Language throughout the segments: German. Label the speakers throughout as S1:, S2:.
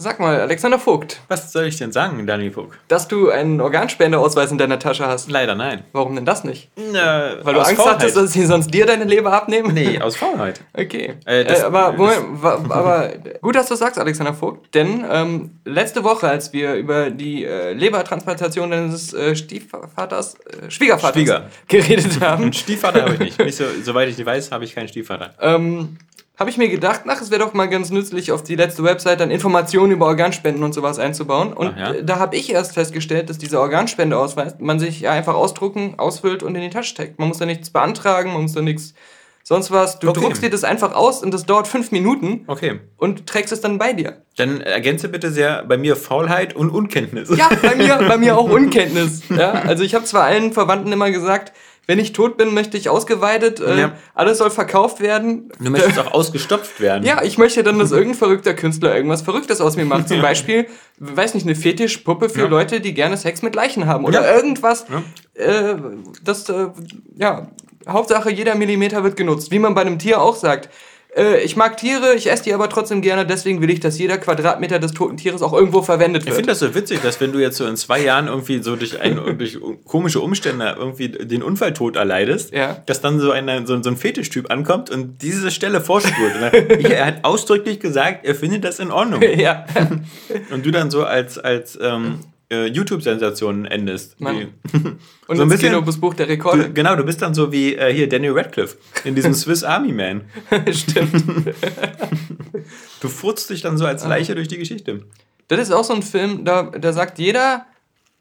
S1: Sag mal, Alexander Vogt.
S2: Was soll ich denn sagen, Dani Vogt?
S1: Dass du einen Organspendeausweis in deiner Tasche hast.
S2: Leider nein.
S1: Warum denn das nicht?
S2: Na,
S1: Weil du Angst hattest, dass sie sonst dir deine Leber abnehmen?
S2: Nee, aus Faulheit.
S1: Okay.
S2: Äh, das-
S1: äh, aber, Moment, aber gut, dass du das sagst, Alexander Vogt. Denn ähm, letzte Woche, als wir über die äh, Lebertransplantation deines äh, Stiefvaters, äh, Schwiegervaters
S2: Schwieger.
S1: geredet haben,
S2: Stiefvater habe ich nicht. nicht so, soweit ich weiß, habe ich keinen Stiefvater.
S1: ähm, habe ich mir gedacht, ach, es wäre doch mal ganz nützlich, auf die letzte Website dann Informationen über Organspenden und sowas einzubauen. Und
S2: ja?
S1: da habe ich erst festgestellt, dass dieser Organspendeausweis man sich ja einfach ausdrucken, ausfüllt und in die Tasche steckt. Man muss da nichts beantragen, man muss da nichts sonst was. Du
S2: Okay.
S1: druckst dir das einfach aus und das dauert fünf Minuten
S2: Okay.
S1: und trägst es dann bei dir.
S2: Dann ergänze bitte sehr bei mir Faulheit und Unkenntnis.
S1: Ja, bei mir, bei mir auch Unkenntnis. Ja, also ich habe zwar allen Verwandten immer gesagt, wenn ich tot bin, möchte ich ausgeweidet, äh,
S2: Ja.
S1: alles soll verkauft werden.
S2: Du möchtest auch ausgestopft werden.
S1: Ja, ich möchte dann, dass irgendein verrückter Künstler irgendwas Verrücktes aus mir macht. Zum Beispiel, weiß nicht, eine Fetischpuppe für
S2: Ja.
S1: Leute, die gerne Sex mit Leichen haben. Oder
S2: Ja.
S1: irgendwas, äh, das, äh, ja, Hauptsache jeder Millimeter wird genutzt. Wie man bei einem Tier auch sagt. Äh, ich mag Tiere, ich esse die aber trotzdem gerne, deswegen will ich, dass jeder Quadratmeter des toten Tieres auch irgendwo verwendet
S2: Ich
S1: wird.
S2: finde das so witzig, dass wenn du jetzt so in zwei Jahren irgendwie so durch, ein, durch komische Umstände irgendwie den Unfalltod erleidest,
S1: Ja.
S2: dass dann so, eine, so, so ein Fetischtyp ankommt und diese Stelle vorspurt. Dann, er hat ausdrücklich gesagt, er findet das in Ordnung.
S1: ja.
S2: Und du dann so als, als ähm, äh, YouTube-Sensation endest.
S1: Mann. Und
S2: So ein bisschen-
S1: Guinness Buch der
S2: Du,
S1: Rekorde.
S2: genau, du bist dann so wie äh, hier Daniel Radcliffe in diesem Swiss Army Man.
S1: Stimmt.
S2: Du furzt dich dann so als Leiche durch die Geschichte.
S1: Das ist auch so ein Film, da, da sagt jeder,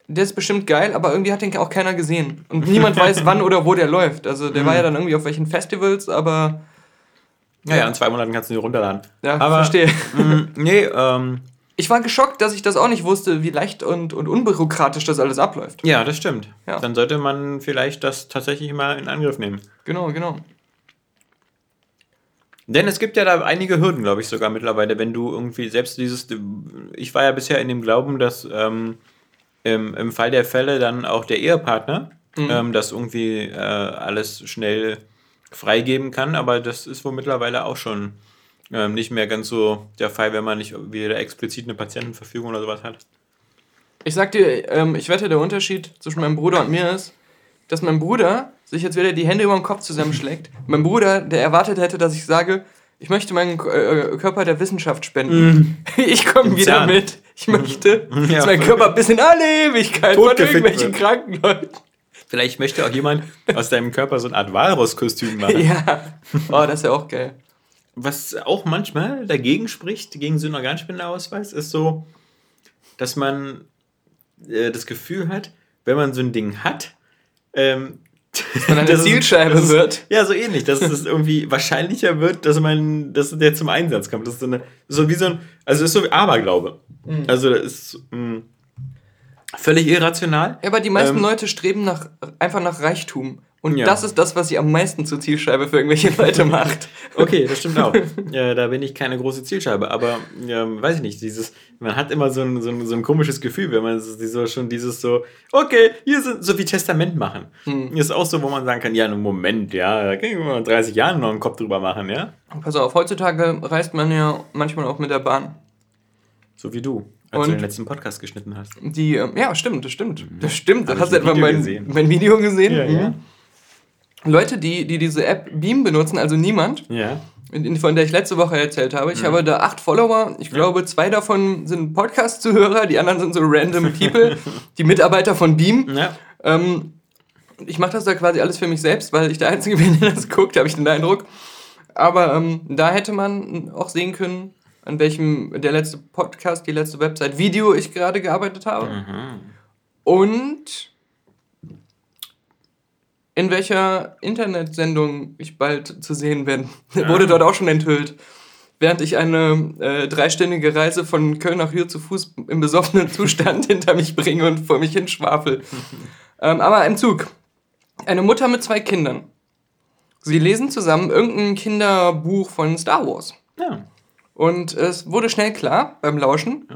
S1: der ist bestimmt geil, aber irgendwie hat den auch keiner gesehen. Und niemand weiß, wann oder wo der läuft. Also der war ja dann irgendwie auf welchen Festivals, aber
S2: Naja, in zwei Monaten kannst du ihn runterladen.
S1: ja,
S2: Aber,
S1: verstehe.
S2: mh, nee, ähm,
S1: Ich war geschockt, dass ich das auch nicht wusste, wie leicht und, und unbürokratisch das alles abläuft.
S2: ja, das stimmt.
S1: Ja.
S2: Dann sollte man vielleicht das tatsächlich mal in Angriff nehmen.
S1: Genau, genau.
S2: Denn es gibt ja da einige Hürden, glaube ich, sogar mittlerweile, wenn du irgendwie selbst dieses. Ich war ja bisher in dem Glauben, dass ähm, im, im Fall der Fälle dann auch der Ehepartner ähm, das irgendwie äh, alles schnell freigeben kann, aber das ist wohl mittlerweile auch schon ähm, nicht mehr ganz so der Fall, wenn man nicht wieder explizit eine Patientenverfügung oder sowas hat.
S1: Ich sag dir, ähm, ich wette, der Unterschied zwischen meinem Bruder und mir ist, dass mein Bruder sich jetzt wieder die Hände über den Kopf zusammenschlägt. mein Bruder, der erwartet hätte, dass ich sage, ich möchte meinen äh, Körper der Wissenschaft spenden. Ich komme wieder
S2: Zahn.
S1: mit. Ich möchte,
S2: Ja.
S1: dass mein Körper bis in alle Ewigkeit von irgendwelchen
S2: wird.
S1: kranken Leuten.
S2: Vielleicht möchte auch jemand aus deinem Körper so eine Art Walrus-Kostüm machen.
S1: Ja. Oh, das ist ja auch geil.
S2: Was auch manchmal dagegen spricht, gegen so einen Organspendeausweis, ist so, dass man äh, das Gefühl hat, wenn man so ein Ding hat, ähm,
S1: Man eine
S2: dass es-
S1: Zielscheibe
S2: dass es-
S1: wird.
S2: Ja, so ähnlich, dass es irgendwie wahrscheinlicher wird, dass man, dass der zum Einsatz kommt. Das ist so, eine, so wie so ein, also es ist so wie Aberglaube.
S1: Mhm.
S2: Also das ist mh, völlig irrational.
S1: Ja, aber die meisten
S2: Ähm,
S1: Leute streben nach, einfach nach Reichtum. Und
S2: Ja.
S1: das ist das, was sie am meisten zur Zielscheibe für irgendwelche Leute macht.
S2: Okay, das stimmt auch. ja, da bin ich keine große Zielscheibe, aber ähm, weiß ich nicht, dieses, man hat immer so ein, so ein, so ein komisches Gefühl, wenn man so schon dieses so, okay, hier sind so wie Testament machen.
S1: Hm.
S2: Ist auch so, wo man sagen kann, ja, einen Moment, ja, da kann ich mal in 30 Jahren noch einen Kopf drüber machen, ja.
S1: Pass auf, heutzutage reist man ja manchmal auch mit der Bahn.
S2: So wie du, als
S1: Und?
S2: du den letzten Podcast geschnitten hast.
S1: Die, ähm, ja, stimmt, das stimmt. Das stimmt.
S2: Hab
S1: Hast du etwa mein, mein Video gesehen?
S2: Ja, ja.
S1: Mhm. Leute, die, die diese App Beam benutzen, also niemand,
S2: Ja.
S1: in- von der ich letzte Woche erzählt habe. Ich habe da acht Follower. Ich glaube, zwei davon sind Podcast-Zuhörer, die anderen sind so random People, die Mitarbeiter von Beam.
S2: Ja.
S1: Ähm, ich mache das da quasi alles für mich selbst, weil ich der Einzige bin, der das guckt, habe ich den Eindruck. Aber ähm, da hätte man auch sehen können, an welchem der letzte Podcast, die letzte Website, Video ich gerade gearbeitet habe. Und in welcher Internetsendung ich bald zu sehen bin. Wurde dort auch schon enthüllt. Während ich eine äh, dreistündige Reise von Köln nach hier zu Fuß im besoffenen Zustand hinter mich bringe und vor mich hin schwafel. ähm, aber im Zug. Eine Mutter mit zwei Kindern. Sie lesen zusammen irgendein Kinderbuch von Star Wars.
S2: Ja.
S1: Und es wurde schnell klar beim Lauschen,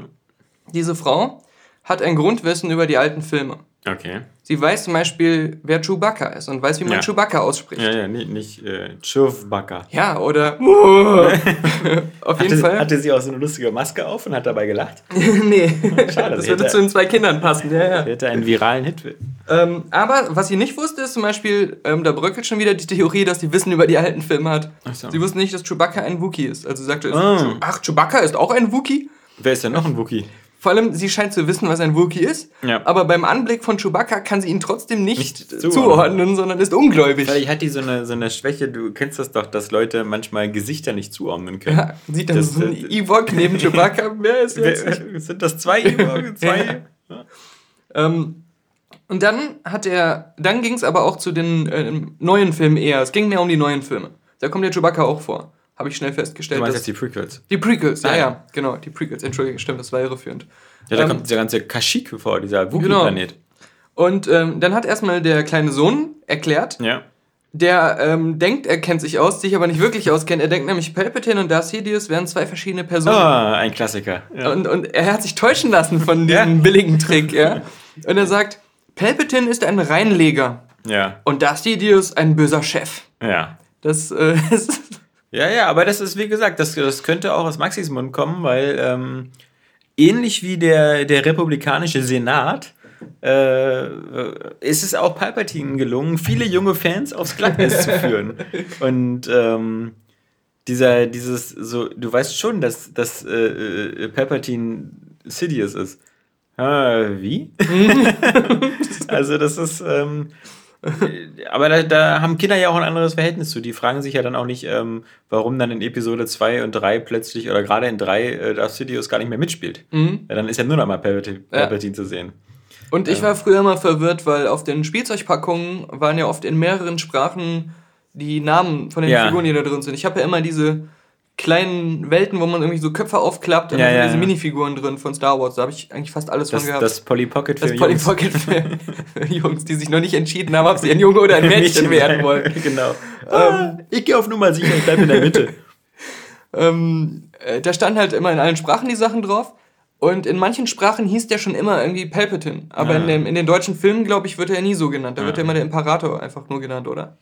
S1: diese Frau hat ein Grundwissen über die alten Filme.
S2: Okay.
S1: Sie weiß zum Beispiel, wer Chewbacca ist und weiß, wie man
S2: Ja.
S1: Chewbacca ausspricht.
S2: Ja, ja, nicht, nicht äh, Chewbacca.
S1: Ja, oder. Auf jeden
S2: Hatte,
S1: Fall.
S2: hatte sie auch so eine lustige Maske auf und hat dabei gelacht?
S1: nee,
S2: Schade,
S1: das würde zu den zwei Kindern passen. Ja, ja.
S2: Hätte einen viralen Hit.
S1: Ähm, aber was sie nicht wusste, ist zum Beispiel, ähm, da bröckelt schon wieder die Theorie, dass sie Wissen über die alten Filme hat.
S2: Ach so.
S1: Sie wusste nicht, dass Chewbacca ein Wookie ist. Also sagte,
S2: Ah.
S1: ach, Chewbacca ist auch ein Wookie?
S2: Wer ist denn noch ein Wookie?
S1: Vor allem, sie scheint zu wissen, was ein Wookie ist,
S2: Ja.
S1: aber beim Anblick von Chewbacca kann sie ihn trotzdem nicht,
S2: Nicht
S1: zuordnen.
S2: zuordnen.
S1: sondern ist ungläubig.
S2: Vielleicht hat die so eine, so eine Schwäche, du kennst das doch, dass Leute manchmal Gesichter nicht zuordnen können.
S1: Ja, sieht dann
S2: Das-
S1: so ein
S2: das-
S1: Ewok neben Chewbacca. Wer ist jetzt?
S2: Sind das zwei Ewoks? Zwei?
S1: Ähm, und dann hat er, dann ging es aber auch zu den ähm, neuen Filmen eher. Es ging mehr um die neuen Filme. Da kommt der Chewbacca auch vor. Habe ich schnell
S2: Du
S1: festgestellt.
S2: meinst
S1: dass-
S2: jetzt die Prequels.
S1: die Prequels, ja,
S2: Ah, ja.
S1: ja, genau, die Prequels. Entschuldige, stimmt, das war irreführend.
S2: Ja, da
S1: Ähm,
S2: kommt dieser ganze Kashyyyk vor, dieser
S1: Genau.
S2: Wookie-Planet.
S1: Und ähm, dann hat erstmal der kleine Sohn erklärt,
S2: Ja.
S1: der ähm, denkt, er kennt sich aus, sich aber nicht wirklich auskennt. Er denkt nämlich, Palpatine und Darth Sidious wären zwei verschiedene Personen.
S2: Ah, ein Klassiker. Ja.
S1: Und, und er hat sich täuschen lassen von
S2: Ja.
S1: diesem billigen Trick, ja. Und er sagt, Palpatine ist ein Reinleger
S2: ja.
S1: und Darth Sidious ein böser Chef.
S2: Ja.
S1: Das äh, ist
S2: Ja, ja, aber das ist, wie gesagt, das, das könnte auch aus Maxis Mund kommen, weil ähm, ähnlich wie der, der republikanische Senat äh, ist es auch Palpatine gelungen, viele junge Fans aufs Glatteis zu führen. Und ähm, dieser, dieses, so, du weißt schon, dass, dass äh, äh, Palpatine Sidious ist. Äh, wie? also das ist, ähm, äh, aber da, da haben Kinder ja auch ein anderes Verhältnis zu. Die fragen sich ja dann auch nicht, ähm, warum dann in Episode 2 und 3 plötzlich, oder gerade in 3, äh, Darth Sidious gar nicht mehr mitspielt.
S1: Mhm.
S2: Ja, dann ist ja nur noch mal Palpatine,
S1: Ja.
S2: Zu sehen.
S1: Und ich war früher immer verwirrt, weil auf den Spielzeugpackungen waren ja oft in mehreren Sprachen die Namen von den
S2: Ja.
S1: Figuren, die da drin sind. Ich habe ja immer diese kleinen Welten, wo man irgendwie so Köpfe aufklappt und
S2: Ja,
S1: dann
S2: ja,
S1: diese
S2: ja.
S1: Minifiguren drin von Star Wars. Da habe ich eigentlich fast alles
S2: Das,
S1: von gehabt.
S2: das Polly Pocket für
S1: Das Polly
S2: Jungs.
S1: Pocket für Jungs, die sich noch nicht entschieden haben, ob sie ein Junge oder ein Mädchen werden wollen.
S2: genau. Ähm, ich gehe auf Nummer sicher, ich bleibe in der Mitte.
S1: Ähm, äh, da standen halt immer in allen Sprachen die Sachen drauf. Und in manchen Sprachen hieß der schon immer irgendwie Palpatine. Aber
S2: Ah.
S1: in, dem, in den deutschen Filmen, glaube ich, wird er nie so genannt. Da wird
S2: Ah.
S1: er immer der Imperator einfach nur genannt, oder?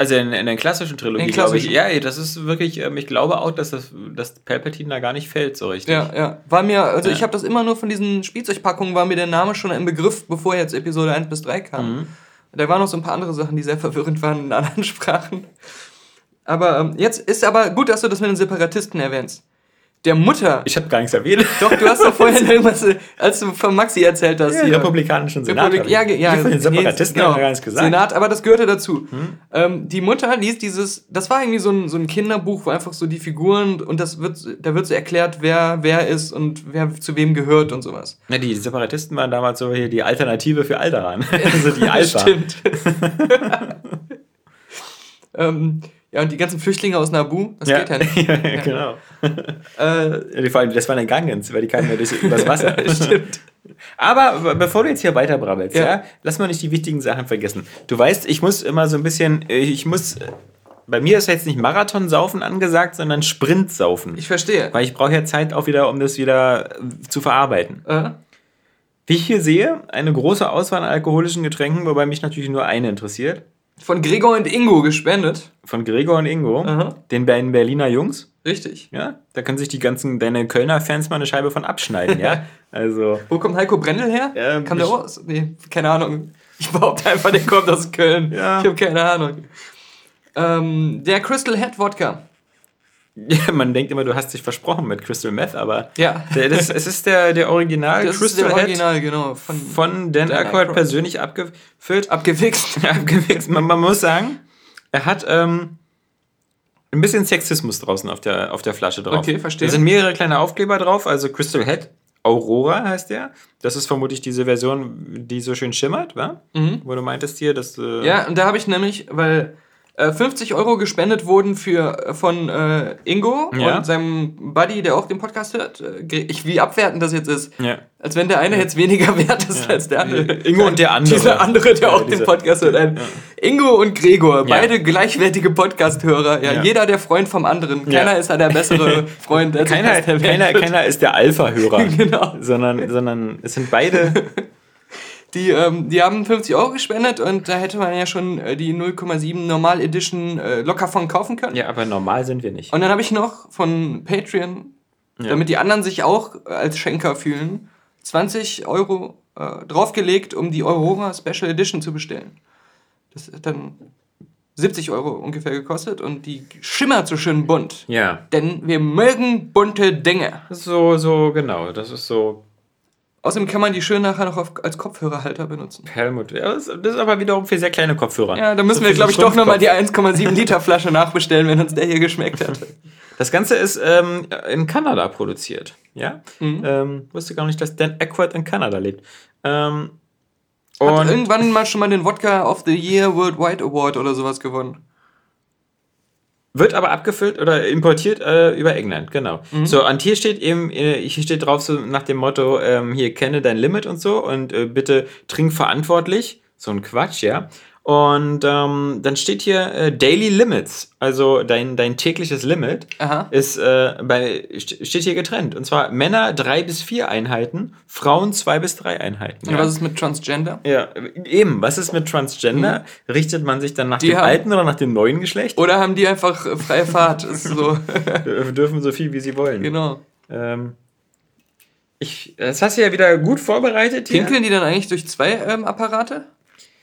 S2: Also in, in der klassischen Trilogie, glaube ich. Ja, das ist wirklich, ähm, ich glaube auch, dass das dass Palpatine da gar nicht fällt so richtig.
S1: Ja, ja. War mir, also
S2: Ja.
S1: ich habe das immer nur von diesen Spielzeugpackungen, war mir der Name schon im Begriff, bevor jetzt Episode 1 bis 3 kam.
S2: Mhm.
S1: Da waren noch so ein paar andere Sachen, die sehr verwirrend waren in anderen Sprachen. Aber ähm, jetzt ist aber gut, dass du das mit den Separatisten erwähnst. Der Mutter.
S2: Ich habe gar nichts erwähnt.
S1: Doch, du hast doch vorhin irgendwas, als du von Maxi erzählt hast.
S2: Ja,
S1: hier.
S2: republikanischen Senat.
S1: Republik, ja, ja,
S2: Ich von den Separatisten
S1: nee,
S2: haben wir gar nichts gesagt. Hm?
S1: Senat, aber das gehörte dazu. Ähm, die Mutter liest dieses, das war irgendwie so ein, so ein Kinderbuch, wo einfach so die Figuren und das wird, da wird so erklärt, wer wer ist und wer zu wem gehört und sowas.
S2: Ja, die Separatisten waren damals so hier die Alternative für Alderan. also die Alpha.
S1: Stimmt. ähm, ja, und die ganzen Flüchtlinge aus Nabu, das geht ja nicht.
S2: ja, genau.
S1: Äh,
S2: Ja, die, vor allem, das waren dann Gangens, weil die kamen ja durch, übers Wasser.
S1: Stimmt.
S2: Aber be- bevor du jetzt hier weiter brabbelst, ja.
S1: Ja.
S2: lass mal nicht die wichtigen Sachen vergessen. Du weißt, ich muss immer so ein bisschen, äh, ich muss, bei mir ist jetzt nicht Marathonsaufen angesagt, sondern Sprintsaufen.
S1: Ich verstehe.
S2: Weil ich brauche ja Zeit auch wieder, um das wieder äh, zu verarbeiten.
S1: Äh,
S2: Wie ich hier sehe, eine große Auswahl an alkoholischen Getränken, wobei mich natürlich nur eine interessiert.
S1: Von Gregor und Ingo gespendet.
S2: Von Gregor und Ingo,
S1: Aha.
S2: den beiden Berliner Jungs.
S1: Richtig.
S2: Ja, da können sich die ganzen, deine Kölner Fans mal eine Scheibe von abschneiden, ja. Also,
S1: Wo kommt Heiko Brendel her?
S2: Ähm,
S1: Kam der
S2: ich-
S1: aus? Nee, keine Ahnung. Ich behaupte einfach, der kommt aus Köln.
S2: Ja.
S1: Ich habe keine Ahnung. Ähm, der Crystal Head Wodka.
S2: ja, man denkt immer, du hast dich versprochen mit Crystal Meth, aber
S1: Ja.
S2: der, das, es ist der, der Original
S1: Das ist
S2: Crystal
S1: der
S2: Head
S1: Original, genau. Von,
S2: von Dan
S1: Dan
S2: Aykroyd. persönlich abgefüllt.
S1: abgewichst.
S2: abgewichst. Man, man muss sagen, er hat ähm, ein bisschen Sexismus draußen auf der, auf der Flasche drauf.
S1: Okay, verstehe.
S2: Da sind mehrere kleine Aufkleber drauf, also Crystal Head. Aurora heißt der. Das ist vermutlich diese Version, die so schön schimmert, wa?
S1: Mhm.
S2: Wo du meintest hier, dass. Äh,
S1: Ja, und da habe ich nämlich, weil äh, 50 Euro gespendet wurden für, äh, von äh, Ingo
S2: Ja.
S1: und seinem Buddy, der auch den Podcast hört. Äh, Ich, wie abwertend das jetzt ist.
S2: Ja.
S1: Als wenn der eine jetzt weniger wert ist als der andere.
S2: Ingo und der andere.
S1: Dieser andere, der auch den
S2: dieser-
S1: Podcast hört. Ein Ingo und Gregor, beide gleichwertige Podcast-Hörer. Ja, jeder der Freund vom anderen. Keiner ist da der bessere Freund. Der
S2: Keiner, keiner, keiner ist der Alpha-Hörer.
S1: Genau.
S2: Sondern, sondern es sind beide.
S1: Die, ähm, die haben 50 Euro gespendet und da hätte man ja schon äh, die 0,7 Normal Edition äh, locker von kaufen können.
S2: Ja, aber normal sind wir nicht.
S1: Und dann habe ich noch von Patreon,
S2: Ja.
S1: damit die anderen sich auch äh, als Schenker fühlen, 20 Euro äh, draufgelegt, um die Aurora Special Edition zu bestellen. Das hat dann 70 Euro ungefähr gekostet und die schimmert so schön bunt.
S2: Ja.
S1: Denn wir mögen bunte Dinge.
S2: So, so, genau. Das ist so
S1: Außerdem kann man die schön nachher noch auf, als Kopfhörerhalter benutzen.
S2: Helmut. Ja, das, das ist aber wiederum für sehr kleine Kopfhörer.
S1: Ja, da müssen
S2: So
S1: wir, glaube ich, doch nochmal die
S2: Schrumpfkopf.
S1: 1,7 Liter Flasche nachbestellen, wenn uns der hier geschmeckt hat.
S2: Das Ganze ist ähm, in Kanada produziert. Ja?
S1: Mhm.
S2: Ähm, wusste gar nicht, dass Dan Aykroyd in Kanada lebt. Ähm,
S1: Hat
S2: und
S1: irgendwann mal schon mal den Wodka of the Year Worldwide Award oder sowas gewonnen.
S2: Wird aber abgefüllt oder importiert äh, über England, genau.
S1: Mhm.
S2: So, und hier steht eben, äh, hier steht drauf so nach dem Motto, ähm, hier kenne dein Limit und so und äh, bitte trink verantwortlich. So ein Quatsch, ja. Und ähm, dann steht hier äh, Daily Limits, also dein, dein tägliches Limit
S1: Aha.
S2: ist äh, bei, st- steht hier getrennt. Und zwar Männer drei bis vier Einheiten, Frauen zwei bis drei Einheiten.
S1: Und was ist mit Transgender?
S2: ja, eben, was ist mit Transgender? Richtet man sich dann nach
S1: Die
S2: dem
S1: haben-
S2: alten oder nach dem neuen Geschlecht?
S1: Oder haben die einfach äh, freie Fahrt? So.
S2: Dür- dürfen so viel wie sie wollen.
S1: genau.
S2: Ähm, ich, das hast du ja wieder gut vorbereitet hier.
S1: Pinkeln die dann eigentlich durch zwei ähm, Apparate?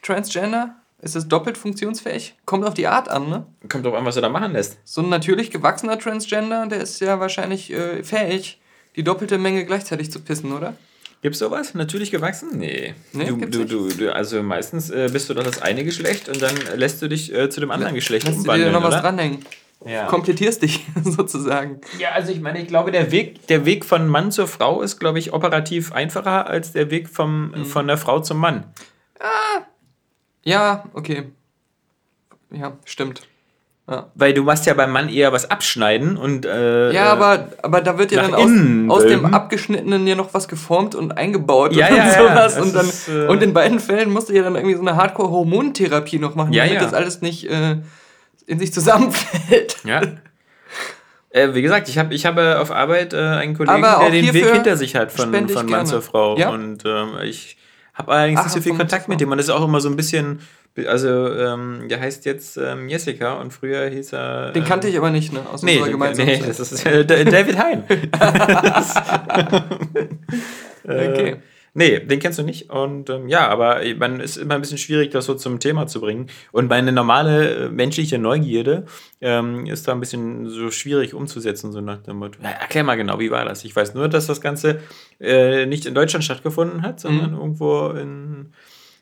S1: Transgender? Ist das doppelt funktionsfähig? Kommt auf die Art an, ne?
S2: Kommt drauf an, was du da machen lässt.
S1: So ein natürlich gewachsener Transgender, der ist ja wahrscheinlich äh, fähig, die doppelte Menge gleichzeitig zu pissen, oder?
S2: Gibt's sowas? Natürlich gewachsen? Nee.
S1: Nee,
S2: du, du, du, du, also meistens äh, bist du doch das eine Geschlecht und dann lässt du dich äh, zu dem anderen Geschlecht
S1: Lass du dir
S2: umwandeln,
S1: noch was dranhängen.
S2: Ja.
S1: Komplettierst dich sozusagen.
S2: ja, also ich meine, ich glaube, der Weg, der Weg von Mann zur Frau ist, glaube ich, operativ einfacher als der Weg vom,
S1: Mhm.
S2: von der Frau zum Mann.
S1: Ja, okay. Ja, stimmt. Ja.
S2: Weil du machst ja beim Mann eher was abschneiden und äh,
S1: Ja,
S2: äh,
S1: aber, aber da wird ja dann aus, aus dem abgeschnittenen ja noch was geformt und eingebaut
S2: Ja,
S1: und
S2: ja,
S1: sowas. und, dann,
S2: ist, äh,
S1: und in beiden Fällen musst du ja dann irgendwie so eine Hardcore-Hormontherapie noch machen, damit das alles nicht äh, in sich zusammenfällt.
S2: Ja. Äh, wie gesagt, ich, hab, ich habe auf Arbeit äh, einen Kollegen, der den Weg hinter sich hat von, von Mann zur Frau. Und ähm, ich habe allerdings
S1: Ach,
S2: nicht so viel Kontakt mit dem. Und das ist auch immer so ein bisschen, also ähm, der heißt jetzt ähm, Jessica und früher hieß er.
S1: Den
S2: ähm,
S1: kannte ich aber nicht, ne? Aus
S2: Nee,
S1: gemeinsamen
S2: nee, das ist äh, Da- David Hein.
S1: Okay.
S2: Nee, den kennst du nicht. Und ähm, ja, aber man ist immer ein bisschen schwierig, das so zum Thema zu bringen. Und meine normale äh, menschliche Neugierde ähm, ist da ein bisschen so schwierig umzusetzen, so nach dem Motto. Ja, erklär mal genau, wie war das? Ich weiß nur, dass das Ganze äh, nicht in Deutschland stattgefunden hat, sondern
S1: Mhm.
S2: irgendwo in,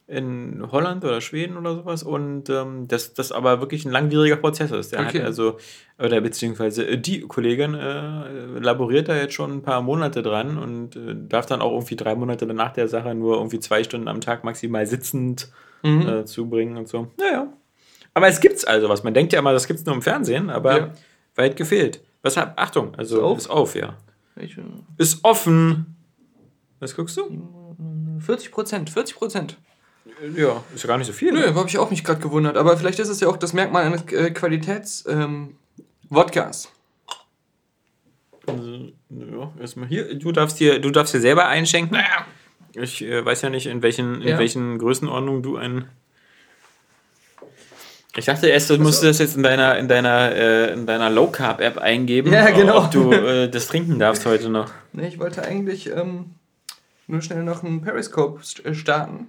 S2: in Holland oder Schweden oder sowas. Und ähm, das, das aber wirklich ein langwieriger Prozess ist. Der
S1: Okay.
S2: hat also, oder beziehungsweise die Kollegin äh, laboriert da jetzt schon ein paar Monate dran und äh, darf dann auch irgendwie drei Monate nach der Sache nur irgendwie zwei Stunden am Tag maximal sitzend
S1: Mhm.
S2: äh, zubringen und so. Naja. Aber es gibt's also was. Man denkt ja immer, das gibt's nur im Fernsehen, aber
S1: Ja.
S2: weit gefehlt. Was hab, Achtung, also
S1: Ist auf?
S2: ist auf, ja.
S1: Äh,
S2: Ist offen. Was guckst du?
S1: 40 Prozent, 40 Prozent.
S2: Ja, ist ja gar nicht so viel.
S1: Nö, habe ich auch mich gerade gewundert. Aber vielleicht ist es ja auch das Merkmal eines äh, Qualitäts-Wodkas.
S2: Also, ja, erstmal hier. Du darfst dir, du darfst dir selber einschenken. Ich äh, weiß ja nicht, in welchen, in
S1: Ja.
S2: welchen Größenordnungen du ein. Ich dachte erst, du musst das jetzt in deiner, in deiner, äh, in deiner Low Carb App eingeben,
S1: Ja, genau.
S2: ob du äh, das trinken darfst heute noch.
S1: Nee, ich wollte eigentlich ähm, nur schnell noch einen Periscope äh, starten.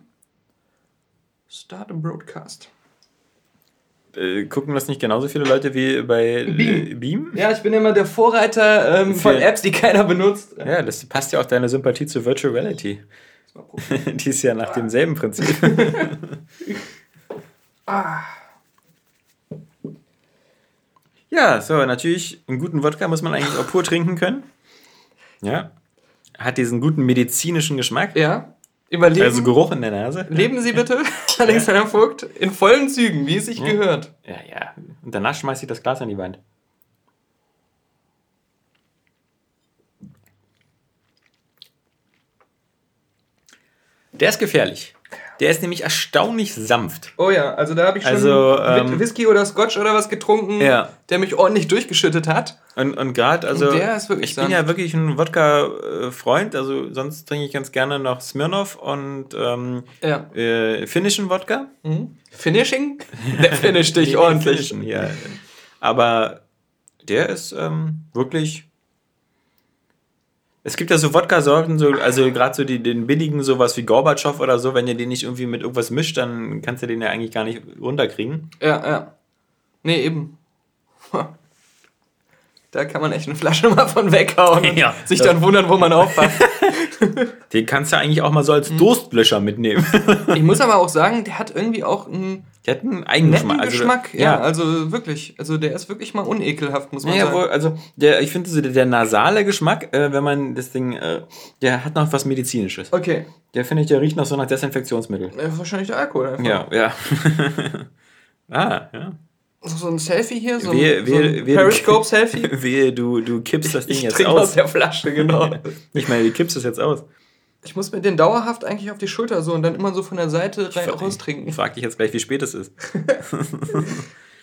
S1: Start a Broadcast.
S2: Äh, gucken das nicht genauso viele Leute wie bei Beam? Äh, Beam?
S1: Ja, ich bin immer der Vorreiter ähm, von Apps, die keiner benutzt.
S2: Ja, das passt ja auch deine Sympathie zu Virtual Reality. Die ist ja nach demselben Prinzip. Ja, so, natürlich, einen guten Wodka muss man eigentlich auch pur trinken können. Ja. Hat diesen guten medizinischen Geschmack.
S1: ja, Überleben.
S2: Also Geruch in der Nase.
S1: Leben Sie bitte, Alexander Vogt, in vollen Zügen, wie es sich gehört.
S2: Ja, ja. Und danach schmeißt sie das Glas an die Wand. Der ist gefährlich. Der ist nämlich erstaunlich sanft.
S1: Oh ja, also da habe ich schon
S2: Also, ähm,
S1: Whisky oder Scotch oder was getrunken,
S2: Ja.
S1: der mich ordentlich durchgeschüttet hat.
S2: Und, und gerade, also,
S1: Und der ist wirklich
S2: ich bin ja wirklich ein Wodka-Freund, also sonst trinke ich ganz gerne noch Smirnoff und ähm,
S1: Ja.
S2: äh, finnischen Wodka.
S1: Mhm. Finishing? Der finisht dich ordentlich.
S2: ja. Aber der ist ähm, wirklich. Es gibt ja so Wodka-Sorten, so, also gerade so die, den billigen, sowas wie Gorbatschow oder so, wenn ihr den nicht irgendwie mit irgendwas mischt, dann kannst du den ja eigentlich gar nicht runterkriegen.
S1: Ja, ja. Nee, eben. Da kann man echt eine Flasche mal von weghauen und
S2: Ja.
S1: sich dann wundern, wo man aufwacht.
S2: Den kannst du eigentlich auch mal so als
S1: Mhm.
S2: Durstlöscher mitnehmen.
S1: Ich muss aber auch sagen, der hat irgendwie auch einen
S2: Der hat einen Eigengeschmack.
S1: Geschmack.
S2: Also,
S1: ja, also wirklich. Also der ist wirklich mal unekelhaft, muss man
S2: Ja,
S1: sagen.
S2: wohl, also der, ich finde so der, der nasale Geschmack, äh, wenn man das Ding, äh, der hat noch was Medizinisches.
S1: Okay.
S2: Der finde ich, der riecht noch so nach Desinfektionsmittel.
S1: Äh, wahrscheinlich der Alkohol einfach.
S2: Ja, ja. ah, ja.
S1: So ein Selfie hier, so ein,
S2: Wehe-
S1: so ein Periscope-Selfie.
S2: Wehe, du, du kippst das Ding
S1: Ich
S2: jetzt
S1: aus
S2: aus.
S1: der Flasche, genau.
S2: Ich meine, du kippst das jetzt aus.
S1: Ich muss mir den dauerhaft eigentlich auf die Schulter so und dann immer so von der Seite rein raustrinken.
S2: Ich frag dich jetzt gleich, wie spät es ist.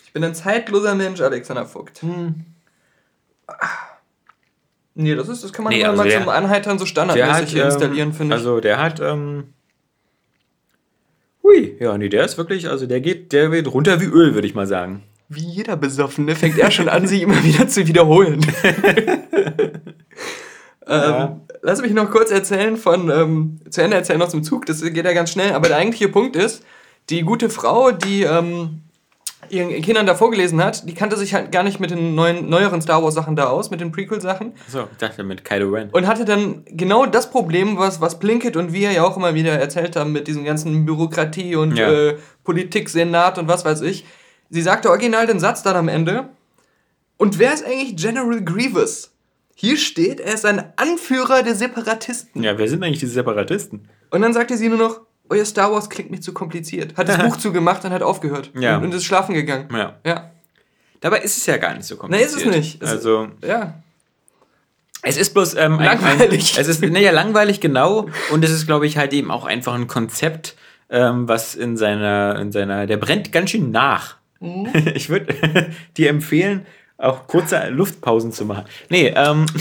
S1: Ich bin ein zeitloser Mensch, Alexander Vogt. Nee, das ist, das kann man
S2: Nee,
S1: mal,
S2: also
S1: mal
S2: der-
S1: zum Anheitern so standardmäßig
S2: hat,
S1: hier installieren,
S2: ähm,
S1: finde ich.
S2: Also der hat, ähm, hui, ja, nee, der ist wirklich, also der geht, der wird runter wie Öl, würde ich mal sagen.
S1: Wie jeder Besoffene fängt er schon an, sich immer wieder zu wiederholen. ähm, lass mich noch kurz erzählen von, ähm, zu Ende erzählen aus dem Zug, das geht ja ganz schnell, aber der eigentliche Punkt ist, die gute Frau, die ähm, ihren Kindern da vorgelesen hat, die kannte sich halt gar nicht mit den neuen, neueren Star Wars Sachen da aus, mit den Prequel-Sachen.
S2: So, ich dachte mit Kylo Ren.
S1: Und hatte dann genau das Problem, was, was Plinkett und wir ja auch immer wieder erzählt haben mit diesem ganzen Bürokratie und
S2: Ja.
S1: äh, Politik, Senat und was weiß ich. Sie sagte original den Satz dann am Ende. Und wer ist eigentlich General Grievous? Hier steht, er ist ein Anführer der Separatisten.
S2: Ja, wer sind eigentlich diese Separatisten?
S1: Und dann sagte sie nur noch, euer Star Wars klingt mir zu kompliziert. Hat das Buch zugemacht und hat aufgehört.
S2: Ja.
S1: Und, und ist schlafen gegangen.
S2: Ja.
S1: Ja.
S2: Dabei ist es ja gar nicht so kompliziert.
S1: ist es nicht. Es-
S2: also,
S1: Ja.
S2: es ist bloß ähm,
S1: Langweilig.
S2: Ein, es ist naja, langweilig genau und es ist, glaube ich, halt eben auch einfach ein Konzept, ähm, was in seiner, in seiner, der brennt ganz schön nach.
S1: Mhm.
S2: Ich würde dir empfehlen, auch kurze Luftpausen zu machen. Nee, ähm,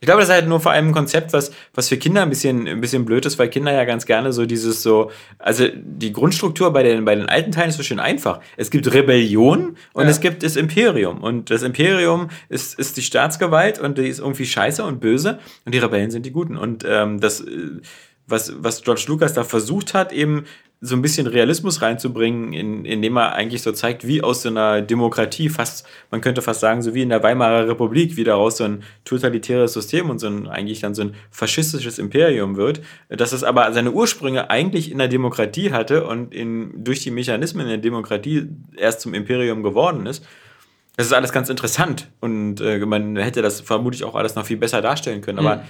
S2: ich glaube, das ist halt nur vor allem ein Konzept, was, was für Kinder ein bisschen, ein bisschen blöd ist, weil Kinder ja ganz gerne so dieses so, also die Grundstruktur bei den, bei den alten Teilen ist so schön einfach. Es gibt Rebellion und
S1: Ja.
S2: es gibt das Imperium. Und das Imperium ist, ist die Staatsgewalt und die ist irgendwie scheiße und böse und die Rebellen sind die Guten. Und ähm, das, äh, was, was George Lucas da versucht hat, eben so ein bisschen Realismus reinzubringen, in, indem er eigentlich so zeigt, wie aus so einer Demokratie fast, man könnte fast sagen, so wie in der Weimarer Republik, wie daraus so ein totalitäres System und so ein, eigentlich dann so ein faschistisches Imperium wird, dass es aber seine Ursprünge eigentlich in der Demokratie hatte und in, durch die Mechanismen der Demokratie erst zum Imperium geworden ist. Das ist alles ganz interessant und äh, man hätte das vermutlich auch alles noch viel besser darstellen können, aber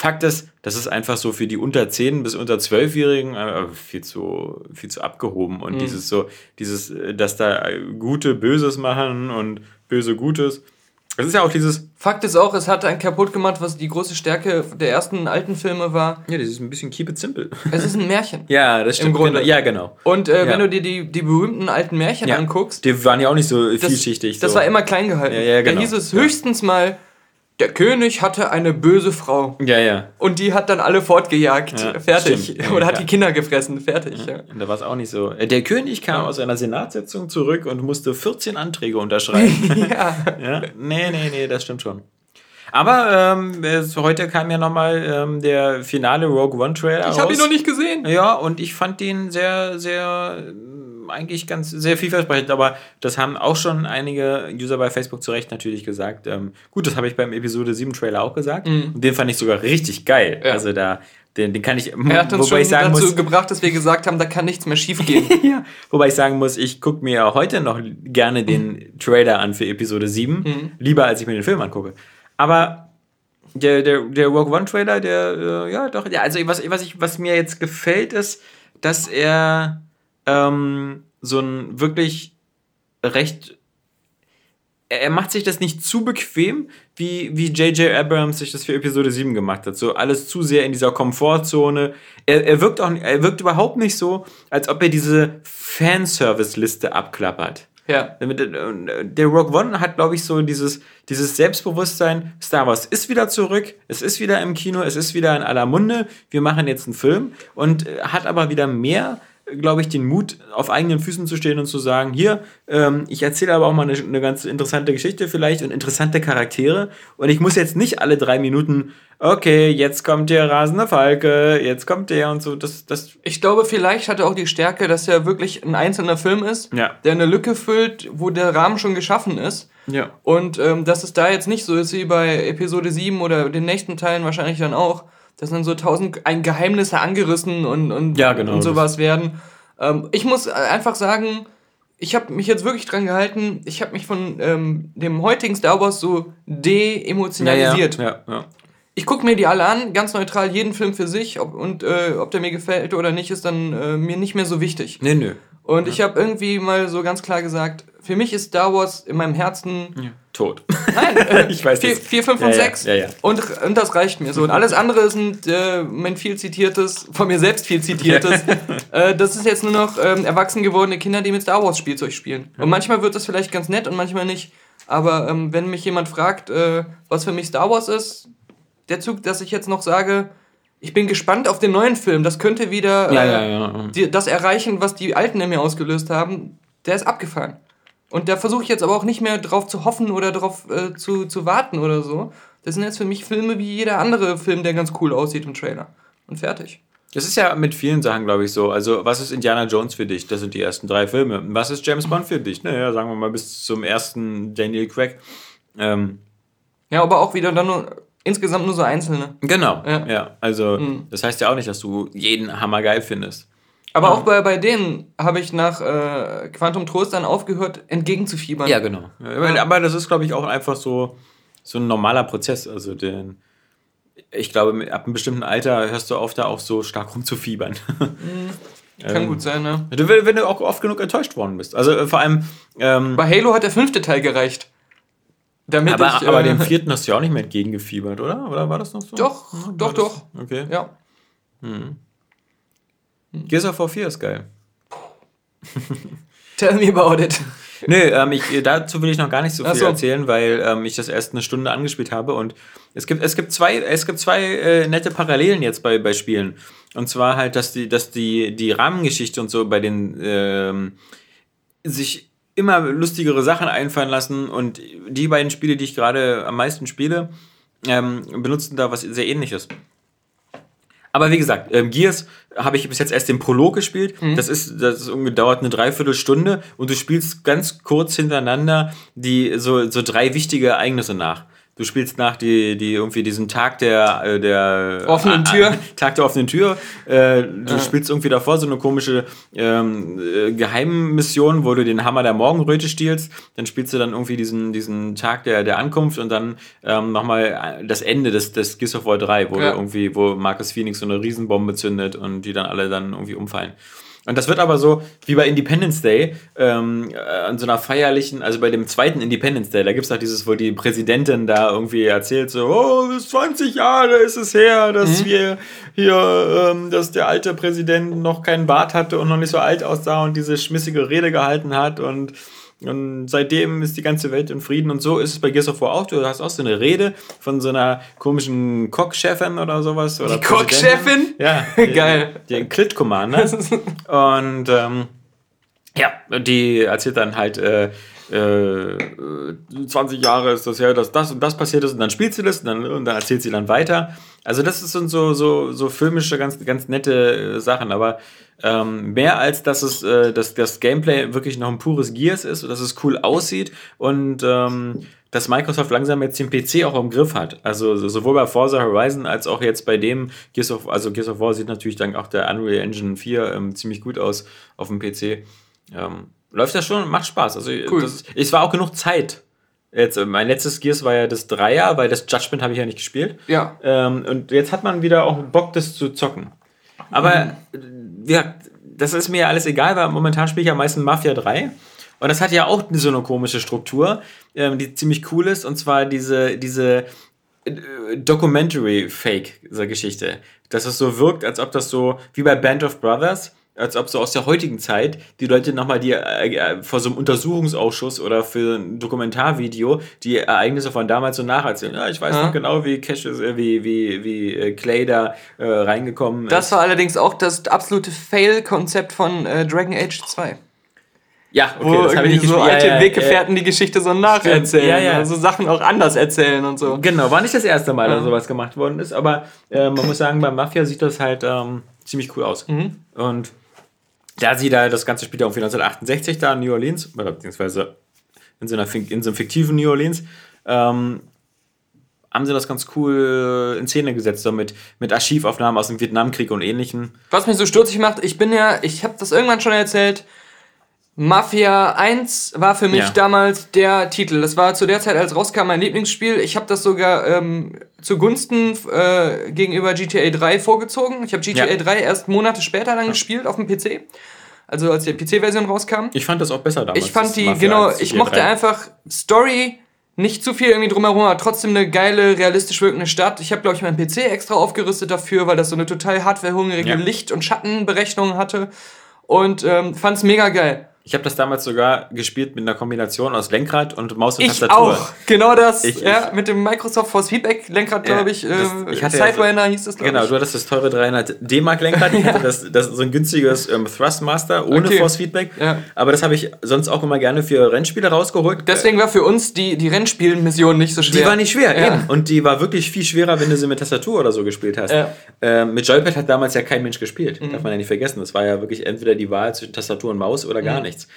S2: Fakt ist, das ist einfach so für die unter 10 bis unter 12-Jährigen äh, viel zu, viel zu abgehoben. Und dieses so, dieses, äh, dass da äh, Gute Böses machen und Böse Gutes. Das ist ja auch dieses,
S1: Fakt ist auch, es hat einen kaputt gemacht, was die große Stärke der ersten alten Filme war.
S2: ja, das ist ein bisschen keep it simple.
S1: Es ist ein Märchen.
S2: ja, das stimmt.
S1: Grunde.
S2: Genau. Ja, genau.
S1: Und äh,
S2: Ja.
S1: wenn du dir die, die berühmten alten Märchen
S2: Ja.
S1: anguckst,
S2: Die waren ja auch nicht so
S1: das,
S2: vielschichtig.
S1: das
S2: so.
S1: war immer klein gehalten.
S2: Ja, ja, genau.
S1: Da hieß es höchstens mal, der König hatte eine böse Frau.
S2: Ja, ja.
S1: Und die hat dann alle fortgejagt.
S2: Ja,
S1: Fertig.
S2: stimmt. Ja,
S1: Oder hat
S2: klar.
S1: die Kinder gefressen. Fertig. Ja.
S2: Und da war es auch nicht so. Äh, Der König kam aus einer Senatssitzung zurück und musste 14 Anträge unterschreiben.
S1: ja.
S2: Ja, nee, nee, nee, das stimmt schon. Aber ähm, es, heute kam ja nochmal ähm, der finale Rogue One Trailer
S1: Ich habe ihn noch nicht gesehen.
S2: Ja, und ich fand den sehr, sehr, eigentlich ganz, sehr vielversprechend. Aber das haben auch schon einige User bei Facebook zu Recht natürlich gesagt. Ähm, gut, das habe ich beim Episode 7 Trailer auch gesagt. Und den fand ich sogar richtig geil.
S1: Mhm. Ja.
S2: Also da, den, den kann ich,
S1: Er hat uns
S2: wobei
S1: schon
S2: ich sagen
S1: dazu
S2: muss,
S1: gebracht, dass wir gesagt haben, da kann nichts mehr schief gehen.
S2: ja. Wobei ich sagen muss, ich gucke mir heute noch gerne den Trailer an für Episode 7, lieber als ich mir den Film angucke. Aber Der, der, der Rogue One Trailer, der, äh, ja, doch, ja, also was, was, ich, was mir jetzt gefällt, ist, dass er ähm, so ein wirklich recht. Er macht sich das nicht zu bequem, wie, wie J.J. Abrams sich das für Episode 7 gemacht hat. So alles zu sehr in dieser Komfortzone. Er, er, wirkt, auch, er wirkt überhaupt nicht so, als ob er diese Fanservice-Liste abklappert. Ja. Der Rogue One hat, glaube ich, so dieses, dieses Selbstbewusstsein, Star Wars ist wieder zurück, es ist wieder im Kino, es ist wieder in aller Munde, wir machen jetzt einen Film und äh, hat aber wieder mehr glaube ich, den Mut, auf eigenen Füßen zu stehen und zu sagen, hier, ähm, ich erzähle aber auch mal eine, eine, ganz interessante Geschichte vielleicht und interessante Charaktere. Und ich muss jetzt nicht alle drei Minuten, okay, jetzt kommt der rasende Falke, jetzt kommt der und so. Das, das
S1: ich glaube, vielleicht hat er auch die Stärke, dass er wirklich ein einzelner Film ist, ja. der eine Lücke füllt, wo der Rahmen schon geschaffen ist. Ja. Und ähm, dass es da jetzt nicht so ist wie bei Episode 7 oder den nächsten Teilen wahrscheinlich dann auch dass dann so tausend ein Geheimnisse angerissen und, und, ja, genau, und sowas werden. Ähm, ich muss einfach sagen, ich habe mich jetzt wirklich dran gehalten, ich habe mich von ähm, dem heutigen Star Wars so de-emotionalisiert. Ja, ja, ja, ich gucke mir die alle an, ganz neutral, jeden Film für sich ob, und äh, ob der mir gefällt oder nicht, ist dann äh, mir nicht mehr so wichtig. Nee, nö. Und ich habe irgendwie mal so ganz klar gesagt, für mich ist Star Wars in meinem Herzen ja. tot. Nein, äh, ich weiß 4, 4, 5 und 6. Ja, ja, und, und das reicht mir so. Und alles andere sind äh, mein viel zitiertes, von mir selbst viel zitiertes. äh, das ist jetzt nur noch ähm, erwachsen gewordene Kinder, die mit Star Wars Spielzeug spielen. Und manchmal wird das vielleicht ganz nett und manchmal nicht. Aber ähm, wenn mich jemand fragt, äh, was für mich Star Wars ist, der Zug, dass ich jetzt noch sage, ich bin gespannt auf den neuen Film. Das könnte wieder äh, die, das erreichen, was die Alten in mir ausgelöst haben. Der ist abgefahren. Und da versuche ich jetzt aber auch nicht mehr drauf zu hoffen oder drauf äh, zu, zu warten oder so. Das sind jetzt für mich Filme wie jeder andere Film, der ganz cool aussieht im Trailer. Und fertig.
S2: Das ist ja mit vielen Sachen, glaube ich, so. Also, was ist Indiana Jones für dich? Das sind die ersten drei Filme. Was ist James Bond für dich? Naja, sagen wir mal bis zum ersten Daniel Craig. Ähm,
S1: ja, aber auch wieder dann nur insgesamt nur so einzelne.
S2: Genau, ja. ja. Also, mhm. das heißt ja auch nicht, dass du jeden Hammer geil findest.
S1: Aber auch bei, bei denen habe ich nach äh, Quantum Trost dann aufgehört, entgegenzufiebern.
S2: Ja, genau. Ja. Aber das ist, glaube ich, auch einfach so, so ein normaler Prozess. Also den, ich glaube, ab einem bestimmten Alter hörst du auf, da auch so stark rumzufiebern. Mhm. Kann ähm, gut sein, ne? Wenn du auch oft genug enttäuscht worden bist. Also äh, vor allem. Ähm,
S1: bei Halo hat der fünfte Teil gereicht.
S2: Damit aber, ich, äh, aber dem vierten hast du ja auch nicht mehr entgegengefiebert, oder? Oder war das noch so?
S1: Doch, ja, doch, doch. Okay. Ja.
S2: Hm. Gears of War 4 ist geil.
S1: Tell me about it.
S2: Nö, ähm, ich, dazu will ich noch gar nicht so viel so. erzählen, weil ähm, ich das erst eine Stunde angespielt habe und es gibt, es gibt zwei, es gibt zwei äh, nette Parallelen jetzt bei, bei Spielen. Und zwar halt, dass die, dass die, die Rahmengeschichte und so bei den ähm, sich immer lustigere Sachen einfallen lassen und die beiden Spiele, die ich gerade am meisten spiele, ähm, benutzen da was sehr ähnliches. Aber wie gesagt, ähm, Gears habe ich bis jetzt erst den Prolog gespielt. Mhm. Das ist, das ist dauert eine Dreiviertelstunde und du spielst ganz kurz hintereinander die so, so drei wichtige Ereignisse nach. Du spielst nach die, die irgendwie diesen Tag der, äh, der offenen Tür. Tag der offenen Tür. Äh, du ja. spielst irgendwie davor so eine komische ähm, äh, Geheimmission, wo du den Hammer der Morgenröte stiehlst. Dann spielst du dann irgendwie diesen, diesen Tag der, der Ankunft und dann ähm, nochmal das Ende des, des Gears of War 3, wo ja. irgendwie, wo Marcus Phoenix so eine Riesenbombe zündet und die dann alle dann irgendwie umfallen. Und das wird aber so wie bei Independence Day, ähm, an so einer feierlichen, also bei dem zweiten Independence Day, da gibt es auch dieses, wo die Präsidentin da irgendwie erzählt, so, oh, bis 20 Jahre ist es her, dass mhm. wir hier, ähm, dass der alte Präsident noch keinen Bart hatte und noch nicht so alt aussah und diese schmissige Rede gehalten hat und und seitdem ist die ganze Welt in Frieden und so ist es bei Gears of War auch. Du hast auch so eine Rede von so einer komischen Cock-Chefin oder sowas. Oder die Cock-Chefin? Ja. Geil. Die, die Clit Commander. und ähm, ja, die erzählt dann halt, äh, äh, 20 Jahre ist das her, dass das und das passiert ist und dann spielt sie das und dann, und dann erzählt sie dann weiter. Also das sind so, so, so filmische, ganz, ganz nette äh, Sachen, aber ähm, mehr als dass es äh, dass das Gameplay wirklich noch ein pures Gears ist und dass es cool aussieht und ähm, dass Microsoft langsam jetzt den PC auch im Griff hat. Also sowohl bei Forza Horizon als auch jetzt bei dem Gears of, also Gears of War sieht natürlich dann auch der Unreal Engine 4 ähm, ziemlich gut aus auf dem PC. Ähm, läuft das schon, macht Spaß. Also cool. das, es war auch genug Zeit Jetzt, äh, mein letztes Gears war ja das Dreier, weil das Judgment habe ich ja nicht gespielt.
S1: Ja.
S2: Ähm, und jetzt hat man wieder auch Bock, das zu zocken. Aber
S1: Mhm.
S2: ja, das ist mir ja alles egal, weil momentan spiele ich ja meistens Mafia 3. Und das hat ja auch so eine komische Struktur, ähm, die ziemlich cool ist. Und zwar diese, diese äh, Documentary-Fake-Geschichte. Dass es so wirkt, als ob das so, wie bei Band of Brothers, als ob so aus der heutigen Zeit die Leute nochmal die äh, äh, vor so einem Untersuchungsausschuss oder für ein Dokumentarvideo die Ereignisse von damals so nacherzählen. Ja, ich weiß
S1: Ja.
S2: noch genau, wie Cassius, äh, wie, wie, wie äh, Clay da äh, reingekommen
S1: Das
S2: ist.
S1: war allerdings auch das absolute Fail-Konzept von äh, Dragon Age 2.
S2: Ja, okay,
S1: Wo
S2: das habe ich
S1: irgendwie
S2: nicht
S1: so
S2: gespielt.
S1: alte
S2: Ja, ja,
S1: Weggefährten die Geschichte so nacherzählen.
S2: Ja, ja.
S1: Also Sachen auch anders erzählen und so.
S2: Genau, war nicht das erste Mal, dass
S1: Ja.
S2: sowas gemacht worden ist, aber äh, man muss sagen, bei Mafia sieht das halt ähm, ziemlich cool aus.
S1: Mhm.
S2: Und da sie da das ganze spielt ja irgendwie 1968 da in New Orleans, beziehungsweise in so, einer, in so einem fiktiven New Orleans, ähm, haben sie das ganz cool in Szene gesetzt, so mit, mit Archivaufnahmen aus dem Vietnamkrieg und ähnlichem.
S1: Was mich so stutzig macht, ich bin ja, ich habe das irgendwann schon erzählt, Mafia 1 war für mich
S2: Ja.
S1: damals der Titel. Das war zu der Zeit, als rauskam, mein Lieblingsspiel. Ich habe das sogar ähm, zugunsten äh, gegenüber GTA 3 vorgezogen. Ich habe GTA
S2: Ja.
S1: 3 erst Monate später dann gespielt auf dem PC. Also als die PC-Version rauskam.
S2: Ich fand das auch besser damals.
S1: Ich fand die,
S2: Mafia
S1: genau, ich mochte
S2: 3.
S1: einfach Story, nicht zu viel irgendwie drumherum, aber trotzdem eine geile, realistisch wirkende Stadt. Ich habe, glaube ich, meinen PC extra aufgerüstet dafür, weil das so eine total hardwarehungrige
S2: Ja.
S1: Licht- und Schattenberechnung hatte. Und ähm, fand's mega geil.
S2: Ich habe das damals sogar gespielt mit einer Kombination aus Lenkrad und Maus und
S1: Ich
S2: Tastatur.
S1: auch. Genau das.
S2: Ich-
S1: ja, mit dem Microsoft Force Feedback Lenkrad,
S2: Ja,
S1: glaube ich. Äh,
S2: das- ich hatte ja
S1: Sidewinder hieß das, glaube
S2: Genau,
S1: ich.
S2: du hattest das teure 300 D-Mark Lenkrad, ich hatte das, das so ein günstiges ähm, Thrustmaster ohne
S1: Okay.
S2: Force Feedback.
S1: Ja.
S2: Aber das habe ich sonst auch immer gerne für Rennspiele rausgeholt.
S1: Deswegen war für uns die, die Rennspielmission nicht so schwer.
S2: die war nicht schwer,
S1: Ja.
S2: eben. Und die war wirklich viel schwerer, wenn du sie mit Tastatur oder so gespielt hast.
S1: Ja. Mhm.
S2: Ähm, mit Joypad hat damals ja kein Mensch gespielt. Darf man ja nicht vergessen. Das war ja wirklich entweder die Wahl zwischen Tastatur und Maus oder
S1: Mhm.
S2: gar nichts.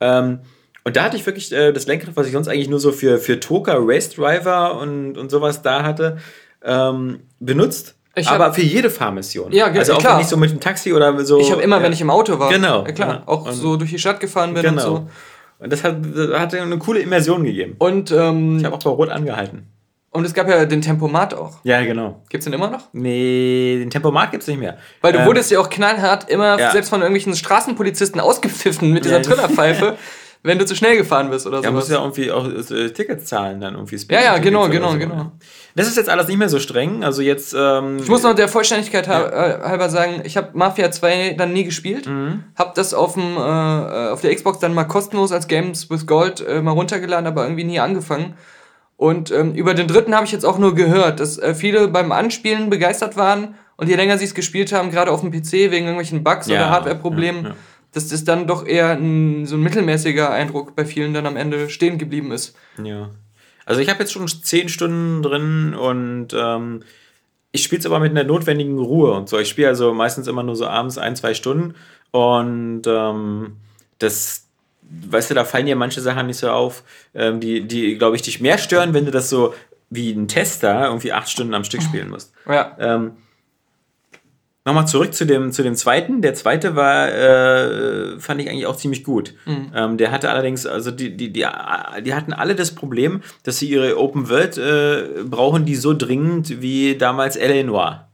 S2: Ähm, und da hatte ich wirklich äh, das Lenkrad, was ich sonst eigentlich nur so für, für Toka, Race Driver und, und sowas da hatte, ähm, benutzt.
S1: Hab-
S2: aber für jede Fahrmission.
S1: Ja,
S2: Also auch
S1: klar.
S2: ich so mit dem Taxi oder so.
S1: Ich habe immer,
S2: ja.
S1: wenn ich im Auto war.
S2: Genau.
S1: Ja, klar.
S2: Ja.
S1: Auch
S2: Und-
S1: so durch die Stadt gefahren bin und
S2: Genau.
S1: so.
S2: Und das hat, das hat eine coole Immersion gegeben.
S1: Und, ähm,
S2: Ich habe auch bei Rot angehalten.
S1: Und es gab ja den Tempomat auch.
S2: Ja, genau.
S1: Gibt's den immer noch?
S2: Nee, den Tempomat gibt's nicht mehr.
S1: Weil du
S2: Ähm,
S1: wurdest ja auch knallhart immer
S2: ja.
S1: selbst von irgendwelchen Straßenpolizisten ausgepfiffen mit dieser
S2: Ja.
S1: Trillerpfeife, wenn du zu schnell gefahren bist oder
S2: Ja, musst
S1: sowas.
S2: ja irgendwie auch äh, Tickets zahlen dann irgendwie.
S1: Ja, ja, genau, genau,
S2: oder
S1: genau.
S2: Das ist jetzt alles nicht mehr so streng. Also jetzt. Ähm,
S1: Ich muss noch der Vollständigkeit ha- äh, halber sagen, ich habe Mafia 2 dann nie gespielt.
S2: Mhm.
S1: Hab das auf, dem, äh, auf der Xbox dann mal kostenlos als Games with Gold äh, mal runtergeladen, aber irgendwie nie angefangen. Und ähm, über den dritten habe ich jetzt auch nur gehört, dass äh, viele beim Anspielen begeistert waren und je länger sie es gespielt haben, gerade auf dem PC wegen irgendwelchen Bugs
S2: Ja,
S1: oder Hardware-Problemen,
S2: ja, ja.
S1: dass das dann doch eher ein, so ein mittelmäßiger Eindruck bei vielen dann am Ende stehen geblieben ist.
S2: Ja. Also ich habe jetzt schon zehn Stunden drin und ähm, ich spiele es aber mit einer notwendigen Ruhe und so. Ich spiele also meistens immer nur so abends ein, zwei Stunden und ähm, das, weißt du, da fallen dir manche Sachen nicht so auf, ähm, die, die glaube ich, dich mehr stören, wenn du das so wie ein Tester irgendwie acht Stunden am Stück spielen musst.
S1: Ja.
S2: Ähm, Nochmal zurück zu dem, zu dem zweiten. Der zweite war, äh, fand ich eigentlich auch ziemlich gut. Ähm, der hatte allerdings, also die, die, die, die hatten alle das Problem, dass sie ihre Open World äh, brauchen, die so dringend wie damals L.A. Noir.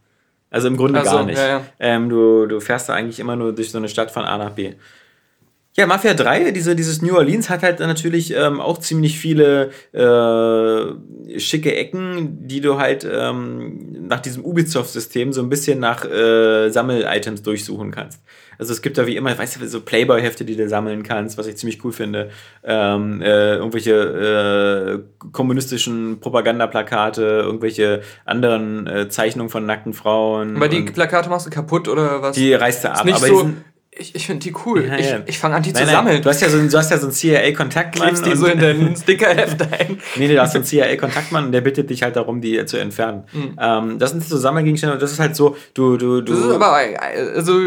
S2: Also im Grunde
S1: Ach so,
S2: gar nicht.
S1: ja, ja.
S2: Ähm, du, du fährst da eigentlich immer nur durch so eine Stadt von A nach B. Ja, Mafia 3, diese, dieses New Orleans hat halt natürlich ähm, auch ziemlich viele äh, schicke Ecken, die du halt ähm, nach diesem Ubisoft-System so ein bisschen nach äh, Sammel-Items durchsuchen kannst. Also es gibt da wie immer, weißt du, so Playboy-Hefte, die du sammeln kannst, was ich ziemlich cool finde. Ähm, äh, irgendwelche äh, kommunistischen Propagandaplakate, irgendwelche anderen äh, Zeichnungen von nackten Frauen.
S1: Aber die Plakate machst du kaputt oder was?
S2: die reißt du ab.
S1: ist nicht
S2: aber
S1: so. Ich, ich finde die cool.
S2: Ja,
S1: ich
S2: ja.
S1: ich fange an, die
S2: Nein,
S1: zu
S2: nein,
S1: sammeln.
S2: Du hast ja so, du hast ja so einen CIA-Kontaktmann.
S1: klebst die so in dein Stickerheft ein.
S2: Nee, nee, du hast so einen CIA-Kontaktmann und der bittet dich halt darum, die zu entfernen. Ähm, das sind so Sammelgegenstände und das ist halt so, du, du, du.
S1: Mhm. Das ist aber, äh, also,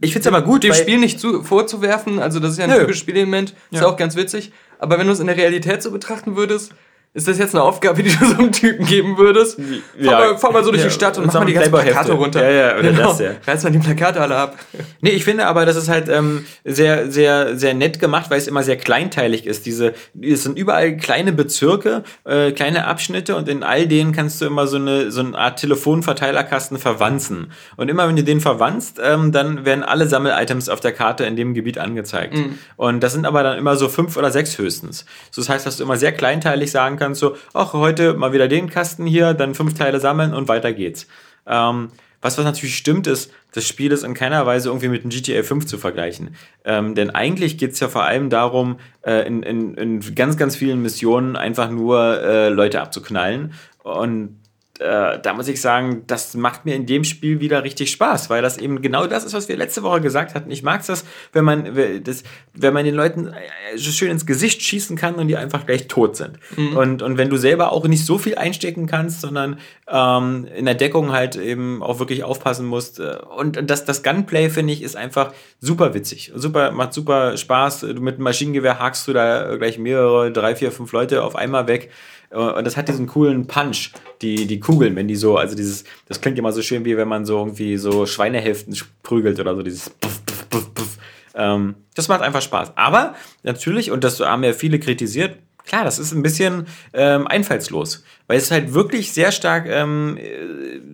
S2: ich find's aber gut,
S1: dem Spiel nicht zu, vorzuwerfen, also das ist ja ein typisches Spielelement, ist
S2: ja
S1: auch ganz witzig, aber wenn du es in der Realität so betrachten würdest, Ist das jetzt eine Aufgabe, die du so einem Typen geben würdest? Ja. Fahr, mal, fahr mal so durch ja, die Stadt und mach mal die ganzen Plakate runter. Ja, ja, oder genau. das, ja. Reiß mal die Plakate alle ab.
S2: Nee, ich finde aber, das ist halt ähm, sehr, sehr, sehr nett gemacht, weil es immer sehr kleinteilig ist. Diese, es sind überall kleine Bezirke, äh, kleine Abschnitte und in all denen kannst du immer so eine, so eine Art Telefonverteilerkasten verwanzen. Und immer wenn du den verwanzt, ähm, dann werden alle Sammel-Items auf der Karte in dem Gebiet angezeigt. Mhm. Und das sind aber dann immer so fünf oder sechs höchstens. So, das heißt, dass du immer sehr kleinteilig sagen kannst, so, ach, heute mal wieder den Kasten hier, dann fünf Teile sammeln und weiter geht's. Ähm, was, was natürlich stimmt, ist, das Spiel ist in keiner Weise irgendwie mit dem GTA 5 zu vergleichen. Ähm, denn eigentlich geht es ja vor allem darum, äh, in, in, in ganz, ganz vielen Missionen einfach nur äh, Leute abzuknallen. Und äh, da muss ich sagen, das macht mir in dem Spiel wieder richtig Spaß, weil das eben genau das ist, was wir letzte Woche gesagt hatten. Ich mag das, wenn man, das, wenn man den Leuten äh, so schön ins Gesicht schießen kann und die einfach gleich tot sind. Mhm. Und, und wenn du selber auch nicht so viel einstecken kannst, sondern ähm, in der Deckung halt eben auch wirklich aufpassen musst. Äh, und das, das Gunplay, finde ich, ist einfach super witzig. Super, macht super Spaß. Du mit dem Maschinengewehr hakst du da gleich mehrere, drei, vier, fünf Leute auf einmal weg. Und das hat diesen coolen Punch, die, die Kugeln, wenn die so, also dieses, das klingt immer so schön, wie wenn man so irgendwie so Schweinehälften prügelt oder so, dieses Puff, Puff, Puff, Puff. Ähm, das macht einfach Spaß. Aber natürlich, und das haben ja viele kritisiert, klar, das ist ein bisschen ähm, einfallslos. Weil es halt wirklich sehr stark ähm,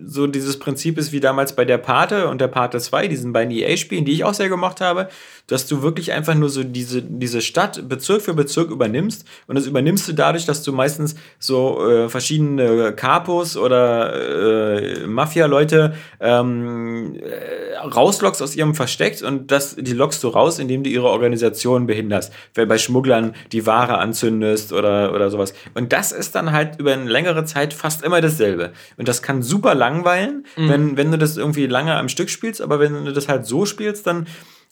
S2: so dieses Prinzip ist wie damals bei der Pate und der Pate 2, diesen beiden EA-Spielen, die ich auch sehr gemocht habe, dass du wirklich einfach nur so diese, diese Stadt Bezirk für Bezirk übernimmst und das übernimmst du dadurch, dass du meistens so äh, verschiedene Capos oder äh, Mafia-Leute ähm, äh, rauslockst aus ihrem Versteck und das, die lockst du raus, indem du ihre Organisation behinderst. Weil bei Schmugglern die Ware anzündest oder, oder sowas. Und das ist dann halt über einen längeren längere Zeit fast immer dasselbe. Und das kann super langweilen, mhm. wenn, wenn du das irgendwie lange am Stück spielst, aber wenn du das halt so spielst, dann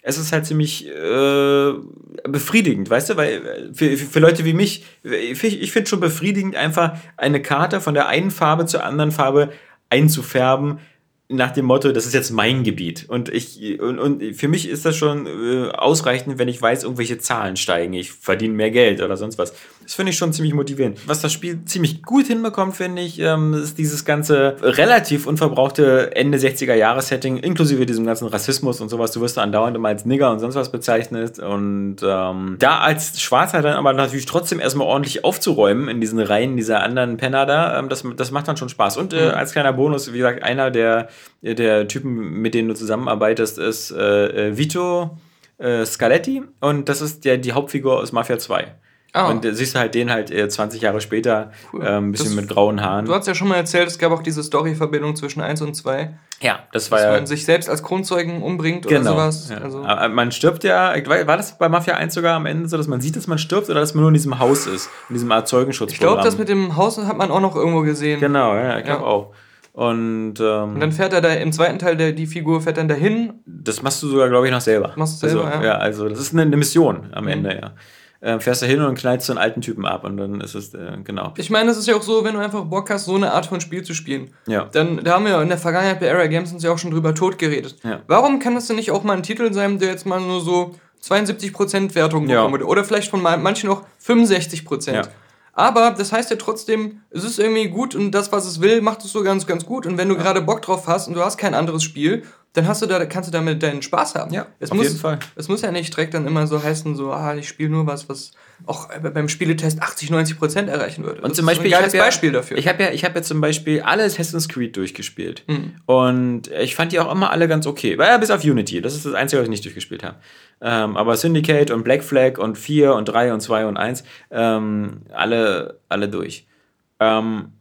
S2: es ist halt ziemlich äh, befriedigend, weißt du, weil für, für Leute wie mich, ich, ich finde schon befriedigend, einfach eine Karte von der einen Farbe zur anderen Farbe einzufärben, nach dem Motto, das ist jetzt mein Gebiet. Und ich und, und für mich ist das schon äh, ausreichend, wenn ich weiß, irgendwelche Zahlen steigen. Ich verdiene mehr Geld oder sonst was. Das finde ich schon ziemlich motivierend. Was das Spiel ziemlich gut hinbekommt, finde ich, ähm, ist dieses ganze relativ unverbrauchte Ende 60er Jahre Setting, inklusive diesem ganzen Rassismus und sowas. Du wirst andauernd immer als Nigger und sonst was bezeichnet. Und ähm, da als Schwarzer dann aber natürlich trotzdem erstmal ordentlich aufzuräumen in diesen Reihen dieser anderen Penner da, ähm, das, das macht dann schon Spaß. Und äh, mhm. als kleiner Bonus, wie gesagt, einer der der Typen, mit denen du zusammenarbeitest, ist äh, äh, Vito äh, Scaletti und das ist der, die Hauptfigur aus Mafia 2. Oh. Und siehst du halt den halt äh, 20 Jahre später, cool. äh, ein bisschen das, mit grauen Haaren.
S1: Du hast ja schon mal erzählt, es gab auch diese Story-Verbindung zwischen 1 und 2.
S2: Ja, das war
S1: dass
S2: ja.
S1: Man sich selbst als Kronzeugen umbringt genau, oder sowas.
S2: Ja. Also. Aber man stirbt ja, war das bei Mafia 1 sogar am Ende so, dass man sieht, dass man stirbt oder dass man nur in diesem Haus ist, in diesem Art Zeugenschutz?
S1: Ich glaube, das mit dem Haus hat man auch noch irgendwo gesehen.
S2: Genau, ja, ich glaube ja. auch. Und, ähm,
S1: und dann fährt er da im zweiten Teil, der, die Figur fährt dann dahin.
S2: Das machst du sogar, glaube ich, noch selber.
S1: Machst du selber,
S2: also, ja. ja. Also das ist eine, eine Mission am mhm. Ende, ja. Ähm, fährst du hin und knallst so einen alten Typen ab und dann ist es, äh, genau.
S1: Ich meine, es ist ja auch so, wenn du einfach Bock hast, so eine Art von Spiel zu spielen.
S2: Ja.
S1: Dann, da haben wir in der Vergangenheit bei Area Games uns ja auch schon drüber tot geredet. Ja. Warum kann das denn nicht auch mal ein Titel sein, der jetzt mal nur so 72% Wertung bekommen ja. Oder vielleicht von manchen auch 65%. Ja. Aber das heißt ja trotzdem, es ist irgendwie gut und das, was es will, macht es so ganz, ganz gut. Und wenn du ja. gerade Bock drauf hast und du hast kein anderes Spiel, dann hast du da, kannst du damit deinen Spaß haben.
S2: Ja,
S1: es
S2: auf
S1: muss,
S2: jeden Fall.
S1: Es muss ja nicht direkt dann immer so heißen, so, ah, ich spiele nur was, was auch beim Spieletest 80, 90 Prozent erreichen würde.
S2: Und das zum Beispiel, ist ein geiles Beispiel ja, dafür. Ich habe ja, ich habe ja zum Beispiel alle Assassin's Creed durchgespielt. Mhm. Und ich fand die auch immer alle ganz okay. Ja, bis auf Unity. Das ist das Einzige, was ich nicht durchgespielt habe. Ähm, aber Syndicate und Black Flag und 4 und 3 und 2 und 1, ähm, alle, alle durch. Ähm,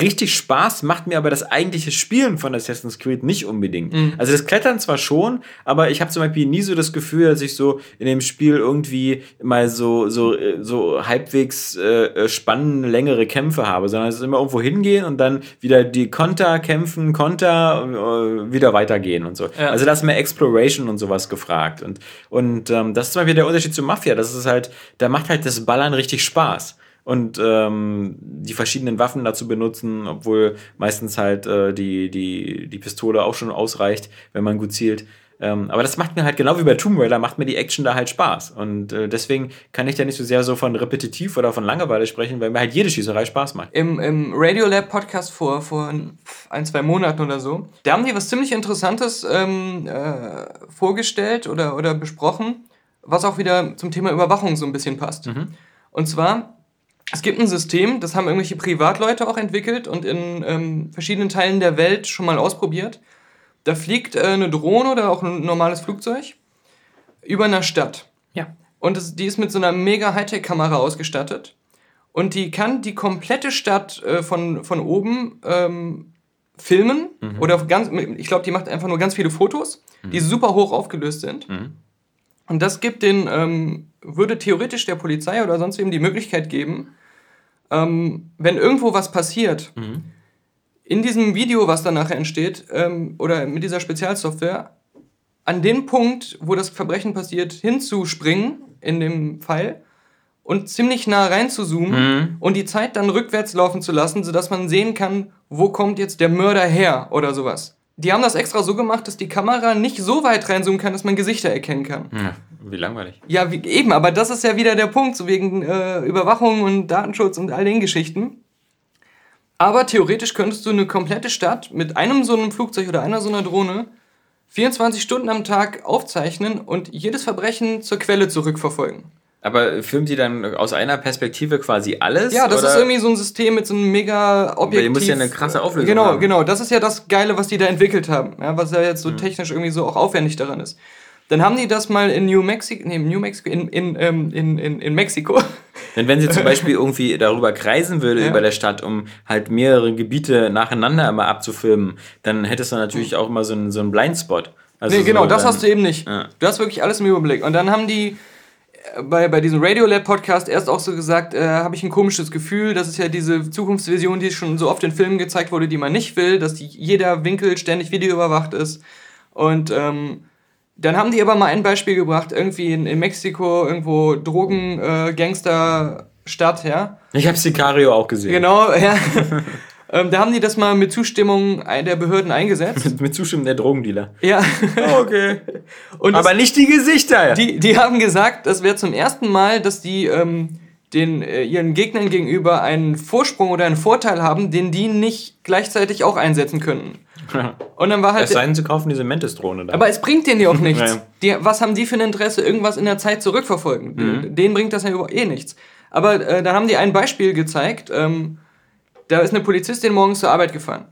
S2: richtig Spaß macht mir aber das eigentliche Spielen von Assassin's Creed nicht unbedingt. Mhm. Also das Klettern zwar schon, aber ich habe zum Beispiel nie so das Gefühl, dass ich so in dem Spiel irgendwie mal so, so, so halbwegs äh, spannende, längere Kämpfe habe, sondern es ist immer irgendwo hingehen und dann wieder die Konter kämpfen, Konter, äh, wieder weitergehen und so. Ja. Also da ist mehr Exploration und sowas gefragt. Und, und ähm, das ist zum Beispiel der Unterschied zu Mafia. Das ist halt, da macht halt das Ballern richtig Spaß und ähm, die verschiedenen Waffen dazu benutzen, obwohl meistens halt äh, die, die, die Pistole auch schon ausreicht, wenn man gut zielt. Ähm, aber das macht mir halt genau wie bei Tomb Raider, macht mir die Action da halt Spaß. Und äh, deswegen kann ich da nicht so sehr so von repetitiv oder von Langeweile sprechen, weil mir halt jede Schießerei Spaß macht.
S1: Im, im Radiolab Podcast vor, vor ein, zwei Monaten oder so, da haben die was ziemlich Interessantes ähm, äh, vorgestellt oder, oder besprochen, was auch wieder zum Thema Überwachung so ein bisschen passt. Mhm. Und zwar es gibt ein System, das haben irgendwelche Privatleute auch entwickelt und in ähm, verschiedenen Teilen der Welt schon mal ausprobiert. Da fliegt äh, eine Drohne oder auch ein normales Flugzeug über einer Stadt.
S2: Ja.
S1: Und das, die ist mit so einer mega Hightech-Kamera ausgestattet. Und die kann die komplette Stadt äh, von, von oben ähm, filmen. Mhm. Oder ganz, ich glaube, die macht einfach nur ganz viele Fotos, mhm. die super hoch aufgelöst sind. Mhm. Und das gibt den, ähm, würde theoretisch der Polizei oder sonst wem die Möglichkeit geben, ähm, wenn irgendwo was passiert, mhm. in diesem Video, was dann nachher entsteht, ähm, oder mit dieser Spezialsoftware, an den Punkt, wo das Verbrechen passiert, hinzuspringen, in dem Fall, und ziemlich nah reinzuzoomen mhm. und die Zeit dann rückwärts laufen zu lassen, sodass man sehen kann, wo kommt jetzt der Mörder her oder sowas. Die haben das extra so gemacht, dass die Kamera nicht so weit reinzoomen kann, dass man Gesichter erkennen kann.
S2: Ja, wie langweilig.
S1: Ja, wie, eben, aber das ist ja wieder der Punkt, so wegen äh, Überwachung und Datenschutz und all den Geschichten. Aber theoretisch könntest du eine komplette Stadt mit einem so einem Flugzeug oder einer so einer Drohne 24 Stunden am Tag aufzeichnen und jedes Verbrechen zur Quelle zurückverfolgen.
S2: Aber filmen die dann aus einer Perspektive quasi alles?
S1: Ja, das oder? ist irgendwie so ein System mit so einem mega Objektiv. Die muss ja eine krasse Auflösung genau, haben. Genau, genau. Das ist ja das Geile, was die da entwickelt haben. Ja, was ja jetzt so mhm. technisch irgendwie so auch aufwendig daran ist. Dann haben die das mal in New Mexico, nee, New Mexico, in, in, ähm, in, in, in Mexiko.
S2: Denn wenn sie zum Beispiel irgendwie darüber kreisen würde, ja. über der Stadt, um halt mehrere Gebiete nacheinander immer abzufilmen, dann hättest du natürlich auch immer so einen, so einen Blindspot.
S1: Also nee, genau, so, das dann, hast du eben nicht. Ja. Du hast wirklich alles im Überblick. Und dann haben die bei, bei diesem Radiolab-Podcast erst auch so gesagt, äh, habe ich ein komisches Gefühl. Das ist ja diese Zukunftsvision, die schon so oft in Filmen gezeigt wurde, die man nicht will, dass die, jeder Winkel ständig videoüberwacht ist. Und ähm, dann haben die aber mal ein Beispiel gebracht, irgendwie in, in Mexiko, irgendwo Drogen-Gangster-Stadt, äh, ja.
S2: Ich habe Sicario auch gesehen.
S1: Genau, ja. Ähm, da haben die das mal mit Zustimmung der Behörden eingesetzt.
S2: mit Zustimmung der Drogendealer.
S1: Ja.
S2: Oh, okay. Und Aber das, nicht die Gesichter.
S1: Die, die haben gesagt, das wäre zum ersten Mal, dass die ähm, den, äh, ihren Gegnern gegenüber einen Vorsprung oder einen Vorteil haben, den die nicht gleichzeitig auch einsetzen können.
S2: Und dann war halt. Es sei denn, sie kaufen diese Mentis-Drohne
S1: da. Aber es bringt denen ja auch nichts. die, was haben die für ein Interesse, irgendwas in der Zeit zurückverfolgen? Mhm. Denen bringt das ja eh nichts. Aber äh, dann haben die ein Beispiel gezeigt. Ähm, da ist eine Polizistin morgens zur Arbeit gefahren.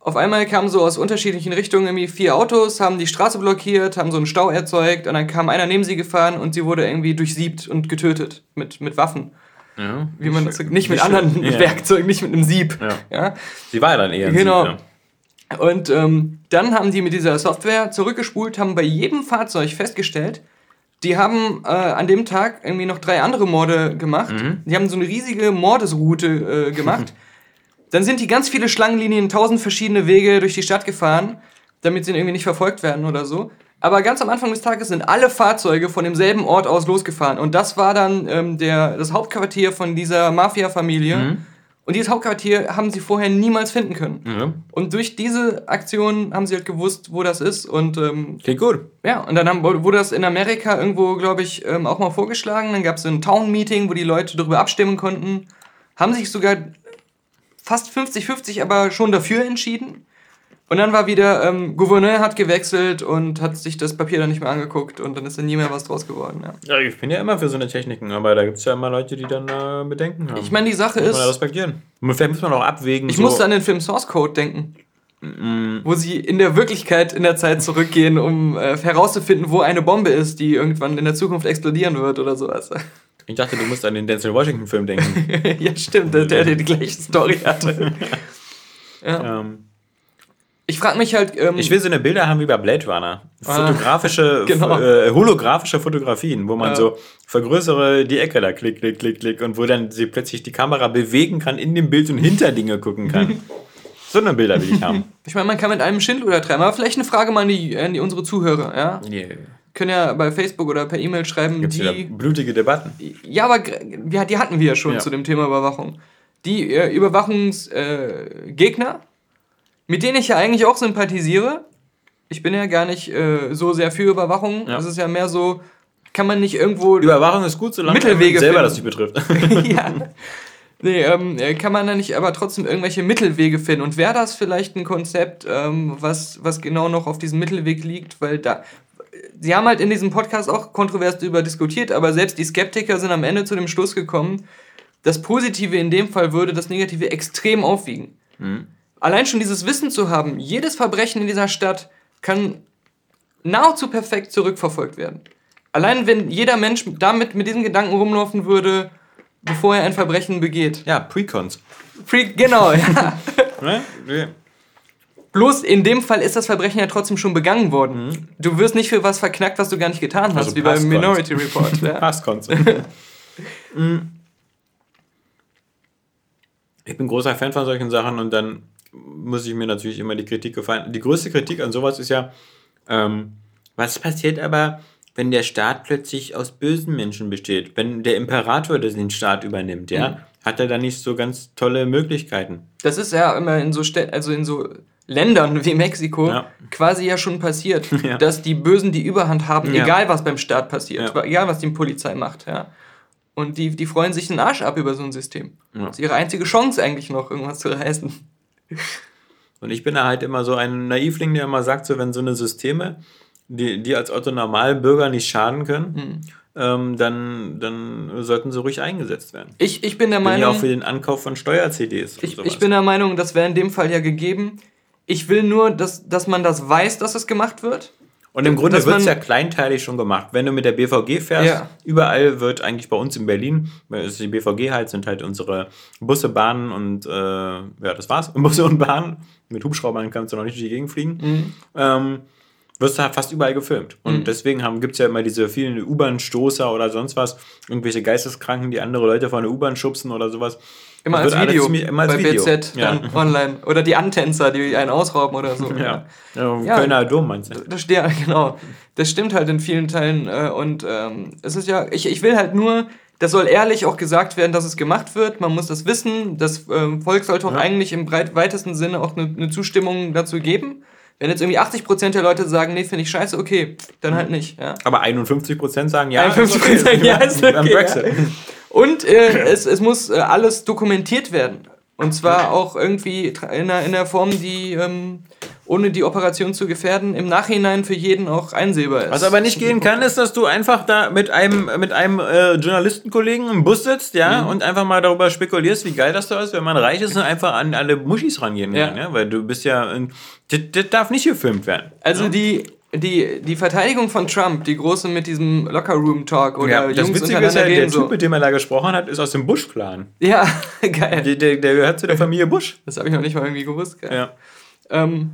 S1: Auf einmal kamen so aus unterschiedlichen Richtungen irgendwie vier Autos, haben die Straße blockiert, haben so einen Stau erzeugt und dann kam einer neben sie gefahren und sie wurde irgendwie durchsiebt und getötet mit, mit Waffen. Ja, Wie man das nicht mit anderen ja. Werkzeugen, nicht mit einem Sieb. Ja. ja.
S2: Sie war ja dann eher ein
S1: genau. Sieb, ja. Und ähm, dann haben die mit dieser Software zurückgespult, haben bei jedem Fahrzeug festgestellt, die haben äh, an dem Tag irgendwie noch drei andere Morde gemacht. Mhm. Die haben so eine riesige Mordesroute äh, gemacht. Dann sind die ganz viele Schlangenlinien, tausend verschiedene Wege durch die Stadt gefahren, damit sie irgendwie nicht verfolgt werden oder so. Aber ganz am Anfang des Tages sind alle Fahrzeuge von demselben Ort aus losgefahren. Und das war dann ähm, der, das Hauptquartier von dieser Mafia-Familie. Mhm. Und dieses Hauptquartier haben sie vorher niemals finden können. Mhm. Und durch diese Aktion haben sie halt gewusst, wo das ist. Und, ähm,
S2: Klingt gut.
S1: Ja, und dann haben, wurde das in Amerika irgendwo, glaube ich, ähm, auch mal vorgeschlagen. Dann gab es ein Town-Meeting, wo die Leute darüber abstimmen konnten. Haben sich sogar fast 50-50 aber schon dafür entschieden. Und dann war wieder, ähm, Gouverneur hat gewechselt und hat sich das Papier dann nicht mehr angeguckt und dann ist dann nie mehr was draus geworden. Ja,
S2: ja ich bin ja immer für so eine Techniken, aber da gibt es ja immer Leute, die dann äh, Bedenken haben.
S1: Ich meine, die Sache muss ist.
S2: Man respektieren. Und vielleicht muss man auch abwägen.
S1: Ich so. musste an den Film Source Code denken. Mm. Wo sie in der Wirklichkeit in der Zeit zurückgehen, um äh, herauszufinden, wo eine Bombe ist, die irgendwann in der Zukunft explodieren wird oder sowas.
S2: Ich dachte, du musst an den Denzel Washington-Film denken.
S1: ja, stimmt, der, der die gleiche Story hatte. ja. Ähm. Ich frage mich halt.
S2: Ähm, ich will so eine Bilder haben wie bei Blade Runner. Ah, Fotografische, genau. äh, holographische Fotografien, wo man ja. so vergrößere die Ecke da, klick, klick, klick, klick, und wo dann sie plötzlich die Kamera bewegen kann in dem Bild und hinter Dinge gucken kann. so eine Bilder will ich haben.
S1: Ich meine, man kann mit einem Schindluder treiben, aber vielleicht eine Frage mal an die, an die unsere Zuhörer, ja? Yeah können ja bei Facebook oder per E-Mail schreiben,
S2: Gibt's die. blutige Debatten.
S1: Ja, aber die hatten wir ja schon ja. zu dem Thema Überwachung. Die äh, Überwachungsgegner, äh, mit denen ich ja eigentlich auch sympathisiere, Ich bin ja gar nicht äh, so sehr für Überwachung. Ja. Das ist ja mehr so, kann man nicht irgendwo.
S2: Überwachung ist gut, solange
S1: Mittelwege
S2: man selber das nicht betrifft.
S1: ja. Nee, ähm, äh, kann man da nicht aber trotzdem irgendwelche Mittelwege finden? Und wäre das vielleicht ein Konzept, ähm, was, was genau noch auf diesem Mittelweg liegt? Weil da. Sie haben halt in diesem Podcast auch kontrovers darüber diskutiert, aber selbst die Skeptiker sind am Ende zu dem Schluss gekommen, das Positive in dem Fall würde das Negative extrem aufwiegen. Mhm. Allein schon dieses Wissen zu haben, jedes Verbrechen in dieser Stadt kann nahezu perfekt zurückverfolgt werden. Allein wenn jeder Mensch damit mit diesem Gedanken rumlaufen würde, bevor er ein Verbrechen begeht.
S2: Ja, Precons.
S1: Pre genau, ja. Bloß in dem Fall ist das Verbrechen ja trotzdem schon begangen worden. Mhm. Du wirst nicht für was verknackt, was du gar nicht getan hast, also wie beim Minority Report. Ja? Passcons.
S2: Mhm. ich bin großer Fan von solchen Sachen und dann muss ich mir natürlich immer die Kritik gefallen. Die größte Kritik an sowas ist ja, ähm, was passiert aber, wenn der Staat plötzlich aus bösen Menschen besteht? Wenn der Imperator den Staat übernimmt, ja? Mhm. Hat er da nicht so ganz tolle Möglichkeiten?
S1: Das ist ja immer in so Städten, also in so Ländern wie Mexiko ja. quasi ja schon passiert, ja. dass die Bösen die Überhand haben, ja. egal was beim Staat passiert, egal was die Polizei macht, ja. Und die, die freuen sich den Arsch ab über so ein System. Das ist ihre einzige Chance eigentlich noch, irgendwas zu reißen.
S2: Und ich bin da halt immer so ein Naivling, der immer sagt, so wenn so eine Systeme, die, die als Otto Normalbürger nicht schaden können, mhm. ähm, dann, dann sollten sie ruhig eingesetzt werden.
S1: Ich, ich bin der Meinung.
S2: Ja auch für den Ankauf von Steuer-CDs.
S1: Ich, ich bin der Meinung, das wäre in dem Fall ja gegeben. Ich will nur, dass, dass man das weiß, dass es gemacht wird.
S2: Und im Grunde wird es ja kleinteilig schon gemacht. Wenn du mit der BVG fährst, ja. überall wird eigentlich bei uns in Berlin, ist die BVG halt, sind halt unsere Busse, Bahnen und äh, ja, das war's. Busse und Bahnen. Mit Hubschraubern kannst du noch nicht durch die Gegend fliegen. Mhm. Ähm, wirst du halt fast überall gefilmt. Und mhm. deswegen gibt es ja immer diese vielen U-Bahn-Stoßer oder sonst was, irgendwelche Geisteskranken, die andere Leute von der U-Bahn schubsen oder sowas. Immer als Video.
S1: Immer als bei Video. BZ dann ja. online. Oder die Antänzer, die einen ausrauben oder so.
S2: Ja. ja. ja. Kölner Dom meinst du?
S1: Das, ja, genau. Das stimmt halt in vielen Teilen. Äh, und ähm, es ist ja, ich, ich will halt nur, das soll ehrlich auch gesagt werden, dass es gemacht wird. Man muss das wissen. Das ähm, Volk sollte auch eigentlich im breit, weitesten Sinne auch eine, eine Zustimmung dazu geben. Wenn jetzt irgendwie 80% der Leute sagen, nee, finde ich scheiße, okay, dann halt nicht. Ja.
S2: Aber 51% sagen ja. 51% sagen
S1: ja, ist okay. Brexit. Ja. Und äh, es, es muss äh, alles dokumentiert werden. Und zwar auch irgendwie in einer, in einer Form, die ähm, ohne die Operation zu gefährden, im Nachhinein für jeden auch einsehbar ist.
S2: Was aber nicht gehen kann, ist, dass du einfach da mit einem, mit einem äh, Journalistenkollegen im Bus sitzt, ja, mhm. und einfach mal darüber spekulierst, wie geil das da ist, wenn man reich ist und einfach an alle Muschis rangehen kann, ja. ja? Weil du bist ja, das, das darf nicht gefilmt werden.
S1: Also ja? die, die, die Verteidigung von Trump, die große mit diesem Locker-Room-Talk oder ja,
S2: das Jungs Witzige ist ja, der Typ, so. mit dem er da gesprochen hat, ist aus dem Bush-Clan.
S1: Ja, geil.
S2: Der, der, der, gehört zu der Familie Bush.
S1: Das habe ich noch nicht mal irgendwie gewusst. Geil. Ja. Ähm,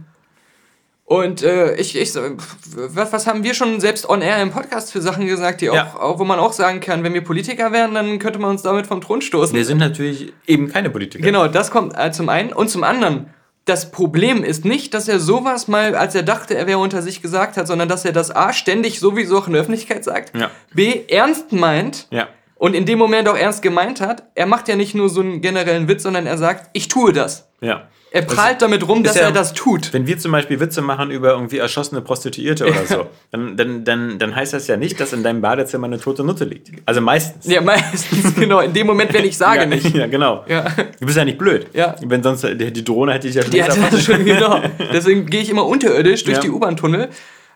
S1: und äh, ich, ich, was, was haben wir schon selbst on air im Podcast für Sachen gesagt, die auch, ja. auch, wo man auch sagen kann, wenn wir Politiker wären, dann könnte man uns damit vom Thron stoßen.
S2: Wir sind natürlich eben keine Politiker.
S1: Genau, das kommt äh, zum einen. Und zum anderen, das Problem ist nicht, dass er sowas mal, als er dachte, er wäre unter sich gesagt hat, sondern dass er das A ständig sowieso auch in der Öffentlichkeit sagt, ja. B ernst meint ja. und in dem Moment auch ernst gemeint hat. Er macht ja nicht nur so einen generellen Witz, sondern er sagt, ich tue das. Ja. Er prahlt damit rum, dass ja, er das tut.
S2: Wenn wir zum Beispiel Witze machen über irgendwie erschossene Prostituierte oder so, dann, dann, dann, dann heißt das ja nicht, dass in deinem Badezimmer eine tote Nutte liegt. Also meistens.
S1: Ja, meistens, genau. In dem Moment, wenn ich sage
S2: ja,
S1: nicht.
S2: Ja, genau. Ja. Du bist ja nicht blöd. Ja. Wenn sonst die, die Drohne hätte ich ja schon, die hatte
S1: schon genau. Deswegen gehe ich immer unterirdisch durch ja. die U-Bahn-Tunnel,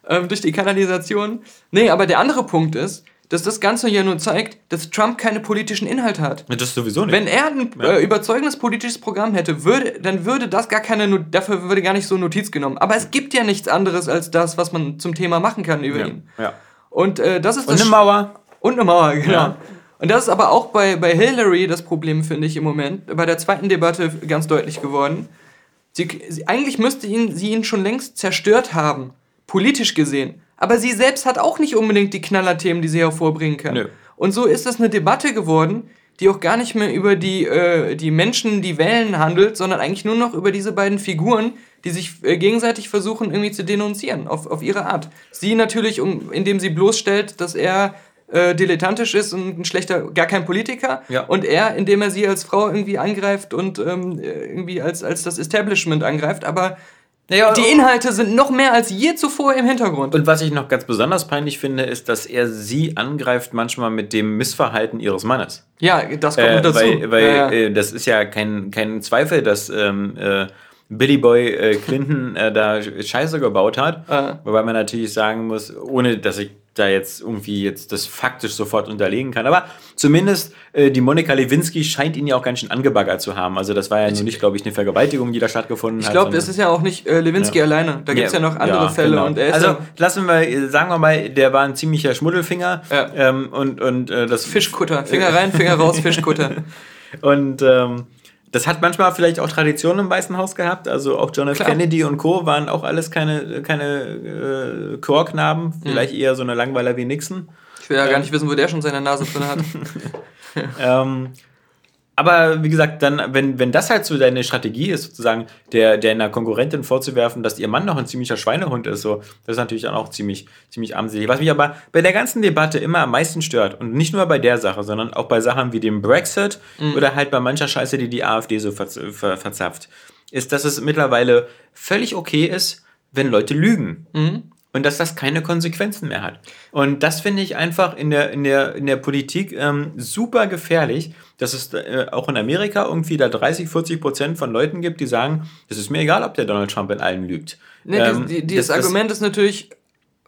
S1: äh, durch die Kanalisation. Nee, aber der andere Punkt ist, dass das Ganze ja nur zeigt, dass Trump keine politischen Inhalte hat.
S2: Das sowieso nicht.
S1: Wenn er ein ja. äh, überzeugendes politisches Programm hätte, würde, dann würde das gar keine, dafür würde gar nicht so Notiz genommen. Aber es gibt ja nichts anderes als das, was man zum Thema machen kann über
S2: ja.
S1: ihn.
S2: Ja.
S1: Und äh, das ist
S2: Und eine Mauer.
S1: Und eine Mauer, genau. Ja. Und das ist aber auch bei, bei Hillary das Problem, finde ich, im Moment, bei der zweiten Debatte ganz deutlich geworden. Sie, sie, eigentlich müsste ihn, sie ihn schon längst zerstört haben, politisch gesehen. Aber sie selbst hat auch nicht unbedingt die Knallerthemen, die sie hervorbringen kann. Nö. Und so ist das eine Debatte geworden, die auch gar nicht mehr über die, äh, die Menschen, die wählen, handelt, sondern eigentlich nur noch über diese beiden Figuren, die sich äh, gegenseitig versuchen irgendwie zu denunzieren, auf, auf ihre Art. Sie natürlich, um, indem sie bloßstellt, dass er äh, dilettantisch ist und ein schlechter, gar kein Politiker. Ja. Und er, indem er sie als Frau irgendwie angreift und ähm, irgendwie als, als das Establishment angreift. Aber Ja, die Inhalte sind noch mehr als je zuvor im Hintergrund.
S2: Und was ich noch ganz besonders peinlich finde, ist, dass er sie angreift manchmal mit dem Missverhalten ihres Mannes.
S1: Ja, das kommt äh, dazu.
S2: Weil, weil ja, ja. Äh, das ist ja kein, kein Zweifel, dass ähm, äh, Billy Boy äh, Clinton äh, da Scheiße gebaut hat. Ah. Wobei man natürlich sagen muss, ohne dass ich da jetzt irgendwie jetzt das faktisch sofort unterlegen kann. Aber zumindest äh, die Monika Lewinsky scheint ihn ja auch ganz schön angebaggert zu haben. Also das war ja nur nicht, glaube ich, eine Vergewaltigung, die da stattgefunden
S1: ich hat. Ich glaube, es ist ja auch nicht äh, Lewinsky ja. alleine. Da gibt es ja, ja, noch andere ja, Fälle. Genau. Und
S2: also lassen wir, sagen wir mal, der war ein ziemlicher Schmuddelfinger. Ähm, und, und äh, das
S1: Fischkutter. Finger rein, Finger raus, Fischkutter.
S2: und ähm, das hat manchmal vielleicht auch Tradition im Weißen Haus gehabt. Also auch John F. Klar. Kennedy und Co. waren auch alles keine, keine äh, Chorknaben. Vielleicht mhm. eher so eine Langweiler wie Nixon.
S1: Ich will ja ähm. gar nicht wissen, wo der schon seine Nase drin hat.
S2: ähm, aber wie gesagt, dann, wenn, wenn das halt so deine Strategie ist, sozusagen, der, der einer Konkurrentin vorzuwerfen, dass ihr Mann noch ein ziemlicher Schweinehund ist, so, das ist natürlich dann auch ziemlich, ziemlich armselig. Was mich aber bei der ganzen Debatte immer am meisten stört, und nicht nur bei der Sache, sondern auch bei Sachen wie dem Brexit mhm. oder halt bei mancher Scheiße, die die AfD so ver ver verzapft, ist, dass es mittlerweile völlig okay ist, wenn Leute lügen. Mhm und dass das keine Konsequenzen mehr hat. Und das finde ich einfach in der, in der, in der Politik ähm, super gefährlich, dass es äh, auch in Amerika irgendwie da 30, 40 Prozent von Leuten gibt, die sagen, es ist mir egal, ob der Donald Trump in allen lügt.
S1: Nee, ähm, die, die, das, das, Argument ist natürlich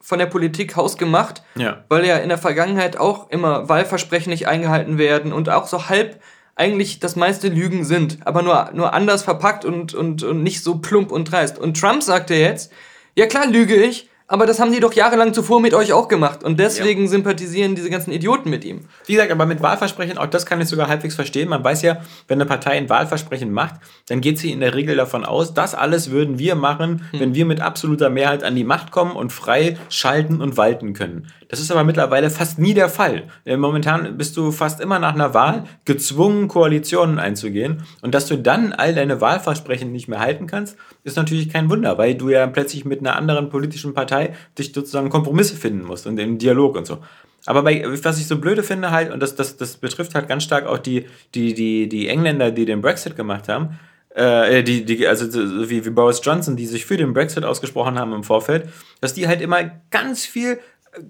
S1: von der Politik hausgemacht, ja. weil ja in der Vergangenheit auch immer Wahlversprechen nicht eingehalten werden und auch so halb eigentlich das meiste Lügen sind, aber nur, nur anders verpackt und, und, und nicht so plump und dreist. Und Trump sagte jetzt, ja klar lüge ich, aber das haben die doch jahrelang zuvor mit euch auch gemacht. Und deswegen ja. sympathisieren diese ganzen Idioten mit ihm.
S2: Wie gesagt, aber mit Wahlversprechen, auch das kann ich sogar halbwegs verstehen. Man weiß ja, wenn eine Partei ein Wahlversprechen macht, dann geht sie in der Regel davon aus, das alles würden wir machen, hm. wenn wir mit absoluter Mehrheit an die Macht kommen und frei schalten und walten können. Das ist aber mittlerweile fast nie der Fall. Äh, momentan bist du fast immer nach einer Wahl gezwungen, Koalitionen einzugehen. Und dass du dann all deine Wahlversprechen nicht mehr halten kannst, ist natürlich kein Wunder, weil du ja plötzlich mit einer anderen politischen Partei dich sozusagen Kompromisse finden musst und im Dialog und so. Aber bei, was ich so blöde finde halt, und das, das, das betrifft halt ganz stark auch die, die, die, die Engländer, die den Brexit gemacht haben, äh, die, die, also wie, wie Boris Johnson, die sich für den Brexit ausgesprochen haben im Vorfeld, dass die halt immer ganz viel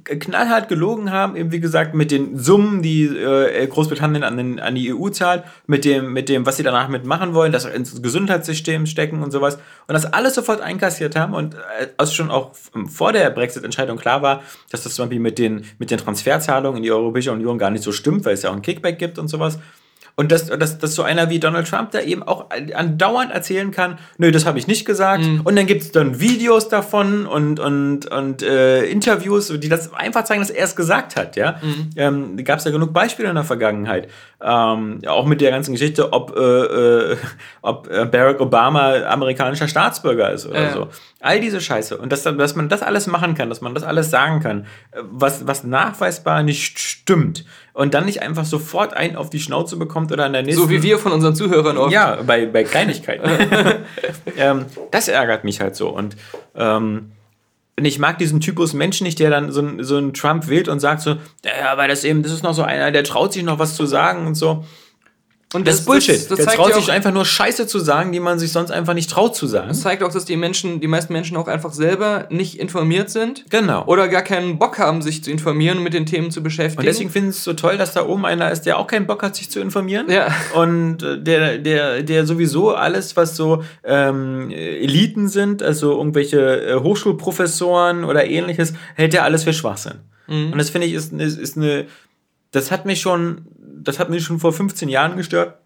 S2: knallhart gelogen haben, eben wie gesagt, mit den Summen, die äh, Großbritannien an, den, an die EU zahlt, mit dem, mit dem, was sie danach mitmachen wollen, das ins Gesundheitssystem stecken und sowas. Und das alles sofort einkassiert haben und äh, als schon auch vor der Brexit-Entscheidung klar war, dass das zum Beispiel mit den, mit den Transferzahlungen in die Europäische Union gar nicht so stimmt, weil es ja auch ein Kickback gibt und sowas. Und dass, dass, dass so einer wie Donald Trump da eben auch andauernd erzählen kann, nö, das habe ich nicht gesagt. Mhm. Und dann gibt es dann Videos davon und, und, und äh, Interviews, die das einfach zeigen, dass er es gesagt hat. Ja? Mhm. Ähm, Gab es ja genug Beispiele in der Vergangenheit. Ähm, auch mit der ganzen Geschichte, ob, äh, äh, ob äh, Barack Obama amerikanischer Staatsbürger ist oder ja. so. All diese Scheiße. Und dass, dass man das alles machen kann, dass man das alles sagen kann, äh, was, was nachweisbar nicht stimmt. Und dann nicht einfach sofort einen auf die Schnauze bekommt oder an der nächsten.
S1: So wie wir von unseren Zuhörern
S2: oft. Ja, bei, bei Kleinigkeiten. ähm, das ärgert mich halt so. Und ähm, ich mag diesen Typus Mensch nicht, der dann so, so einen Trump wählt und sagt so, ja, weil das eben, das ist noch so einer, der traut sich noch was zu sagen und so. Und das, das ist Bullshit. Das, das der traut sich einfach nur Scheiße zu sagen, die man sich sonst einfach nicht traut zu sagen.
S1: Das zeigt auch, dass die Menschen, die meisten Menschen auch einfach selber nicht informiert sind.
S2: Genau.
S1: Oder gar keinen Bock haben, sich zu informieren und mit den Themen zu beschäftigen.
S2: Und deswegen finde ich es so toll, dass da oben einer ist, der auch keinen Bock hat, sich zu informieren.
S1: Ja.
S2: Und äh, der, der, der sowieso alles, was so ähm, Eliten sind, also irgendwelche äh, Hochschulprofessoren oder ähnliches, hält er alles für Schwachsinn. Mhm. Und das finde ich ist, ist, ist eine, das hat mich schon das hat mich schon vor 15 Jahren gestört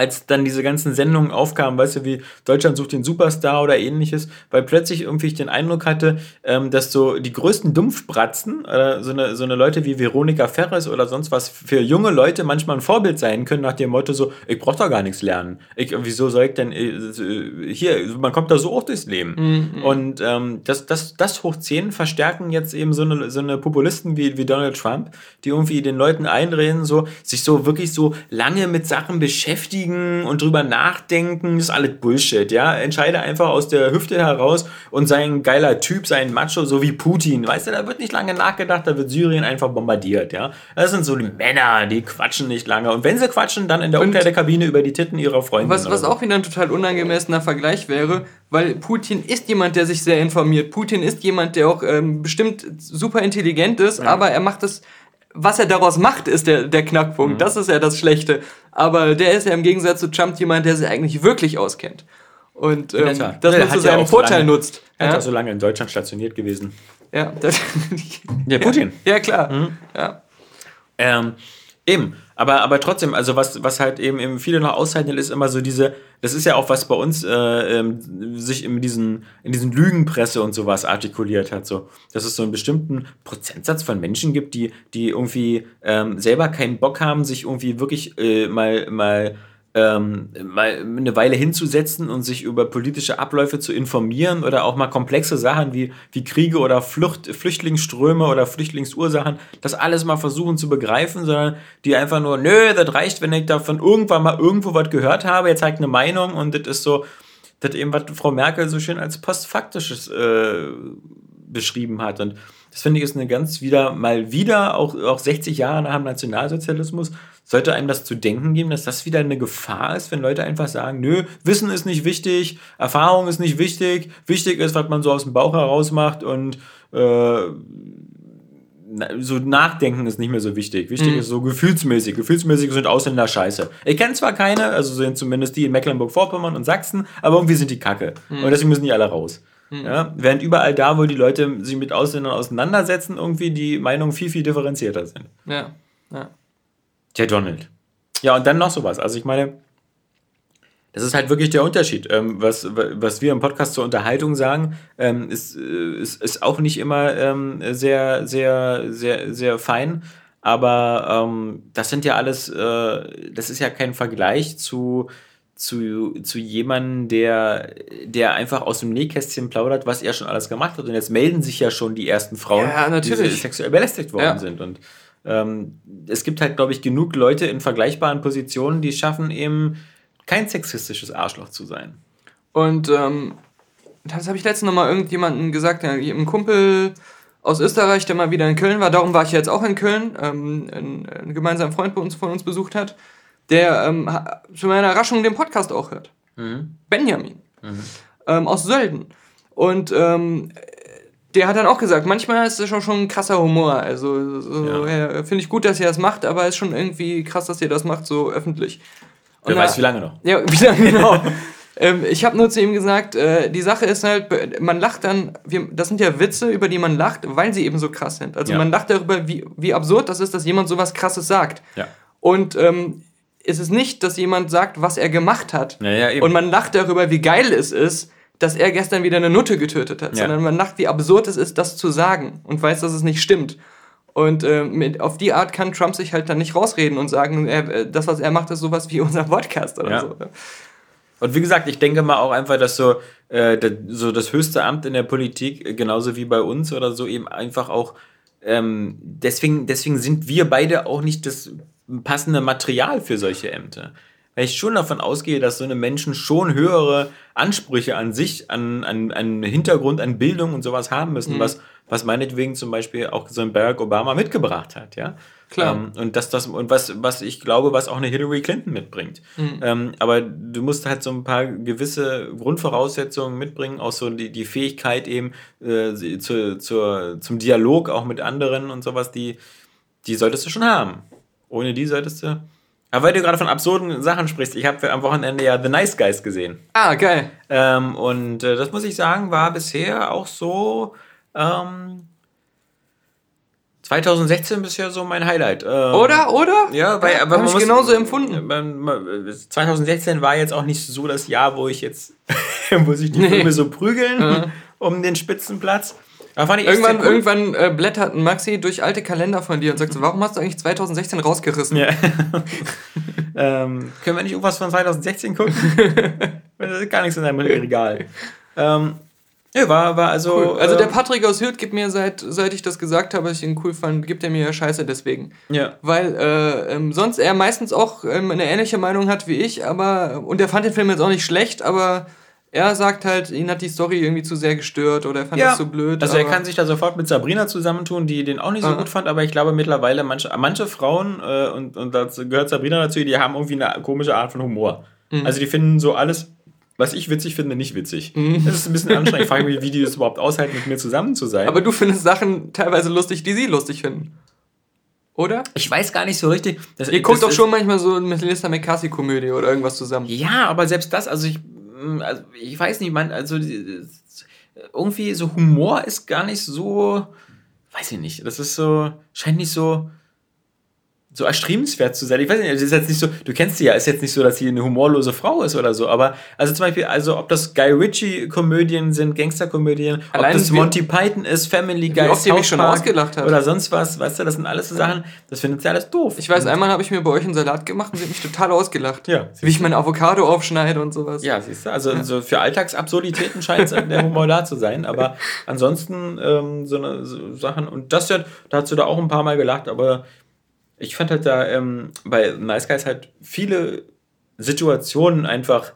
S2: als dann diese ganzen Sendungen aufkamen, weißt du, wie Deutschland sucht den Superstar oder ähnliches, weil plötzlich irgendwie ich den Eindruck hatte, ähm, dass so die größten Dumpfbratzen, äh, so, eine, so eine Leute wie Veronika Ferres oder sonst was, für junge Leute manchmal ein Vorbild sein können, nach dem Motto so, ich brauch da gar nichts lernen. Ich, wieso soll ich denn, äh, hier, man kommt da so auch durchs Leben. Mhm. Und ähm, das, das, das hoch 10 verstärken jetzt eben so eine, so eine Populisten wie, wie Donald Trump, die irgendwie den Leuten einreden, so, sich so wirklich so lange mit Sachen beschäftigen, überlegen und drüber nachdenken, das ist alles Bullshit, ja. Entscheide einfach aus der Hüfte heraus und sei ein geiler Typ, sei ein Macho, so wie Putin. Weißt du, da wird nicht lange nachgedacht, da wird Syrien einfach bombardiert, ja. Das sind so die Männer, die quatschen nicht lange. Und wenn sie quatschen, dann in der Umkleidekabine über die Titten ihrer Freunde.
S1: Was, was auch wieder ein total unangemessener Vergleich wäre, weil Putin ist jemand, der sich sehr informiert. Putin ist jemand, der auch ähm, bestimmt super intelligent ist, ja. aber er macht es was er daraus macht, ist der, der Knackpunkt. Mhm. Das ist ja das Schlechte. Aber der ist ja im Gegensatz zu Trump jemand, der sich eigentlich wirklich auskennt. Und ähm, das
S2: ja, zu seinem ja Vorteil so lange, nutzt. Er ja? ist auch so lange in Deutschland stationiert gewesen.
S1: Ja, das, der Putin. Ja, klar. Mhm. Ja.
S2: Ähm, eben. Aber, aber trotzdem, also was, was halt eben, eben viele noch auszeichnet, ist immer so diese, das ist ja auch was bei uns äh, ähm, sich in diesen, in diesen Lügenpresse und sowas artikuliert hat, so, dass es so einen bestimmten Prozentsatz von Menschen gibt, die, die irgendwie ähm, selber keinen Bock haben, sich irgendwie wirklich äh, mal, mal ähm, mal eine Weile hinzusetzen und sich über politische Abläufe zu informieren oder auch mal komplexe Sachen wie, wie Kriege oder Flucht, Flüchtlingsströme oder Flüchtlingsursachen, das alles mal versuchen zu begreifen, sondern die einfach nur, nö, das reicht, wenn ich davon irgendwann mal irgendwo was gehört habe, jetzt zeigt eine Meinung und das ist so, das eben, was Frau Merkel so schön als postfaktisches äh, beschrieben hat. Und das finde ich ist eine ganz wieder, mal wieder, auch, auch 60 Jahre nach dem Nationalsozialismus, sollte einem das zu denken geben, dass das wieder eine Gefahr ist, wenn Leute einfach sagen, nö, Wissen ist nicht wichtig, Erfahrung ist nicht wichtig, wichtig ist, was man so aus dem Bauch heraus macht und äh, so Nachdenken ist nicht mehr so wichtig. Wichtig mhm. ist so gefühlsmäßig. Gefühlsmäßig sind Ausländer scheiße. Ich kenne zwar keine, also sind zumindest die in Mecklenburg-Vorpommern und Sachsen, aber irgendwie sind die kacke. Mhm. Und deswegen müssen die alle raus. Mhm. Ja? Während überall da, wo die Leute sich mit Ausländern auseinandersetzen, irgendwie die Meinungen viel, viel differenzierter sind.
S1: Ja, ja.
S2: Der Donald. Ja, und dann noch sowas. Also ich meine, das ist halt wirklich der Unterschied. Ähm, was, was wir im Podcast zur Unterhaltung sagen, ähm, ist, äh, ist, ist auch nicht immer ähm, sehr, sehr, sehr, sehr fein. Aber ähm, das sind ja alles, äh, das ist ja kein Vergleich zu, zu, zu jemandem, der, der einfach aus dem Nähkästchen plaudert, was er schon alles gemacht hat. Und jetzt melden sich ja schon die ersten Frauen,
S1: ja,
S2: die sexuell belästigt worden ja. sind. Und ähm, es gibt halt, glaube ich, genug Leute in vergleichbaren Positionen, die schaffen eben kein sexistisches Arschloch zu sein.
S1: Und ähm, das habe ich letztens noch mal irgendjemandem gesagt, ja, ein Kumpel aus Österreich, der mal wieder in Köln war, darum war ich jetzt auch in Köln, ähm, ein, ein gemeinsamer Freund bei uns, von uns besucht hat, der ähm, zu meiner Überraschung den Podcast auch hört. Mhm. Benjamin. Mhm. Ähm, aus Sölden. Und ähm, der hat dann auch gesagt, manchmal ist es schon, schon ein krasser Humor. Also so, ja. ja, finde ich gut, dass ihr das macht, aber es ist schon irgendwie krass, dass ihr das macht, so öffentlich.
S2: Und Wer weiß, wie lange noch.
S1: Ja, wie lange genau. ähm, ich habe nur zu ihm gesagt, äh, die Sache ist halt, man lacht dann, wir, das sind ja Witze, über die man lacht, weil sie eben so krass sind. Also ja. man lacht darüber, wie, wie absurd das ist, dass jemand sowas krasses sagt.
S2: Ja.
S1: Und ähm, ist es nicht, dass jemand sagt, was er gemacht hat.
S2: Ja,
S1: und man lacht darüber, wie geil es ist, dass er gestern wieder eine Nutte getötet hat, ja. sondern man lacht, wie absurd es ist, das zu sagen und weiß, dass es nicht stimmt. Und äh, mit, auf die Art kann Trump sich halt dann nicht rausreden und sagen, er, äh, das, was er macht, ist sowas wie unser Podcast oder ja. so.
S2: Und wie gesagt, ich denke mal auch einfach, dass so, äh, das, so das höchste Amt in der Politik, äh, genauso wie bei uns oder so, eben einfach auch, ähm, deswegen, deswegen sind wir beide auch nicht das passende Material für solche Ämter weil ich schon davon ausgehe, dass so eine Menschen schon höhere Ansprüche an sich, an, an, an Hintergrund, an Bildung und sowas haben müssen, mhm. was, was meinetwegen zum Beispiel auch so ein Barack Obama mitgebracht hat, ja.
S1: Klar.
S2: Ähm, und das, das, und was, was ich glaube, was auch eine Hillary Clinton mitbringt. Mhm. Ähm, aber du musst halt so ein paar gewisse Grundvoraussetzungen mitbringen, auch so die, die Fähigkeit eben äh, zu, zur, zum Dialog auch mit anderen und sowas, die, die solltest du schon haben. Ohne die solltest du aber weil du gerade von absurden Sachen sprichst, ich habe am Wochenende ja The Nice Guys gesehen.
S1: Ah, geil.
S2: Ähm, und äh, das muss ich sagen, war bisher auch so. Ähm, 2016 bisher so mein Highlight. Ähm,
S1: oder, oder?
S2: Ja, weil
S1: ja, aber ich genauso empfunden.
S2: 2016 war jetzt auch nicht so das Jahr, wo ich jetzt, wo sich die nee. Filme so prügeln ja. um den Spitzenplatz
S1: irgendwann cool. irgendwann äh, blättert Maxi durch alte Kalender von dir und sagt so, warum hast du eigentlich 2016 rausgerissen?
S2: Ja. ähm, können wir nicht irgendwas von 2016 gucken? das ist gar nichts in deinem Regal. Ähm, Ja, war, war also.
S1: Cool. Also
S2: äh,
S1: der Patrick aus Hürth gibt mir, seit, seit ich das gesagt habe, dass ich ihn cool fand, gibt er mir Scheiße deswegen.
S2: Ja.
S1: Weil äh, ähm, sonst er meistens auch ähm, eine ähnliche Meinung hat wie ich, aber. Und er fand den Film jetzt auch nicht schlecht, aber er sagt halt, ihn hat die Story irgendwie zu sehr gestört oder er fand
S2: ja.
S1: das so blöd.
S2: Also er kann sich da sofort mit Sabrina zusammentun, die den auch nicht so
S1: Ah.
S2: gut fand, aber ich glaube mittlerweile manche, manche Frauen, äh, und, und dazu gehört Sabrina dazu, die haben irgendwie eine komische Art von Humor.
S1: Mhm.
S2: Also die finden so alles, was ich witzig finde, nicht witzig.
S1: Mhm.
S2: Das ist ein bisschen anstrengend. Ich frage mich, wie die das überhaupt aushalten, mit mir zusammen zu sein.
S1: Aber du findest Sachen teilweise lustig, die sie lustig finden. Oder?
S2: ich weiß gar nicht so richtig. Das,
S1: Ihr guckt doch schon manchmal so eine Melissa McCarthy-Komödie oder irgendwas zusammen.
S2: Ja, aber selbst das, also ich, also ich weiß nicht, man, also irgendwie so Humor ist gar nicht so, weiß ich nicht, das ist so, scheint nicht so, so erstrebenswert zu sein. Ich weiß nicht, das ist jetzt nicht so, du kennst sie ja, ist jetzt nicht so, dass sie eine humorlose Frau ist oder so, aber also zum Beispiel, also ob das Guy Ritchie-Komödien sind, Gangster-Komödien, ob das
S1: wie-
S2: Monty Python ist, Family Guy,
S1: oft ihr mich
S2: South
S1: schon
S2: Park
S1: ausgelacht habt.
S2: oder sonst was, weißt du, das sind alles so Sachen, das findet sie alles doof.
S1: Ich weiß, einmal habe ich mir bei euch einen Salat gemacht und sie hat mich total ausgelacht.
S2: Ja,
S1: Wie ich mein Avocado aufschneide und sowas.
S2: Ja, siehst du, also so für Alltagsabsurditäten scheint es der Humor da zu sein, aber ansonsten ähm, so, eine, so Sachen, und das ja, da hast du da auch ein paar Mal gelacht, aber ich fand halt da ähm, bei Nice Guys halt viele Situationen einfach,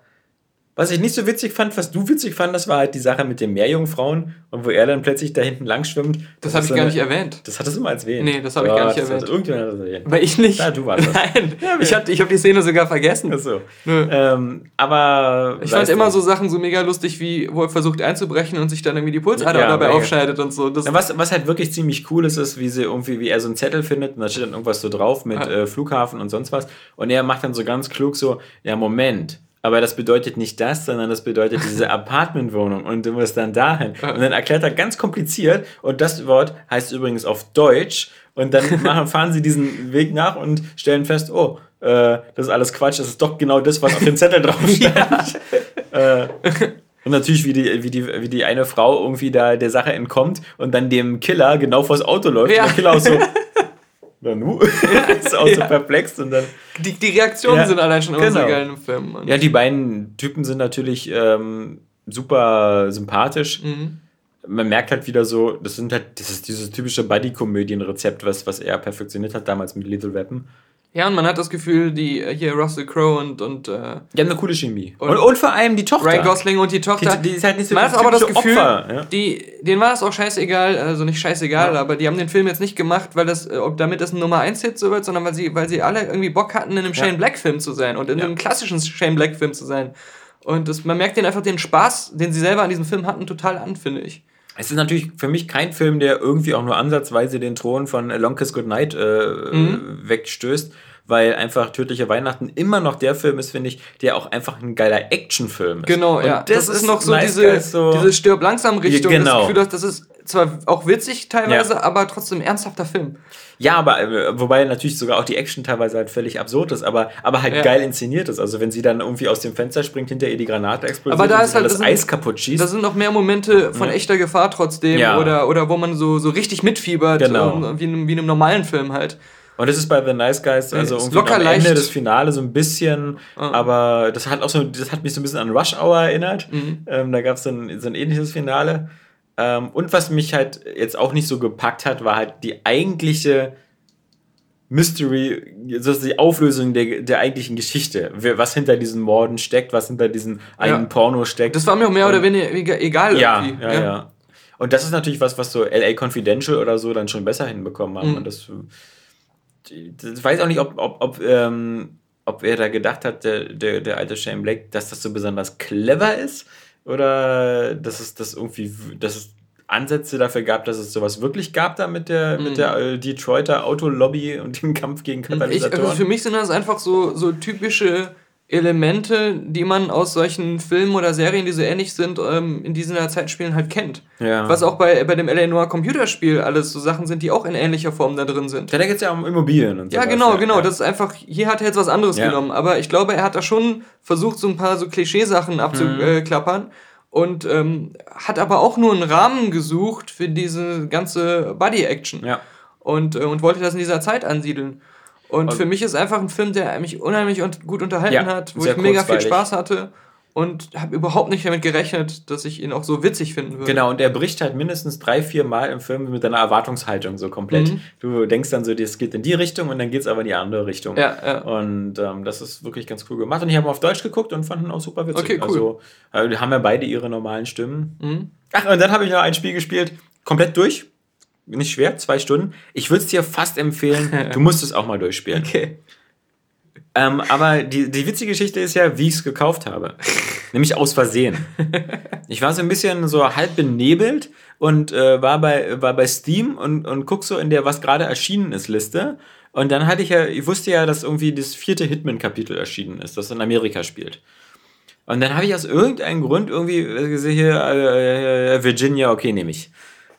S2: was ich nicht so witzig fand, was du witzig fandest, war halt die Sache mit den Meerjungfrauen und wo er dann plötzlich da hinten lang schwimmt.
S1: Das
S2: ist
S1: habe ich gar
S2: eine-
S1: nicht erwähnt.
S2: Das hattest du mal erwähnt.
S1: Nee, das habe ich gar nicht
S2: das
S1: erwähnt.
S2: Hat, irgendjemand hat das erwähnt.
S1: Aber ich nicht.
S2: Ja, du warst das.
S1: Nein,
S2: Ja,
S1: ich habe ich hab die Szene sogar vergessen.
S2: Ach so.
S1: Nö.
S2: Ähm, aber
S1: Ich fand immer so Sachen so mega lustig, wie wo er versucht einzubrechen und sich dann irgendwie die Pulsader
S2: Ja,
S1: dabei aufschneidet und so. Das,
S2: Ja, was, was halt wirklich ziemlich cool ist, ist, wie sie irgendwie, wie er so einen Zettel findet und da steht dann irgendwas so drauf mit
S1: Ah.
S2: äh, Flughafen und sonst was. Und er macht dann so ganz klug so, ja, Moment. Aber das bedeutet nicht das, sondern das bedeutet diese Apartmentwohnung und du musst dann dahin. Und dann erklärt er ganz kompliziert und das Wort heißt übrigens auf Deutsch und dann machen, fahren sie diesen Weg nach und stellen fest, oh, äh, das ist alles Quatsch, das ist doch genau das, was auf dem Zettel drauf stand. äh, und natürlich, wie die, wie, die, wie die eine Frau irgendwie da der Sache entkommt und dann dem Killer genau vors Auto läuft.
S1: Ja.
S2: Und der Killer auch so, nu, ist auch so
S1: Ja.
S2: perplext und dann.
S1: die, die Reaktionen
S2: Ja,
S1: sind allein schon immer so
S2: genau.
S1: geil im Film.
S2: Ja, die beiden Typen sind natürlich ähm, super sympathisch.
S1: Mhm.
S2: Man merkt halt wieder so, das sind halt, das ist dieses typische Buddy-Komödien-Rezept, was, was er perfektioniert hat damals mit Lethal Weapon.
S1: Ja, und man hat das Gefühl, die äh, hier Russell Crowe und, und äh,
S2: Die haben eine coole Chemie.
S1: Und-
S2: Und, und, vor allem die Tochter.
S1: Ryan Gosling und die Tochter.
S2: Die, die ist halt nicht so
S1: man hat aber das Gefühl,
S2: Opfer, ja?
S1: die, denen war es auch scheißegal, also nicht scheißegal,
S2: Ja.
S1: aber die haben den Film jetzt nicht gemacht, weil das, äh, ob damit das ein Nummer 1 Hit so wird, sondern weil sie, weil sie alle irgendwie Bock hatten, in einem
S2: Ja.
S1: Shane Black Film zu sein und in einem klassischen Shane Black Film zu sein. Und das, man merkt denen einfach den Spaß, den sie selber an diesem Film hatten, total an, finde ich.
S2: Es ist natürlich für mich kein Film, der irgendwie auch nur ansatzweise den Thron von A Long Kiss Goodnight äh,
S1: Mhm.
S2: wegstößt, weil einfach Tödliche Weihnachten immer noch der Film ist, finde ich, der auch einfach ein geiler Actionfilm ist.
S1: Genau,
S2: Und
S1: ja. Das, ist noch so
S2: Nice
S1: diese,
S2: Guys so-
S1: diese Stirb langsam Richtung.
S2: Ja,
S1: Das
S2: genau.
S1: Gefühl, dass das ist zwar auch witzig teilweise,
S2: Ja.
S1: aber trotzdem ernsthafter Film.
S2: Ja, aber äh, wobei natürlich sogar auch die Action teilweise halt völlig absurd ist, aber, aber halt
S1: Ja.
S2: geil inszeniert ist. Also wenn sie dann irgendwie aus dem Fenster springt, hinter ihr die Granate explodiert
S1: Aber da ist halt-
S2: das
S1: das sind-
S2: Eis kaputt schießt.
S1: Da sind noch mehr Momente von echter Gefahr trotzdem
S2: Ja.
S1: oder, oder wo man so, so richtig mitfiebert,
S2: Genau.
S1: ähm, wie, in, wie in einem normalen Film halt.
S2: Und das ist bei The Nice Guys, also irgendwie
S1: locker
S2: am
S1: leicht.
S2: Ende des Finale so ein bisschen,
S1: Ah.
S2: aber das hat auch so, das hat mich so ein bisschen an Rush Hour erinnert.
S1: Mhm.
S2: Ähm, da gab es so ein, so ein ähnliches Finale. Ähm, und was mich halt jetzt auch nicht so gepackt hat, war halt die eigentliche Mystery, so die Auflösung der, der eigentlichen Geschichte. Was hinter diesen Morden steckt, was hinter diesen einen
S1: Ja.
S2: Porno steckt.
S1: Das war mir auch mehr oder weniger egal
S2: ja,
S1: irgendwie.
S2: ja, ja, Und das ist natürlich was, was so LA Confidential oder so dann schon besser hinbekommen haben.
S1: Mhm.
S2: Und das, ich weiß auch nicht, ob, ob, ob, ähm, ob er da gedacht hat, der, der, der alte Shane Black, dass das so besonders clever ist oder dass es das irgendwie, dass es Ansätze dafür gab, dass es sowas wirklich gab da mit der,
S1: Mhm.
S2: mit der äh, Detroiter Autolobby und dem Kampf gegen
S1: Ich, also
S2: Katalysatoren.
S1: für mich sind das einfach so, so typische Elemente, die man aus solchen Filmen oder Serien, die so ähnlich sind, ähm, in dieser Zeit spielen, halt kennt.
S2: ja.
S1: Was auch bei, bei dem L.A. Noir Computerspiel alles so Sachen sind, die auch in ähnlicher Form da drin sind.
S2: Ja, da geht es ja um Immobilien und so.
S1: Ja, genau, genau. Das ist einfach, hier hat er jetzt was anderes
S2: Ja.
S1: genommen. Aber ich glaube, er hat da schon versucht, so ein paar so Klischeesachen abzuklappern. Und ähm, hat aber auch nur einen Rahmen gesucht für diese ganze Body-Action.
S2: Ja.
S1: Und, äh, und wollte das in dieser Zeit ansiedeln. Und,
S2: Und-
S1: für mich ist einfach ein Film, der mich unheimlich und gut unterhalten
S2: Ja,
S1: hat, wo ich mega viel. Spaß hatte. und habe überhaupt nicht damit gerechnet, dass ich ihn auch so witzig finden würde.
S2: Genau, und er bricht halt mindestens drei, vier Mal im Film mit deiner Erwartungshaltung so komplett. Mhm. Du denkst dann so, das geht in die Richtung und dann geht es aber in die andere Richtung. Ja, ja. Und ähm, das ist wirklich ganz cool gemacht. Und ich habe auf Deutsch geguckt und fand ihn auch super witzig. Okay, cool. Also, äh, haben ja beide ihre normalen Stimmen. Mhm. Ach, und dann habe ich noch ein Spiel gespielt, komplett durch. Nicht schwer, zwei Stunden. Ich würde es dir fast empfehlen, du musst es auch mal durchspielen. Okay. Ähm, aber die, die witzige Geschichte ist ja, wie ich es gekauft habe. Nämlich aus Versehen. Ich war so ein bisschen so halb benebelt und äh, war, bei, war bei Steam und, und guck so in der, was gerade erschienen ist, Liste. Und dann hatte ich ja, ich wusste ja, dass irgendwie das vierte Hitman-Kapitel erschienen ist, das in Amerika spielt. Und dann habe ich aus irgendeinem Grund irgendwie gesehen, hier, äh, äh, Virginia, okay, nehme ich.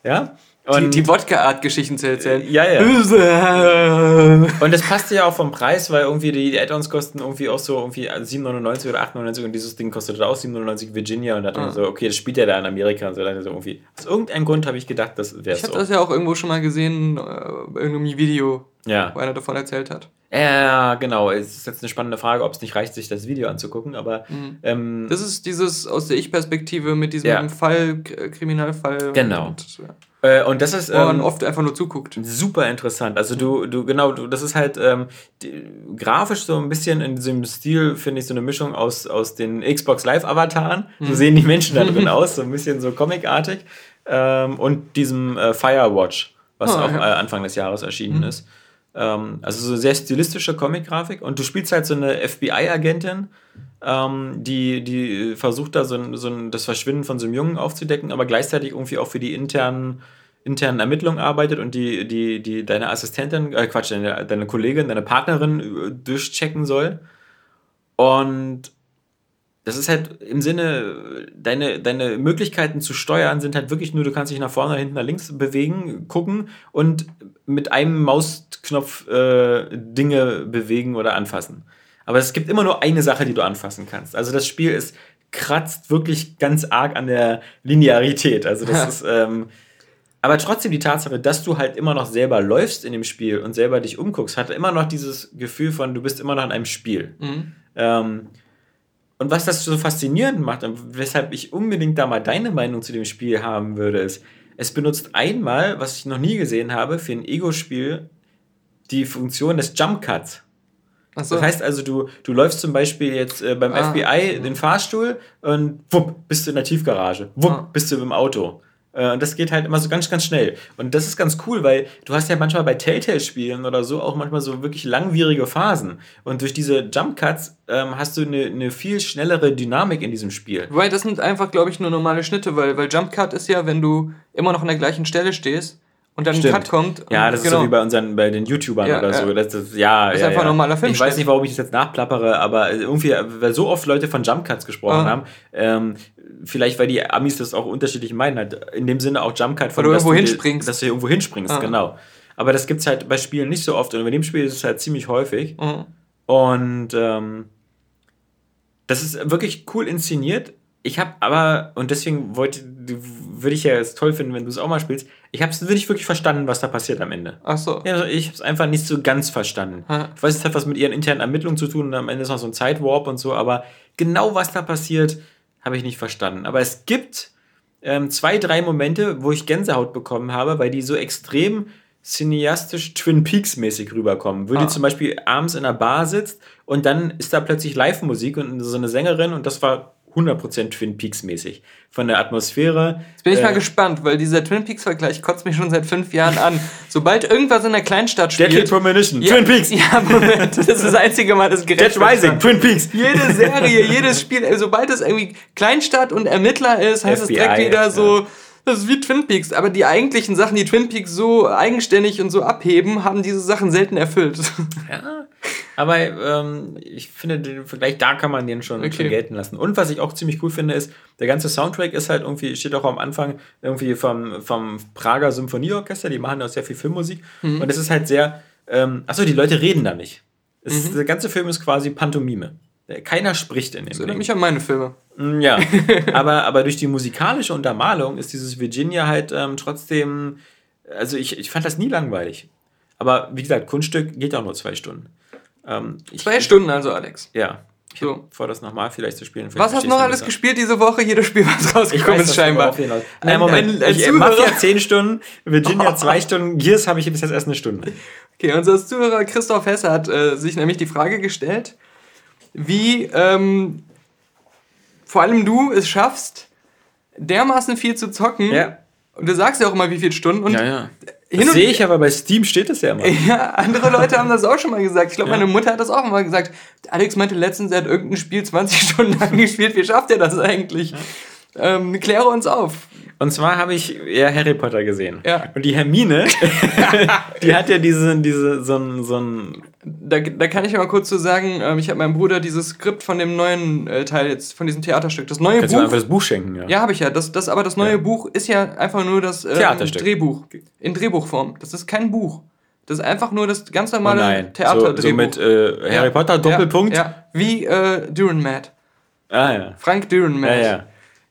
S2: Ja?
S1: Und die, die Wodka-Art-Geschichten zu erzählen.
S2: Ja, ja. und das passte ja auch vom Preis, weil irgendwie die, Add-ons kosten irgendwie auch so irgendwie 7,99 oder 8,99 und dieses Ding kostet auch 7,99 Virginia und da dachte ah. so, okay, das spielt ja da in Amerika und so. Dann so irgendwie. Aus irgendeinem Grund habe ich gedacht, das wäre
S1: so. Ich habe das ja auch irgendwo schon mal gesehen, äh, irgendeinem Video, ja. wo einer davon erzählt hat.
S2: Ja, genau. Es ist jetzt eine spannende Frage, ob es nicht reicht, sich das Video anzugucken, aber. Mhm.
S1: Ähm, das ist dieses aus der Ich-Perspektive mit diesem ja. Fall, Kriminalfall. Genau. Und,
S2: ja. Äh, und das ist.
S1: Ähm, oft einfach nur zuguckt.
S2: Super interessant. Also du, du, genau, du, das ist halt ähm, die, grafisch so ein bisschen in diesem Stil, finde ich, so eine Mischung aus, aus den Xbox Live-Avataren. So mhm. sehen die Menschen da drin aus, so ein bisschen so comicartig. Ähm, und diesem äh, Firewatch, was oh, auch ja. äh, Anfang des Jahres erschienen mhm. ist. Ähm, also so sehr stilistische Comic-Grafik. Und du spielst halt so eine FBI-Agentin, ähm, die, die versucht da so, so das Verschwinden von so einem Jungen aufzudecken, aber gleichzeitig irgendwie auch für die internen, internen Ermittlungen arbeitet und die, die, die deine Assistentin, äh Quatsch, deine, deine Kollegin, deine Partnerin äh, durchchecken soll. Und das ist halt im Sinne, deine, deine Möglichkeiten zu steuern sind halt wirklich nur, du kannst dich nach vorne, nach hinten, nach links bewegen, gucken und mit einem Mausknopf äh, Dinge bewegen oder anfassen. Aber es gibt immer nur eine Sache, die du anfassen kannst. Also das Spiel ist kratzt wirklich ganz arg an der Linearität. Also das ist, ähm, aber trotzdem die Tatsache, dass du halt immer noch selber läufst in dem Spiel und selber dich umguckst, hat immer noch dieses Gefühl von, du bist immer noch in einem Spiel. Mhm. Ähm, und was das so faszinierend macht und weshalb ich unbedingt da mal deine Meinung zu dem Spiel haben würde, ist, es benutzt einmal, was ich noch nie gesehen habe, für ein Ego-Spiel die Funktion des Jump Cuts. So. Das heißt also, du, du läufst zum Beispiel jetzt äh, beim ah. FBI den Fahrstuhl und wupp, bist du in der Tiefgarage. Wupp, ah. bist du im Auto. Äh, und das geht halt immer so ganz, ganz schnell. Und das ist ganz cool, weil du hast ja manchmal bei Telltale-Spielen oder so auch manchmal so wirklich langwierige Phasen. Und durch diese Jump Cuts ähm, hast du eine, eine viel schnellere Dynamik in diesem Spiel.
S1: Weil das sind einfach, glaube ich, nur normale Schnitte, weil, weil Jump Cut ist ja, wenn du immer noch an der gleichen Stelle stehst und dann Stimmt. ein Cut kommt.
S2: Ja, das genau. ist so wie bei unseren, bei den YouTubern ja, oder so. Das ist, ja, das ist ja, einfach ja. normaler Film. Ich weiß nicht, warum ich das jetzt nachplappere, aber irgendwie, weil so oft Leute von Jump Cuts gesprochen ah. haben, ähm, vielleicht weil die Amis das auch unterschiedlich meinen, halt in dem Sinne auch Jump Cut von,
S1: dass du irgendwo hinspringst.
S2: Dass du irgendwo hinspringst, ah. genau. Aber das gibt es halt bei Spielen nicht so oft und bei dem Spiel ist es halt ziemlich häufig. Mhm. Und ähm, das ist wirklich cool inszeniert. Ich habe aber, und deswegen wollte, würde ich ja es toll finden, wenn du es auch mal spielst, ich habe es nicht wirklich verstanden, was da passiert am Ende.
S1: Ach so.
S2: Ja, also ich habe es einfach nicht so ganz verstanden. Ha. Ich weiß, es hat was mit ihren internen Ermittlungen zu tun und am Ende ist noch so ein Zeitwarp und so, aber genau was da passiert, habe ich nicht verstanden. Aber es gibt ähm, zwei, drei Momente, wo ich Gänsehaut bekommen habe, weil die so extrem cineastisch Twin Peaks mäßig rüberkommen. Würde ah. zum Beispiel abends in einer Bar sitzt und dann ist da plötzlich Live-Musik und so eine Sängerin und das war 100% Twin Peaks mäßig. Von der Atmosphäre.
S1: Jetzt bin ich äh, mal gespannt, weil dieser Twin Peaks-Vergleich kotzt mich schon seit fünf Jahren an. Sobald irgendwas in der Kleinstadt spielt. Deadly Premonition, ja, Twin Peaks. Ja, Moment, das ist das einzige Mal, das
S2: gerecht Dead Rising, Twin Peaks.
S1: Jede Serie, jedes Spiel, sobald es irgendwie Kleinstadt und Ermittler ist, heißt FBI, es direkt wieder so. Ja das ist wie Twin Peaks, aber die eigentlichen Sachen, die Twin Peaks so eigenständig und so abheben, haben diese Sachen selten erfüllt.
S2: Ja, aber ähm, ich finde, den Vergleich, da kann man den schon, okay. schon, gelten lassen. Und was ich auch ziemlich cool finde, ist, der ganze Soundtrack ist halt irgendwie, steht auch am Anfang irgendwie vom, vom Prager Symphonieorchester, die machen auch sehr viel Filmmusik. Mhm. Und es ist halt sehr, ähm, achso, die Leute reden da nicht. Es, mhm. Der ganze Film ist quasi Pantomime. Keiner spricht in dem
S1: Das erinnert mich an meine Filme.
S2: Mm, ja, aber, aber durch die musikalische Untermalung ist dieses Virginia halt ähm, trotzdem, also ich, ich fand das nie langweilig. Aber wie gesagt, Kunststück geht auch nur zwei Stunden.
S1: Ähm, zwei ich, Stunden also, Alex.
S2: Ja. Ich so. vor, das nochmal vielleicht zu spielen.
S1: Vielleicht was hast du noch alles besser. gespielt diese Woche? Jedes Spiel, was rausgekommen ist, scheinbar.
S2: Nein, Moment. Ein, ein, ein ich, Mafia 10 Stunden, Virginia 2 Stunden, Gears habe ich bis jetzt erst eine Stunde.
S1: Okay, unser Zuhörer Christoph Hesse hat äh, sich nämlich die Frage gestellt, wie ähm, vor allem du es schaffst, dermaßen viel zu zocken. Ja. Und du sagst ja auch immer, wie viele Stunden. Und
S2: ja, ja. Das sehe ich aber bei Steam steht es ja immer.
S1: Ja, andere Leute haben das auch schon mal gesagt. Ich glaube, ja. meine Mutter hat das auch mal gesagt. Alex meinte letztens, er hat irgendein Spiel 20 Stunden lang gespielt. Wie schafft er das eigentlich? Ja. Ähm, kläre uns auf.
S2: Und zwar habe ich ja Harry Potter gesehen. Ja. Und die Hermine, die hat ja diese, diese, so ein, so ein
S1: da, da kann ich mal kurz zu so sagen, ähm, ich habe meinem Bruder dieses Skript von dem neuen äh, Teil jetzt, von diesem Theaterstück, das neue
S2: Kannst Buch. Du einfach das Buch schenken, ja.
S1: Ja, habe ich ja. Das, das, aber das neue ja. Buch ist ja einfach nur das ähm, Theaterstück. Drehbuch. In Drehbuchform. Das ist kein Buch. Das ist einfach nur das ganz normale oh Theaterdrehbuch. So, so
S2: mit äh, Harry ja. Potter, Doppelpunkt.
S1: Ja, wie äh, Duran
S2: Ah ja.
S1: Frank Duran
S2: Ja, ja.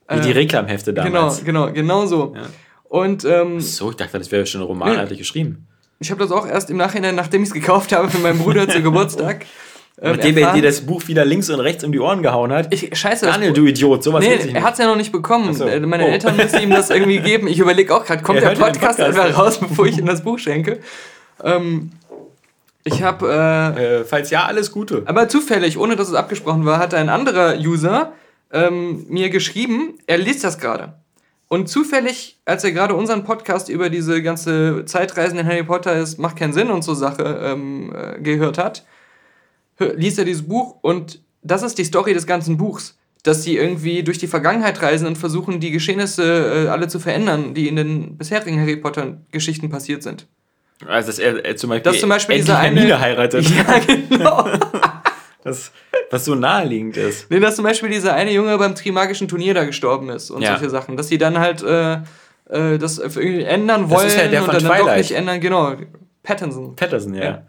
S2: Wie die äh, Reklamhefte damals.
S1: Genau, genau, genau so. Ja. Und, ähm,
S2: so, ich dachte, das wäre schon romanartig geschrieben.
S1: Ich habe das auch erst im Nachhinein, nachdem ich es gekauft habe für meinen Bruder zu Geburtstag.
S2: Ähm, Nachdem er dir das Buch wieder links und rechts um die Ohren gehauen hat.
S1: Ich, scheiße.
S2: Daniel, du Idiot, sowas
S1: Nee, er hat es ja noch nicht bekommen. So. Äh, meine oh. Eltern müssen ihm das irgendwie geben. Ich überlege auch gerade, kommt der Podcast, Podcast einfach raus, bevor ich ihm das Buch schenke? Ähm, ich habe.
S2: Äh, äh, falls ja, alles Gute.
S1: Aber zufällig, ohne dass es abgesprochen war, hat ein anderer User ähm, mir geschrieben, er liest das gerade. Und zufällig, als er gerade unseren Podcast über diese ganze Zeitreisen in Harry Potter ist, macht keinen Sinn und so Sache ähm, äh, gehört hat, liest er dieses Buch und das ist die Story des ganzen Buchs. Dass sie irgendwie durch die Vergangenheit reisen und versuchen, die Geschehnisse äh, alle zu verändern, die in den bisherigen Harry Potter-Geschichten passiert sind.
S2: Also, dass er, er zum Beispiel,
S1: dass zum Beispiel diese eine
S2: heiratet. Ja, genau. das, was so naheliegend ist.
S1: Nee, dass zum Beispiel dieser eine Junge beim Trimagischen Turnier da gestorben ist und ja. solche Sachen. Dass die dann halt äh, äh, das irgendwie ändern wollen das ist ja der und dann, dann doch nicht ändern. Genau. Pattinson.
S2: Pattinson, ja. ja.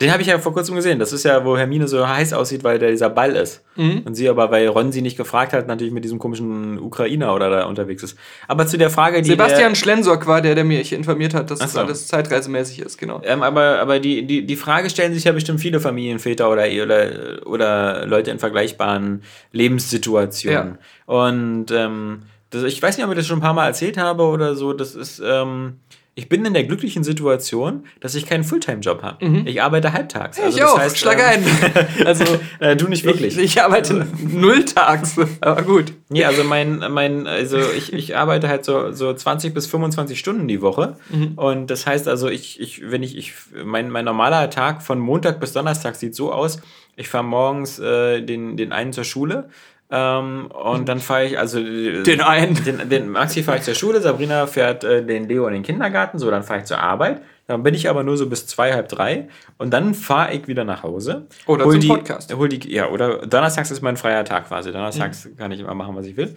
S2: Den habe ich ja vor kurzem gesehen. Das ist ja, wo Hermine so heiß aussieht, weil der dieser Ball ist. Mhm. Und sie aber, weil Ron sie nicht gefragt hat, natürlich mit diesem komischen Ukrainer oder da unterwegs ist. Aber zu der Frage,
S1: die. Sebastian Schlensok war der, der mich informiert hat, dass so. das alles zeitreisemäßig ist, genau.
S2: Ähm, aber aber die, die, die Frage stellen sich ja bestimmt viele Familienväter oder, oder, oder Leute in vergleichbaren Lebenssituationen. Ja. Und ähm, das, ich weiß nicht, ob ich das schon ein paar Mal erzählt habe oder so. Das ist. Ähm, ich bin in der glücklichen Situation, dass ich keinen Fulltime-Job habe. Mhm. Ich arbeite halbtags.
S1: Also ich das auch, heißt, schlag ähm,
S2: ein. also, äh, du nicht wirklich.
S1: Ich, ich arbeite nulltags, aber gut.
S2: Ja, also mein, mein, also ich, ich arbeite halt so, so 20 bis 25 Stunden die Woche. Mhm. Und das heißt also, ich, ich, wenn ich, ich mein, mein normaler Tag von Montag bis Donnerstag sieht so aus, ich fahre morgens äh, den, den einen zur Schule, ähm, und dann fahre ich, also
S1: den einen.
S2: Den, den Maxi fahre ich zur Schule, Sabrina fährt äh, den Leo in den Kindergarten, so, dann fahre ich zur Arbeit. Dann bin ich aber nur so bis zwei, halb drei und dann fahre ich wieder nach Hause.
S1: Oder hol zum die, Podcast.
S2: Hol die, ja, oder Donnerstags ist mein freier Tag quasi. Donnerstags mhm. kann ich immer machen, was ich will.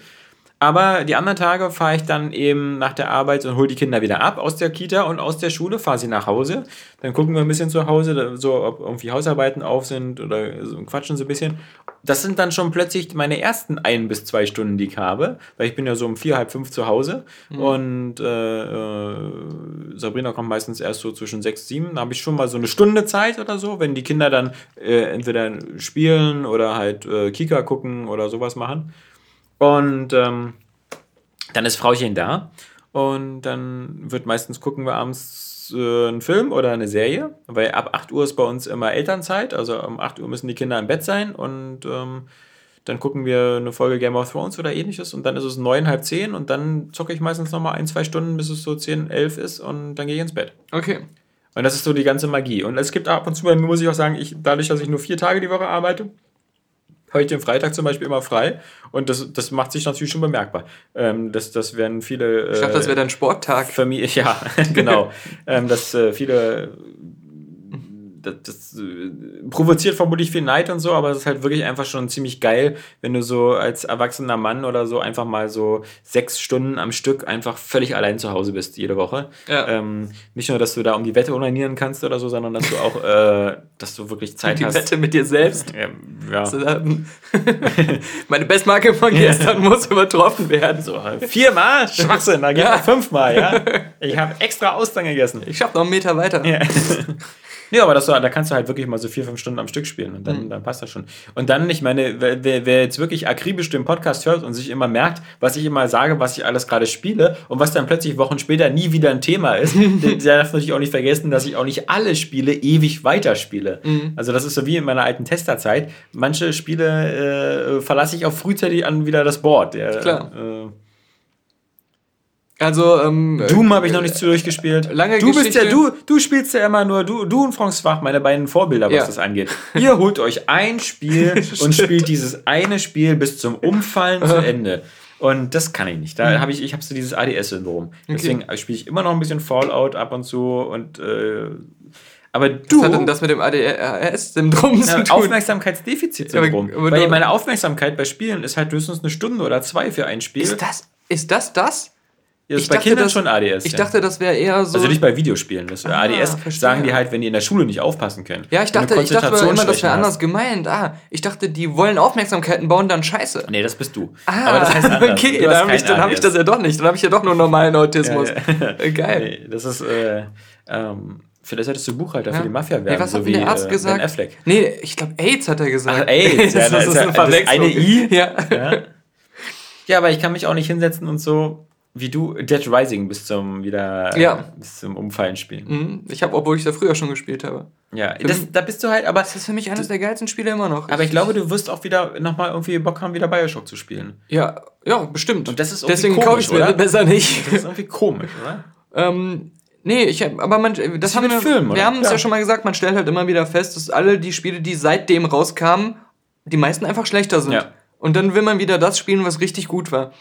S2: Aber die anderen Tage fahre ich dann eben nach der Arbeit und hole die Kinder wieder ab aus der Kita und aus der Schule, fahre sie nach Hause. Dann gucken wir ein bisschen zu Hause, so ob irgendwie Hausarbeiten auf sind oder so, quatschen so ein bisschen. Das sind dann schon plötzlich meine ersten ein bis zwei Stunden, die ich habe, weil ich bin ja so um vier, halb fünf zu Hause mhm. und äh, äh, Sabrina kommt meistens erst so zwischen sechs, sieben. Da habe ich schon mal so eine Stunde Zeit oder so, wenn die Kinder dann äh, entweder spielen oder halt äh, Kika gucken oder sowas machen. Und ähm, dann ist Frauchen da. Und dann wird meistens gucken wir abends äh, einen Film oder eine Serie, weil ab 8 Uhr ist bei uns immer Elternzeit, also um 8 Uhr müssen die Kinder im Bett sein. Und ähm, dann gucken wir eine Folge Game of Thrones oder ähnliches. Und dann ist es neun, halb zehn. Und dann zocke ich meistens nochmal ein, zwei Stunden, bis es so zehn, elf ist. Und dann gehe ich ins Bett.
S1: Okay.
S2: Und das ist so die ganze Magie. Und es gibt ab und zu bei mir, muss ich auch sagen, ich, dadurch, dass ich nur vier Tage die Woche arbeite, habe ich den Freitag zum Beispiel immer frei und das, das macht sich natürlich schon bemerkbar. Ähm, das, das werden viele.
S1: Äh, ich dachte, das wäre dein Sporttag.
S2: Familie, ja, genau. ähm, dass äh, viele das, das äh, provoziert vermutlich viel Neid und so, aber es ist halt wirklich einfach schon ziemlich geil, wenn du so als erwachsener Mann oder so einfach mal so sechs Stunden am Stück einfach völlig allein zu Hause bist jede Woche. Ja. Ähm, nicht nur, dass du da um die Wette onanieren kannst oder so, sondern dass du auch, äh, dass du wirklich Zeit
S1: die
S2: hast.
S1: Die Wette mit dir selbst. Ja. ja. Meine Bestmarke von gestern muss übertroffen werden.
S2: So, viermal? Schwachsinn, da geht ja. fünfmal, ja. Ich habe extra Austern gegessen.
S1: Ich schaffe noch einen Meter weiter. Ja.
S2: Nee, aber das, da kannst du halt wirklich mal so vier, fünf Stunden am Stück spielen und dann, mhm. dann passt das schon. Und dann, ich meine, wer, wer jetzt wirklich akribisch den Podcast hört und sich immer merkt, was ich immer sage, was ich alles gerade spiele und was dann plötzlich Wochen später nie wieder ein Thema ist, der, der darf natürlich auch nicht vergessen, dass ich auch nicht alle Spiele ewig weiterspiele. Mhm. Also das ist so wie in meiner alten Testerzeit. Manche Spiele äh, verlasse ich auch frühzeitig an wieder das Board. Der, Klar. Äh,
S1: also, ähm,
S2: Doom habe ich noch nicht zu durchgespielt. Lange du Geschichte. bist ja, du, du spielst ja immer nur, du, du und Frank Schwach, meine beiden Vorbilder, was ja. das angeht. Ihr holt euch ein Spiel und spielt dieses eine Spiel bis zum Umfallen zu Ende. Und das kann ich nicht. Da mhm. habe ich, ich habe so dieses ADS-Syndrom. Deswegen okay. spiele ich immer noch ein bisschen Fallout ab und zu und äh, aber du.
S1: Was hat denn das mit dem ADS-Syndrom
S2: zu tun? Aufmerksamkeitsdefizit-Syndrom. Weil meine Aufmerksamkeit bei Spielen ist halt höchstens eine Stunde oder zwei für ein Spiel.
S1: Ist das, ist das das?
S2: Ja, das ich ist bei dachte, Kindern das, schon ADS.
S1: Ich ja. dachte, das wäre eher so.
S2: Also nicht bei Videospielen. Das ah, ADS verstehe. sagen die halt, wenn die in der Schule nicht aufpassen können.
S1: Ja, ich dachte, ich dachte immer, das wäre anders gemeint. Ah, ich dachte, die wollen Aufmerksamkeiten bauen, dann scheiße.
S2: Nee, das bist du.
S1: Ah, Aber das heißt anders. okay, dann habe ich, hab ich das ja doch nicht. Dann habe ich ja doch nur normalen Autismus.
S2: Ja, äh, Geil. Nee, das ist, äh, ähm, Vielleicht solltest du Buchhalter ja. für die Mafia werden.
S1: Nee, was so hat wie, der Arzt äh, gesagt? Affleck. Nee, ich glaube AIDS hat er gesagt.
S2: Ach, AIDS, ja, das, das ist eine Verwechslung. Eine I? Ja. ja. Ja, aber ich kann mich auch nicht hinsetzen und so wie du Dead Rising bis zum wieder ja. bis zum Umfallen spielen.
S1: Mhm. Ich habe, obwohl ich da früher schon gespielt habe.
S2: Ja, das, da bist du halt, aber
S1: das ist für mich eines der geilsten Spiele immer noch.
S2: Aber ich glaube, du wirst auch wieder nochmal irgendwie Bock haben, wieder Bioshock zu spielen.
S1: Ja, ja, bestimmt.
S2: Und das ist Deswegen kaufe ich es mir
S1: besser nicht.
S2: Das ist irgendwie komisch, oder?
S1: ähm, nee, ich aber man, das, das haben wir, Film, wir haben es ja. ja schon mal gesagt, man stellt halt immer wieder fest, dass alle die Spiele, die seitdem rauskamen, die meisten einfach schlechter sind. Ja. Und dann will man wieder das spielen, was richtig gut war.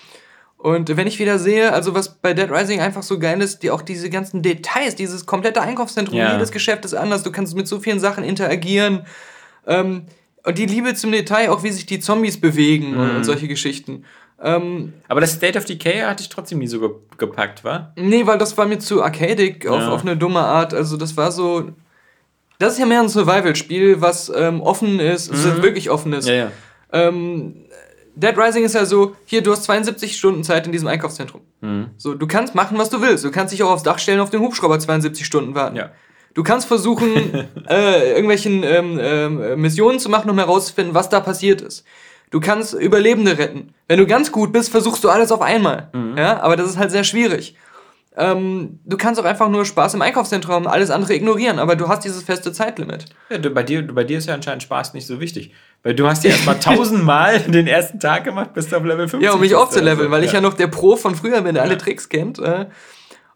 S1: Und wenn ich wieder sehe, also was bei Dead Rising einfach so geil ist, die auch diese ganzen Details, dieses komplette Einkaufszentrum, ja. jedes Geschäft ist anders, du kannst mit so vielen Sachen interagieren. Ähm, und die Liebe zum Detail, auch wie sich die Zombies bewegen mhm. und, solche Geschichten. Ähm,
S2: Aber das State of Decay hatte ich trotzdem nie so ge gepackt, wa?
S1: Nee, weil das war mir zu arcadic ja. auf, auf eine dumme Art. Also das war so. Das ist ja mehr ein Survival-Spiel, was ähm, offen ist, mhm. also wirklich offen ist. Ja, ja. Ähm, Dead Rising ist ja so, hier, du hast 72 Stunden Zeit in diesem Einkaufszentrum. Mhm. So, du kannst machen, was du willst. Du kannst dich auch aufs Dach stellen, auf den Hubschrauber 72 Stunden warten. Ja. Du kannst versuchen, äh, irgendwelchen ähm, äh, Missionen zu machen, um herauszufinden, was da passiert ist. Du kannst Überlebende retten. Wenn du ganz gut bist, versuchst du alles auf einmal. Mhm. Ja, aber das ist halt sehr schwierig. Ähm, du kannst auch einfach nur Spaß im Einkaufszentrum haben, alles andere ignorieren, aber du hast dieses feste Zeitlimit.
S2: Ja, du, bei, dir, bei dir ist ja anscheinend Spaß nicht so wichtig. Weil du hast ja erstmal tausendmal den ersten Tag gemacht, bis du auf Level 50
S1: Ja, um mich aufzuleveln, weil ja. ich ja noch der Pro von früher bin, der alle Tricks kennt. Äh.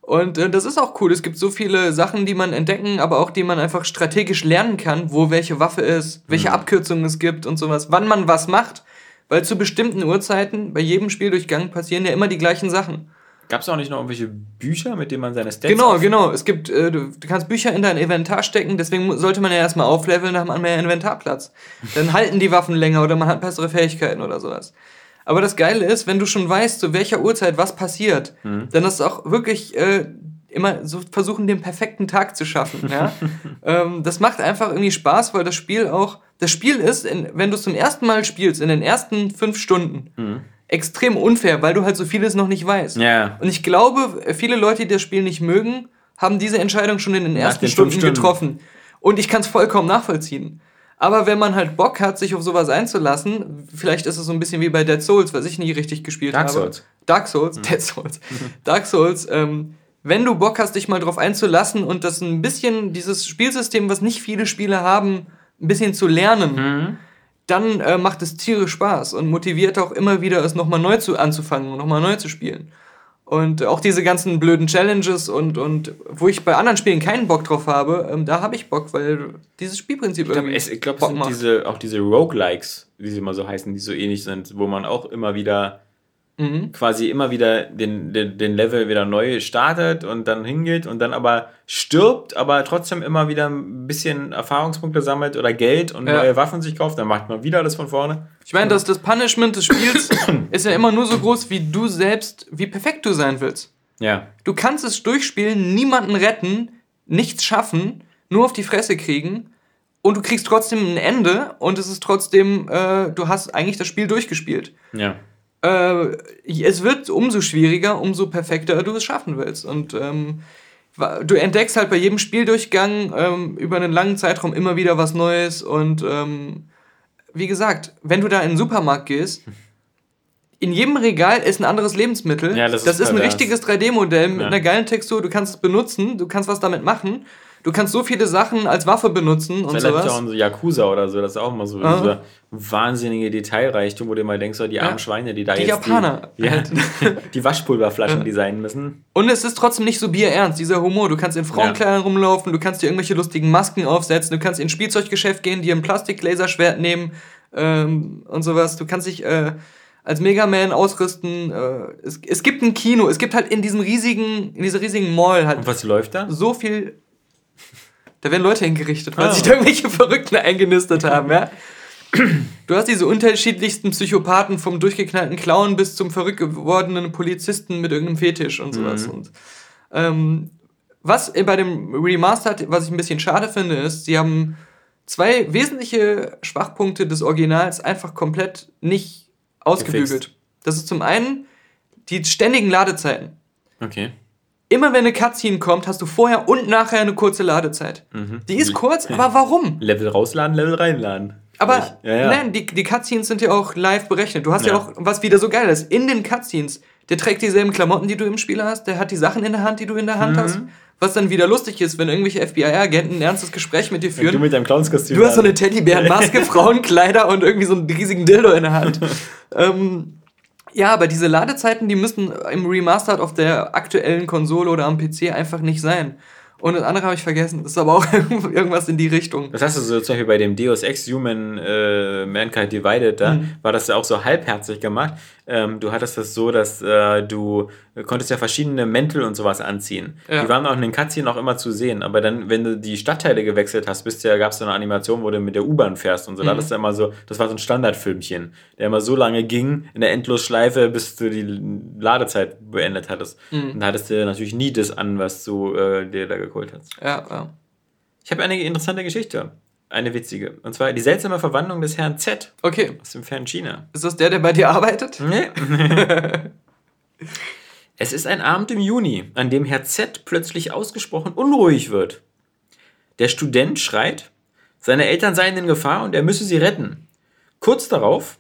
S1: Und äh, das ist auch cool. Es gibt so viele Sachen, die man entdecken, aber auch die man einfach strategisch lernen kann, wo welche Waffe ist, welche mhm. Abkürzungen es gibt und sowas, wann man was macht. Weil zu bestimmten Uhrzeiten bei jedem Spieldurchgang passieren ja immer die gleichen Sachen.
S2: Gab es auch nicht noch irgendwelche Bücher, mit denen man seine Stats
S1: Genau, genau. Es gibt, äh, du, du, kannst Bücher in dein Inventar stecken, deswegen sollte man ja erstmal aufleveln, dann hat man mehr Inventarplatz. Dann halten die Waffen länger oder man hat bessere Fähigkeiten oder sowas. Aber das Geile ist, wenn du schon weißt, zu welcher Uhrzeit was passiert, mhm. dann ist es auch wirklich äh, immer so versuchen, den perfekten Tag zu schaffen. Ja? ähm, das macht einfach irgendwie Spaß, weil das Spiel auch, das Spiel ist, in, wenn du es zum ersten Mal spielst, in den ersten fünf Stunden, mhm extrem unfair, weil du halt so vieles noch nicht weißt. Ja. Und ich glaube, viele Leute, die das Spiel nicht mögen, haben diese Entscheidung schon in den ersten den Stunden, Stunden, getroffen. Und ich kann es vollkommen nachvollziehen. Aber wenn man halt Bock hat, sich auf sowas einzulassen, vielleicht ist es so ein bisschen wie bei Dead Souls, was ich nie richtig gespielt Dark habe. Souls. Dark Souls. Mhm. Dead Souls. Dark Souls. Ähm, wenn du Bock hast, dich mal drauf einzulassen und das ein bisschen, dieses Spielsystem, was nicht viele Spiele haben, ein bisschen zu lernen, mhm dann äh, macht es tierisch Spaß und motiviert auch immer wieder, es nochmal neu zu, anzufangen und nochmal neu zu spielen. Und auch diese ganzen blöden Challenges und, und wo ich bei anderen Spielen keinen Bock drauf habe, ähm, da habe ich Bock, weil dieses Spielprinzip
S2: ich glaub, irgendwie. Es, ich glaube, es sind diese, auch diese Roguelikes, wie sie immer so heißen, die so ähnlich sind, wo man auch immer wieder mhm. quasi immer wieder den, den, den Level wieder neu startet und dann hingeht und dann aber stirbt, aber trotzdem immer wieder ein bisschen Erfahrungspunkte sammelt oder Geld und ja. neue Waffen sich kauft, dann macht man wieder alles von vorne.
S1: Ich meine, das, das Punishment des Spiels ist ja immer nur so groß, wie du selbst, wie perfekt du sein willst. Ja. Du kannst es durchspielen, niemanden retten, nichts schaffen, nur auf die Fresse kriegen und du kriegst trotzdem ein Ende und es ist trotzdem, äh, du hast eigentlich das Spiel durchgespielt. Ja äh, es wird umso schwieriger, umso perfekter du es schaffen willst. Und ähm, du entdeckst halt bei jedem Spieldurchgang ähm, über einen langen Zeitraum immer wieder was Neues und ähm, wie gesagt, wenn du da in den Supermarkt gehst, in jedem Regal ist ein anderes Lebensmittel. Ja, das, das ist, ist ein richtiges 3D-Modell mit ja. einer geilen Textur. Du kannst es benutzen, du kannst was damit machen. Du kannst so viele Sachen als Waffe benutzen und
S2: sowas. auch in so Yakuza oder so, das ist auch immer so ah. dieser wahnsinnige Detailreichtum, wo du mal denkst, so, die armen ja. Schweine, die da die jetzt Japaner. Die, ja, die Waschpulverflaschen ja. designen müssen.
S1: Und es ist trotzdem nicht so bierernst, dieser Humor. Du kannst in Frauenkleidern ja. rumlaufen, du kannst dir irgendwelche lustigen Masken aufsetzen, du kannst in ein Spielzeuggeschäft gehen, dir ein Plastiklaserschwert nehmen ähm, und sowas. Du kannst dich äh, als Mega Man ausrüsten. Äh, es, es gibt ein Kino, es gibt halt in diesem riesigen, in dieser riesigen Mall halt.
S2: Und was läuft da?
S1: So viel da werden Leute hingerichtet, weil oh. sich da irgendwelche Verrückten eingenistet haben, ja. Du hast diese unterschiedlichsten Psychopathen vom durchgeknallten Clown bis zum verrückt gewordenen Polizisten mit irgendeinem Fetisch und sowas. Mhm. Und, ähm, was bei dem Remastered, was ich ein bisschen schade finde, ist, sie haben zwei wesentliche Schwachpunkte des Originals einfach komplett nicht ausgebügelt. Gefixt. Das ist zum einen die ständigen Ladezeiten. Okay immer wenn eine Cutscene kommt, hast du vorher und nachher eine kurze Ladezeit. Mhm. Die ist kurz, aber warum?
S2: Level rausladen, Level reinladen.
S1: Aber ja, ja. nein, die, die Cutscenes sind ja auch live berechnet. Du hast ja. ja auch, was wieder so geil ist, in den Cutscenes, der trägt dieselben Klamotten, die du im Spiel hast, der hat die Sachen in der Hand, die du in der Hand mhm. hast. Was dann wieder lustig ist, wenn irgendwelche FBI-Agenten ein ernstes Gespräch mit dir führen. du mit deinem Clownskostüm. Du hast so eine Teddybärenmaske, Frauenkleider und irgendwie so einen riesigen Dildo in der Hand. ähm, ja, aber diese Ladezeiten, die müssen im Remastered auf der aktuellen Konsole oder am PC einfach nicht sein. Und das andere habe ich vergessen. Das ist aber auch irgendwas in die Richtung.
S2: Das hast du so zum Beispiel bei dem Deus Ex Human äh, Mankind Divided, da mhm. war das ja auch so halbherzig gemacht. Ähm, du hattest das so, dass äh, du konntest ja verschiedene Mäntel und sowas anziehen. Ja. Die waren auch in den Cutscenes auch immer zu sehen. Aber dann, wenn du die Stadtteile gewechselt hast, bist ja, gab es so eine Animation, wo du mit der U-Bahn fährst und so. Mhm. Da hattest du immer so, das war so ein Standardfilmchen, der immer so lange ging in der Endlosschleife, bis du die Ladezeit beendet hattest. Mhm. Und da hattest du natürlich nie das an, was du äh, dir da geholt hast. Ja, ja. Ich habe eine interessante Geschichte. Eine witzige. Und zwar die seltsame Verwandlung des Herrn Z. Okay. Aus dem fernen China.
S1: Ist das der, der bei dir arbeitet? Nee.
S2: es ist ein Abend im Juni, an dem Herr Z plötzlich ausgesprochen unruhig wird. Der Student schreit, seine Eltern seien in Gefahr und er müsse sie retten. Kurz darauf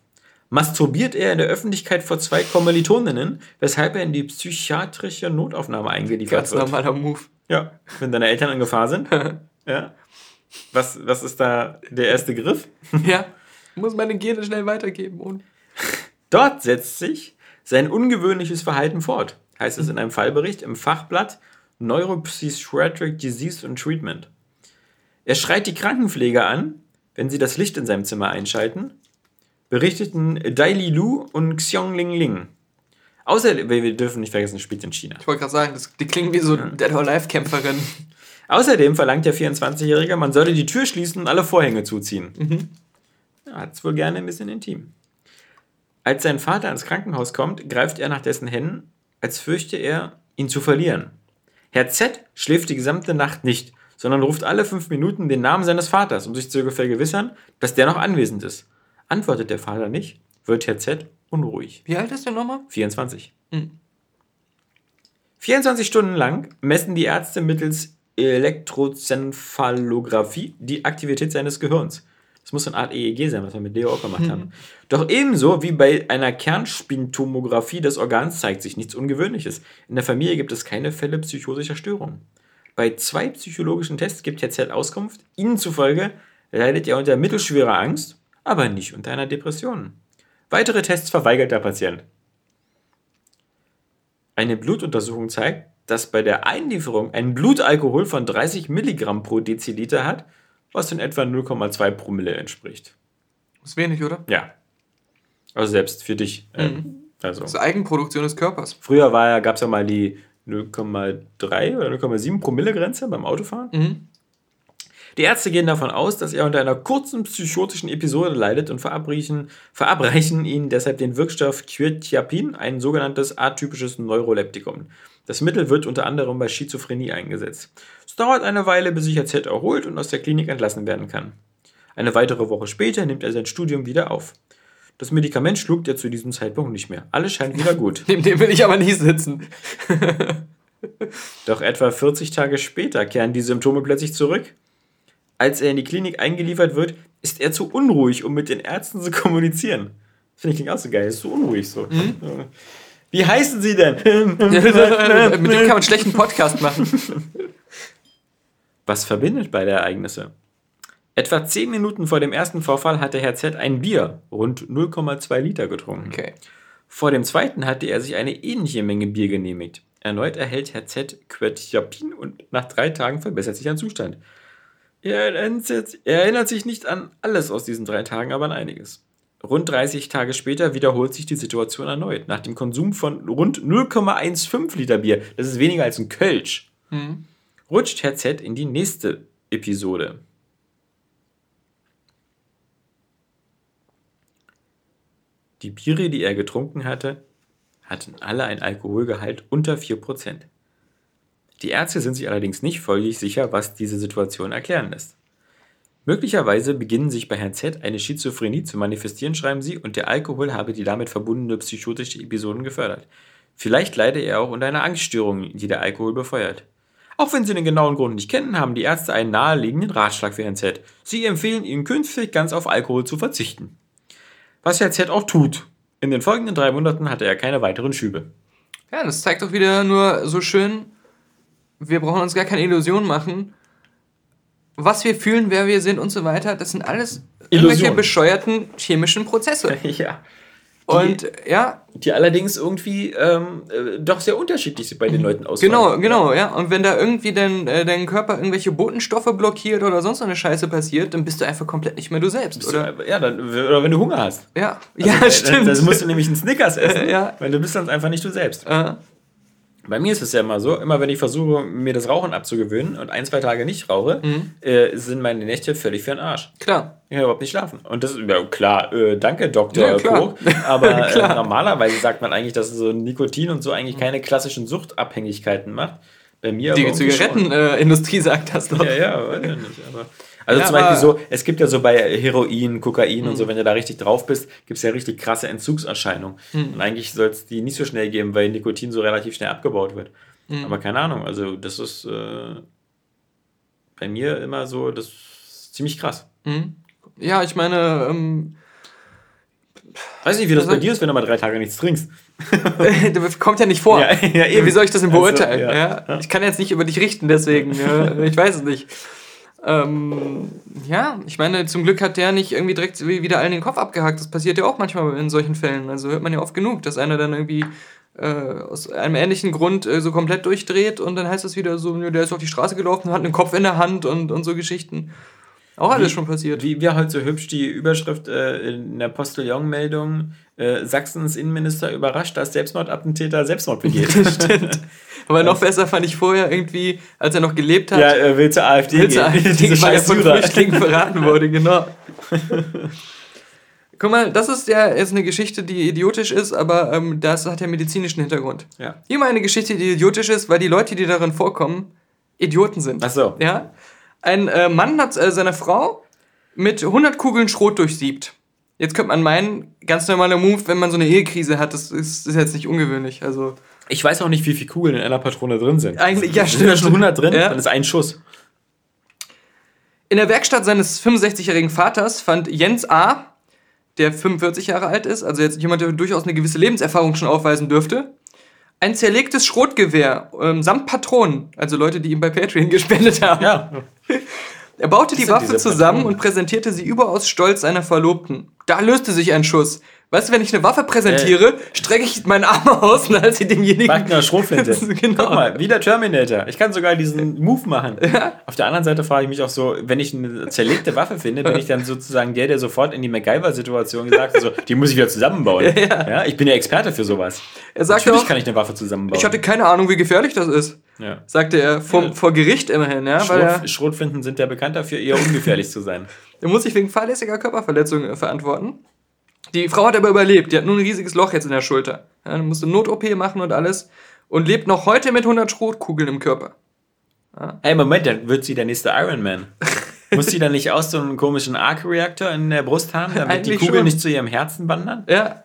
S2: masturbiert er in der Öffentlichkeit vor zwei Kommilitoninnen, weshalb er in die psychiatrische Notaufnahme eingeliefert Ganz wird. Ganz normaler Move. Ja, wenn deine Eltern in Gefahr sind. ja. Was, was ist da der erste Griff?
S1: Ja, muss meine Gene schnell weitergeben. Und
S2: Dort setzt sich sein ungewöhnliches Verhalten fort, heißt es in einem Fallbericht im Fachblatt Neuropsychiatric Disease and Treatment. Er schreit die Krankenpfleger an, wenn sie das Licht in seinem Zimmer einschalten, berichteten Dai Li Lu und Xiong Ling Ling. Außerdem, wir dürfen nicht vergessen, es spielt in China.
S1: Ich wollte gerade sagen, das, die klingen wie so. Dead or Life Kämpferin.
S2: Außerdem verlangt der 24-Jährige, man solle die Tür schließen und alle Vorhänge zuziehen. Mhm. Ja, Hat es wohl gerne ein bisschen intim. Als sein Vater ins Krankenhaus kommt, greift er nach dessen Händen, als fürchte er, ihn zu verlieren. Herr Z schläft die gesamte Nacht nicht, sondern ruft alle fünf Minuten den Namen seines Vaters, um sich zu vergewissern, dass der noch anwesend ist. Antwortet der Vater nicht, wird Herr Z unruhig.
S1: Wie alt ist der nochmal?
S2: 24. Mhm. 24 Stunden lang messen die Ärzte mittels Elektrozenphalographie die Aktivität seines Gehirns. Das muss eine Art EEG sein, was wir mit Leo auch gemacht haben. Mhm. Doch ebenso wie bei einer Kernspintomographie des Organs zeigt sich nichts Ungewöhnliches. In der Familie gibt es keine Fälle psychosischer Störungen. Bei zwei psychologischen Tests gibt Herr Z Auskunft. Ihnen zufolge leidet er unter mittelschwerer Angst, aber nicht unter einer Depression. Weitere Tests verweigert der Patient. Eine Blutuntersuchung zeigt, das bei der Einlieferung einen Blutalkohol von 30 Milligramm pro Deziliter hat, was in etwa 0,2 Promille entspricht.
S1: Ist wenig, oder?
S2: Ja. Also selbst für dich.
S1: Ähm, mhm. also. Das ist Eigenproduktion des Körpers.
S2: Früher ja, gab es ja mal die 0,3 oder 0,7 Promille Grenze beim Autofahren. Mhm. Die Ärzte gehen davon aus, dass er unter einer kurzen psychotischen Episode leidet und verabreichen, verabreichen ihn deshalb den Wirkstoff Quetiapin, ein sogenanntes atypisches Neuroleptikum. Das Mittel wird unter anderem bei Schizophrenie eingesetzt. Es dauert eine Weile, bis sich AZ erholt und aus der Klinik entlassen werden kann. Eine weitere Woche später nimmt er sein Studium wieder auf. Das Medikament schluckt er zu diesem Zeitpunkt nicht mehr. Alles scheint wieder gut.
S1: Neben dem will ich aber nicht sitzen.
S2: Doch etwa 40 Tage später kehren die Symptome plötzlich zurück. Als er in die Klinik eingeliefert wird, ist er zu unruhig, um mit den Ärzten zu kommunizieren. Das finde ich auch so geil, er ist zu unruhig so. Mhm. Wie heißen Sie denn? mit dem
S1: kann man einen schlechten Podcast machen.
S2: Was verbindet beide Ereignisse? Etwa 10 Minuten vor dem ersten Vorfall hatte Herr Z ein Bier, rund 0,2 Liter, getrunken. Okay. Vor dem zweiten hatte er sich eine ähnliche Menge Bier genehmigt. Erneut erhält Herr Z Quetiapin und nach drei Tagen verbessert sich sein Zustand. Er erinnert sich nicht an alles aus diesen drei Tagen, aber an einiges. Rund 30 Tage später wiederholt sich die Situation erneut. Nach dem Konsum von rund 0,15 Liter Bier, das ist weniger als ein Kölsch, mhm. rutscht Herr Z in die nächste Episode. Die Biere, die er getrunken hatte, hatten alle ein Alkoholgehalt unter 4%. Die Ärzte sind sich allerdings nicht völlig sicher, was diese Situation erklären lässt. Möglicherweise beginnen sich bei Herrn Z eine Schizophrenie zu manifestieren, schreiben sie, und der Alkohol habe die damit verbundene psychotische Episoden gefördert. Vielleicht leide er auch unter einer Angststörung, die der Alkohol befeuert. Auch wenn sie den genauen Grund nicht kennen, haben die Ärzte einen naheliegenden Ratschlag für Herrn Z. Sie empfehlen ihm künftig ganz auf Alkohol zu verzichten was Herr Z auch tut. In den folgenden drei Monaten hatte er keine weiteren Schübe.
S1: Ja, das zeigt doch wieder nur so schön, wir brauchen uns gar keine Illusionen machen. Was wir fühlen, wer wir sind und so weiter, das sind alles irgendwelche bescheuerten chemischen Prozesse. ja.
S2: Und die, ja. Die allerdings irgendwie ähm, äh, doch sehr unterschiedlich sind bei den Leuten
S1: ausfallen. Genau, genau, ja. Und wenn da irgendwie dein, äh, dein Körper irgendwelche Botenstoffe blockiert oder sonst so eine Scheiße passiert, dann bist du einfach komplett nicht mehr du selbst, oder?
S2: Du, ja, dann, oder wenn du Hunger hast.
S1: Ja,
S2: also, ja, stimmt. Das musst du nämlich einen Snickers essen, ja. weil du bist dann einfach nicht du selbst.
S1: Uh.
S2: Bei mir ist es ja immer so, immer wenn ich versuche, mir das Rauchen abzugewöhnen und ein, zwei Tage nicht rauche, mhm. äh, sind meine Nächte völlig für den Arsch.
S1: Klar.
S2: Ich kann überhaupt nicht schlafen. Und das ist, ja klar, äh, danke Dr. Ja, Koch. Aber äh, normalerweise sagt man eigentlich, dass so Nikotin und so eigentlich keine klassischen Suchtabhängigkeiten macht. Bei mir
S1: Die Zigarettenindustrie sagt das doch.
S2: Ja, ja, weiß ja nicht. Aber also ja, zum Beispiel so, es gibt ja so bei Heroin, Kokain mhm. und so, mhm. wenn du da richtig drauf bist, gibt es ja richtig krasse Entzugserscheinungen. Mhm. Und eigentlich soll es die nicht so schnell geben, weil Nikotin so relativ schnell abgebaut wird. Mhm. Aber keine Ahnung, also das ist äh, bei mir immer so, das ist ziemlich krass.
S1: Mhm. Ja, ich meine, ähm,
S2: Weiß nicht, wie das bei dir ist, wenn du mal drei Tage nichts trinkst.
S1: das kommt ja nicht vor. Ja, ja, wie soll ich das denn beurteilen? Also, ja. Ich kann jetzt nicht über dich richten, deswegen. ich weiß es nicht. Ähm, ja, ich meine, zum Glück hat der nicht irgendwie direkt wieder allen den Kopf abgehackt. Das passiert ja auch manchmal in solchen Fällen. Also hört man ja oft genug, dass einer dann irgendwie äh, aus einem ähnlichen Grund äh, so komplett durchdreht und dann heißt das wieder so, der ist auf die Straße gelaufen, hat einen Kopf in der Hand und, und so Geschichten. Auch alles wie, schon passiert.
S2: Wie wir halt so hübsch die Überschrift äh, in der Postillon-Meldung äh, Sachsens Innenminister überrascht, dass Selbstmordattentäter Selbstmord begeht.
S1: Stimmt. Aber noch besser fand ich vorher irgendwie, als er noch gelebt hat.
S2: Ja, er will zur AfD will zur AfD
S1: gehen, weil er von Flüchtlingen verraten wurde, genau. Guck mal, das ist ja jetzt eine Geschichte, die idiotisch ist, aber ähm, das hat ja medizinischen Hintergrund.
S2: Ja.
S1: Immer eine Geschichte, die idiotisch ist, weil die Leute, die darin vorkommen, Idioten sind.
S2: Ach so.
S1: Ja? Ein äh, Mann hat äh, seine Frau mit 100 Kugeln Schrot durchsiebt. Jetzt könnte man meinen, ganz normaler Move, wenn man so eine Ehekrise hat, das ist, ist jetzt nicht ungewöhnlich. Also
S2: ich weiß auch nicht, wie viele Kugeln in einer Patrone drin sind.
S1: Eigentlich, ja,
S2: stimmt. Sind da schon 100 drin? Ja. Dann ist ein Schuss.
S1: In der Werkstatt seines 65-jährigen Vaters fand Jens A., der 45 Jahre alt ist, also jetzt jemand, der durchaus eine gewisse Lebenserfahrung schon aufweisen dürfte, ein zerlegtes Schrotgewehr ähm, samt Patronen, also Leute, die ihm bei Patreon gespendet haben.
S2: Ja.
S1: Er baute die Waffe zusammen und präsentierte sie überaus stolz seiner Verlobten. Da löste sich ein Schuss. Weißt du, wenn ich eine Waffe präsentiere, äh. strecke ich meinen Arm aus und halte sie demjenigen.
S2: Wagner Schrotflinte. genau. Guck mal, wie der Terminator. Ich kann sogar diesen Move machen. Ja. Auf der anderen Seite frage ich mich auch so, wenn ich eine zerlegte Waffe finde, bin ich dann sozusagen der, der sofort in die MacGyver-Situation gesagt hat, so, die muss ich wieder zusammenbauen. Ja. ja. ich bin ja Experte für sowas.
S1: Er sagt
S2: Natürlich
S1: auch,
S2: kann ich eine Waffe zusammenbauen.
S1: Ich hatte keine Ahnung, wie gefährlich das ist.
S2: Ja.
S1: Sagte er vor, ja. vor Gericht immerhin. Ja,
S2: Schrot, Schrotflinten sind ja bekannt dafür, eher ungefährlich zu sein.
S1: Er muss sich wegen fahrlässiger Körperverletzung äh, verantworten. Die Frau hat aber überlebt. Die hat nur ein riesiges Loch jetzt in der Schulter. Ja, musste Not-OP machen und alles. Und lebt noch heute mit 100 Schrotkugeln im Körper.
S2: Ja. Ey, Moment, dann wird sie der nächste Iron Man. Muss sie dann nicht auch so einen komischen Arc-Reaktor in der Brust haben, damit Eigentlich die Kugeln schon. nicht zu ihrem Herzen wandern?
S1: Ja.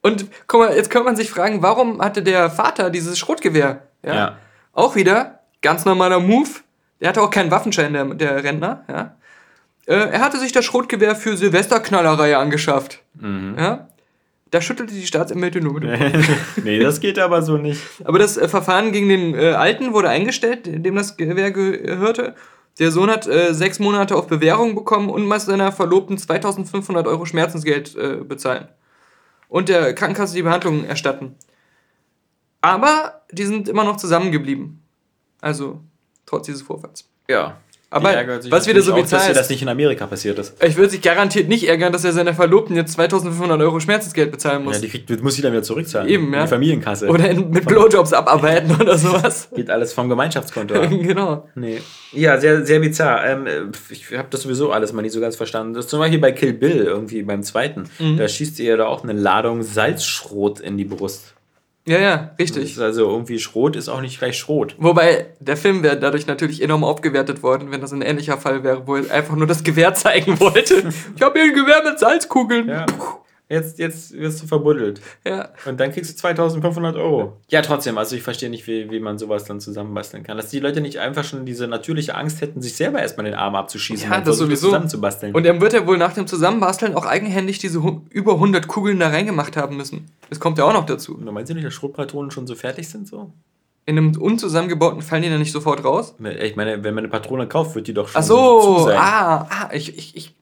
S1: Und guck mal, jetzt könnte man sich fragen, warum hatte der Vater dieses Schrotgewehr?
S2: Ja. ja.
S1: Auch wieder, ganz normaler Move. Der hatte auch keinen Waffenschein, der, der Rentner, ja. Äh, er hatte sich das Schrotgewehr für Silvesterknallerei angeschafft. Ja. Da schüttelte die Staatsanwältin nur mit dem
S2: nee, das geht aber so nicht.
S1: Aber das äh, Verfahren gegen den äh, Alten wurde eingestellt, dem das Gewehr gehörte. Der Sohn hat äh, sechs Monate auf Bewährung bekommen und muss seiner Verlobten 2500 Euro Schmerzensgeld äh, bezahlen. Und der Krankenkasse die Behandlung erstatten. Aber die sind immer noch zusammengeblieben. Also, trotz dieses Vorfalls.
S2: Ja.
S1: Aber was wieder so
S2: auch, dass
S1: bizarr
S2: dir das
S1: ist,
S2: nicht in Amerika passiert ist.
S1: ich würde sich garantiert nicht ärgern, dass er seiner Verlobten jetzt 2500 Euro Schmerzensgeld bezahlen muss.
S2: Ja, die kriegt, muss sie dann wieder zurückzahlen.
S1: Eben, ja.
S2: Die Familienkasse.
S1: Oder in, mit Blowjobs abarbeiten oder sowas.
S2: Geht alles vom Gemeinschaftskonto ab.
S1: genau.
S2: Nee. Ja, sehr, sehr bizarr. Ähm, ich habe das sowieso alles mal nicht so ganz verstanden. Das ist zum Beispiel bei Kill Bill, irgendwie beim zweiten.
S1: Mhm.
S2: Da schießt ihr da auch eine Ladung Salzschrot in die Brust.
S1: Ja, ja, richtig.
S2: also irgendwie Schrot ist auch nicht gleich Schrot.
S1: Wobei der Film wäre dadurch natürlich enorm aufgewertet worden, wenn das ein ähnlicher Fall wäre, wo er einfach nur das Gewehr zeigen wollte. Ich habe hier ein Gewehr mit Salzkugeln.
S2: Ja. Jetzt, jetzt wirst du verbuddelt.
S1: Ja.
S2: Und dann kriegst du 2500 Euro. Ja, trotzdem, also ich verstehe nicht, wie, wie man sowas dann zusammenbasteln kann. Dass die Leute nicht einfach schon diese natürliche Angst hätten, sich selber erstmal den Arm abzuschießen
S1: Ja,
S2: und
S1: das sowieso.
S2: zusammenzubasteln.
S1: Und er wird ja wohl nach dem Zusammenbasteln auch eigenhändig diese über 100 Kugeln da reingemacht haben müssen. Das kommt ja auch noch dazu.
S2: Und meinst du nicht, dass Schrotpatronen schon so fertig sind so?
S1: In einem unzusammengebauten fallen die dann nicht sofort raus?
S2: Ich meine, wenn man eine Patrone kauft, wird die doch schon
S1: Ach so,
S2: sein.
S1: ah, ah, ich, ich, ich,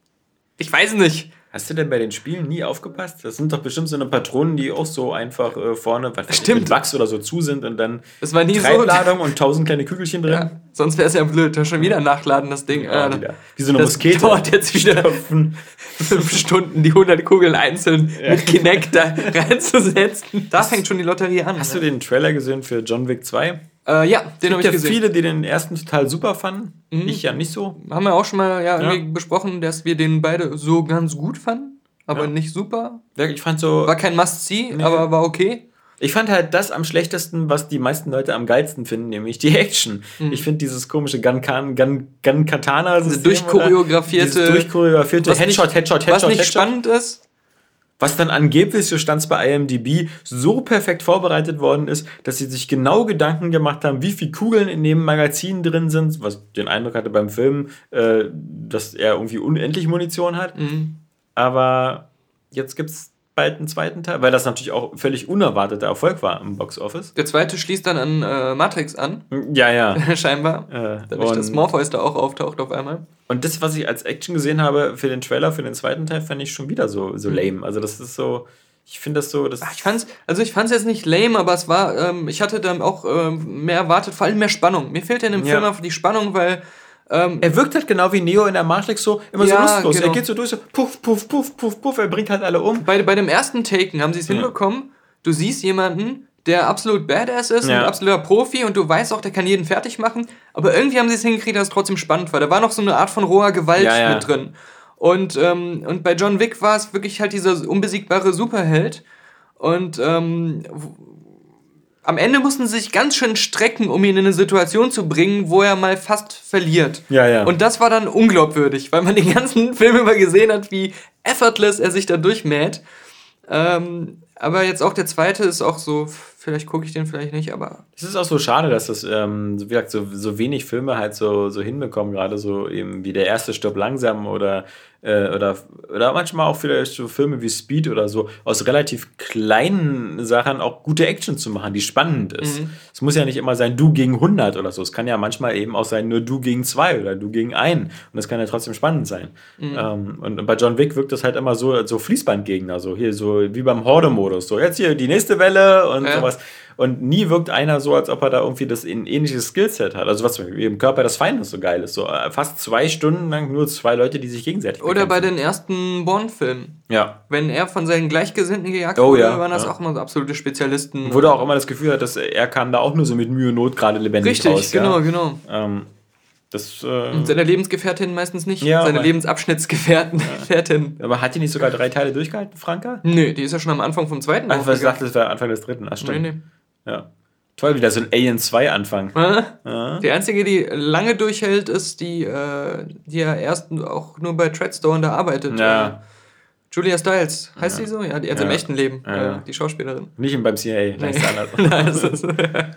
S1: ich weiß nicht.
S2: Hast du denn bei den Spielen nie aufgepasst? Das sind doch bestimmt so eine Patronen, die auch so einfach äh, vorne was
S1: Stimmt.
S2: mit Wachs oder so zu sind und dann
S1: Das war nie so.
S2: Treibladung und tausend kleine Kügelchen drin.
S1: Ja, sonst wäre es ja blöd. Da schon wieder nachladen, das Ding.
S2: Ja, wieder. Wie so eine
S1: das
S2: Muskete.
S1: dauert jetzt wieder fünf Stunden, die 100 Kugeln einzeln mit Kinect da reinzusetzen. Da fängt schon die Lotterie an.
S2: Hast du den Trailer gesehen für John Wick 2?
S1: Äh, ja, den habe
S2: gibt
S1: ich
S2: ja
S1: gesehen.
S2: viele, die den ersten total super fanden. Ich ja nicht so.
S1: Haben wir auch schon mal ja,
S2: Ja.
S1: besprochen, dass wir den beide so ganz gut fanden, aber
S2: Ja.
S1: nicht super.
S2: Ich fand so.
S1: War kein Must-See, aber war okay.
S2: Ich fand halt das am schlechtesten, was die meisten Leute am geilsten finden, nämlich die Action.
S1: Mhm.
S2: Ich finde dieses komische Gun, Gun, Gun, Katana.
S1: Diese durchchoreografierte-
S2: durchchoreografierte
S1: Was
S2: Headshot,
S1: nicht,
S2: Headshot,
S1: Was
S2: Headshot,
S1: nicht
S2: Headshot.
S1: spannend ist,
S2: Was dann angeblich, so stand es bei IMDb, so perfekt vorbereitet worden ist, dass sie sich genau Gedanken gemacht haben, wie viele Kugeln in dem Magazin drin sind, was den Eindruck hatte beim Film, äh, dass er irgendwie unendlich Munition hat.
S1: Mhm.
S2: Aber jetzt gibt es bald einen zweiten Teil, weil das natürlich auch völlig unerwarteter Erfolg war im Box Office.
S1: der zweite schließt dann an äh, Matrix an,
S2: Ja, ja.
S1: scheinbar.
S2: Äh,
S1: Dadurch, dass Morpheus da auch auftaucht auf einmal.
S2: und das, was ich als Action gesehen habe für den Trailer, für den zweiten Teil, fand ich schon wieder so, so lame. Also das ist so, ich finde das so, das
S1: Ach, Ich fand's, also ich fand's jetzt nicht lame, aber es war, ähm, ich hatte dann auch ähm, mehr erwartet, vor allem mehr Spannung. Mir fehlt ja in dem
S2: Ja.
S1: Film einfach die Spannung, weil ähm,
S2: Er wirkt halt genau wie Neo in der Matrix so, immer
S1: Ja,
S2: so lustlos.
S1: genau.
S2: Er geht so durch, so puff, puff, puff, puff, puff, er bringt halt alle um.
S1: bei, bei dem ersten Taken haben sie es
S2: Ja.
S1: hinbekommen, du siehst jemanden, der absolut badass ist,
S2: Ja.
S1: ein absoluter Profi und du weißt auch, der kann jeden fertig machen, aber irgendwie haben sie es hingekriegt, dass es trotzdem spannend war. Da war noch so eine Art von roher Gewalt mit drin. Und, ähm, und bei John Wick war es wirklich halt dieser unbesiegbare Superheld. Und ähm, am Ende mussten sie sich ganz schön strecken, um ihn in eine Situation zu bringen, wo er mal fast verliert.
S2: Ja, ja.
S1: Und das war dann unglaubwürdig, weil man den ganzen Film über gesehen hat, wie effortless er sich da durchmäht. Ähm, aber jetzt auch der zweite ist auch so, vielleicht gucke ich den vielleicht nicht, aber
S2: Es ist auch so schade, dass das, ähm, so, wie gesagt, so, so wenig Filme halt so, so hinbekommen, gerade so eben wie der erste Stirb langsam oder, äh, oder, oder manchmal auch vielleicht so Filme wie Speed oder so, aus relativ kleinen Sachen auch gute Action zu machen, die spannend ist. Es muss ja nicht immer sein, du gegen 100 oder so. Es kann ja manchmal eben auch sein, nur du gegen zwei oder du gegen einen. Und das kann ja trotzdem spannend sein. Ähm, und bei John Wick wirkt das halt immer so, so Fließbandgegner, so hier, so wie beim Horde-Modus. So, jetzt hier die nächste Welle und
S1: Ja.
S2: sowas. Und nie wirkt einer so, als ob er da irgendwie das ein ähnliches Skillset hat. Also was im Körper des Feindes so geil ist. So äh, fast zwei Stunden lang nur zwei Leute, die sich gegenseitig
S1: oder bei den ersten Bond-Filmen.
S2: Ja.
S1: Wenn er von seinen Gleichgesinnten gejagt
S2: Oh
S1: wurde,
S2: ja,
S1: waren das
S2: ja.
S1: auch immer so absolute Spezialisten.
S2: Wo du auch immer das Gefühl hat, dass er kam da auch nur so mit Mühe und Not gerade lebendig
S1: Richtig,
S2: raus.
S1: genau,
S2: Ja.
S1: genau.
S2: Ähm, das, äh,
S1: Und seine Lebensgefährtin meistens nicht.
S2: Ja,
S1: seine Lebensabschnittsgefährtin. Gefährtin.
S2: aber hat die nicht sogar drei Teile durchgehalten, Franka?
S1: Nö, die ist ja schon am Anfang vom zweiten.
S2: Was
S1: aufgegangen.
S2: sagt das war Anfang des dritten? Ach, stimmt.
S1: Nee, nee.
S2: Ja. Toll, wieder so ein Alien 2 Anfang.
S1: Äh? Die einzige, die lange durchhält, ist die, äh, die ja erst auch nur bei Treadstone da arbeitet.
S2: Ja.
S1: Äh, Julia Stiles. Heißt die so? Ja, die also im
S2: Ja.
S1: echten Leben.
S2: Ja, ja.
S1: Äh, die Schauspielerin.
S2: Nicht beim CIA.
S1: Nee. Nein,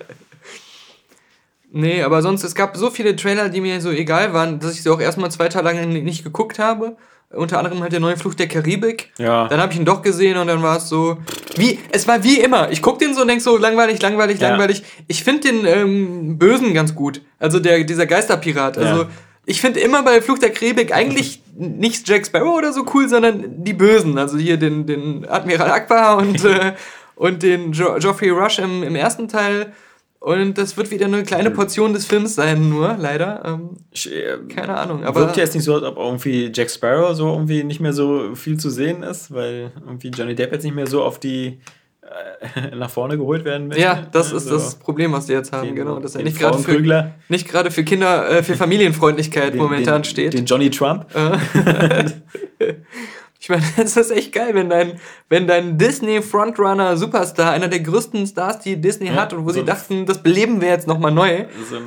S1: Nee, aber sonst, es gab so viele Trailer, die mir so egal waren, dass ich sie auch erstmal zwei Tage lang nicht geguckt habe. Unter anderem halt der neue Fluch der Karibik.
S2: Ja.
S1: Dann habe ich ihn doch gesehen und dann war es so. Wie, es war wie immer. Ich guck den so und denk so, langweilig, langweilig,
S2: Ja.
S1: langweilig. Ich finde den ähm, Bösen ganz gut. Also der, dieser Geisterpirat. Also
S2: Ja.
S1: ich finde immer bei Fluch der Karibik eigentlich nicht Jack Sparrow oder so cool, sondern die Bösen. Also hier den, den Admiral Akbar und, äh, und den jo Geoffrey Rush im, im ersten Teil. Und das wird wieder eine kleine Portion des Films sein, nur leider. Ähm,
S2: Ich, äh,
S1: keine Ahnung. Aber
S2: Wirkt ja jetzt nicht so, als ob irgendwie Jack Sparrow so irgendwie nicht mehr so viel zu sehen ist, weil irgendwie Johnny Depp jetzt nicht mehr so auf die äh, nach vorne geholt werden möchte.
S1: ja, das ist
S2: Also,
S1: das Problem, was die jetzt haben.
S2: den-
S1: genau, dass er nicht gerade für, nicht gerade für Kinder, äh, für Familienfreundlichkeit
S2: den-
S1: momentan
S2: den,
S1: steht.
S2: Den Johnny Trump.
S1: Ich meine, es ist echt geil, wenn dein, wenn dein Disney Frontrunner Superstar, einer der größten Stars, die Disney
S2: Ja,
S1: hat und wo
S2: so
S1: sie dachten, das beleben wir jetzt nochmal neu,
S2: So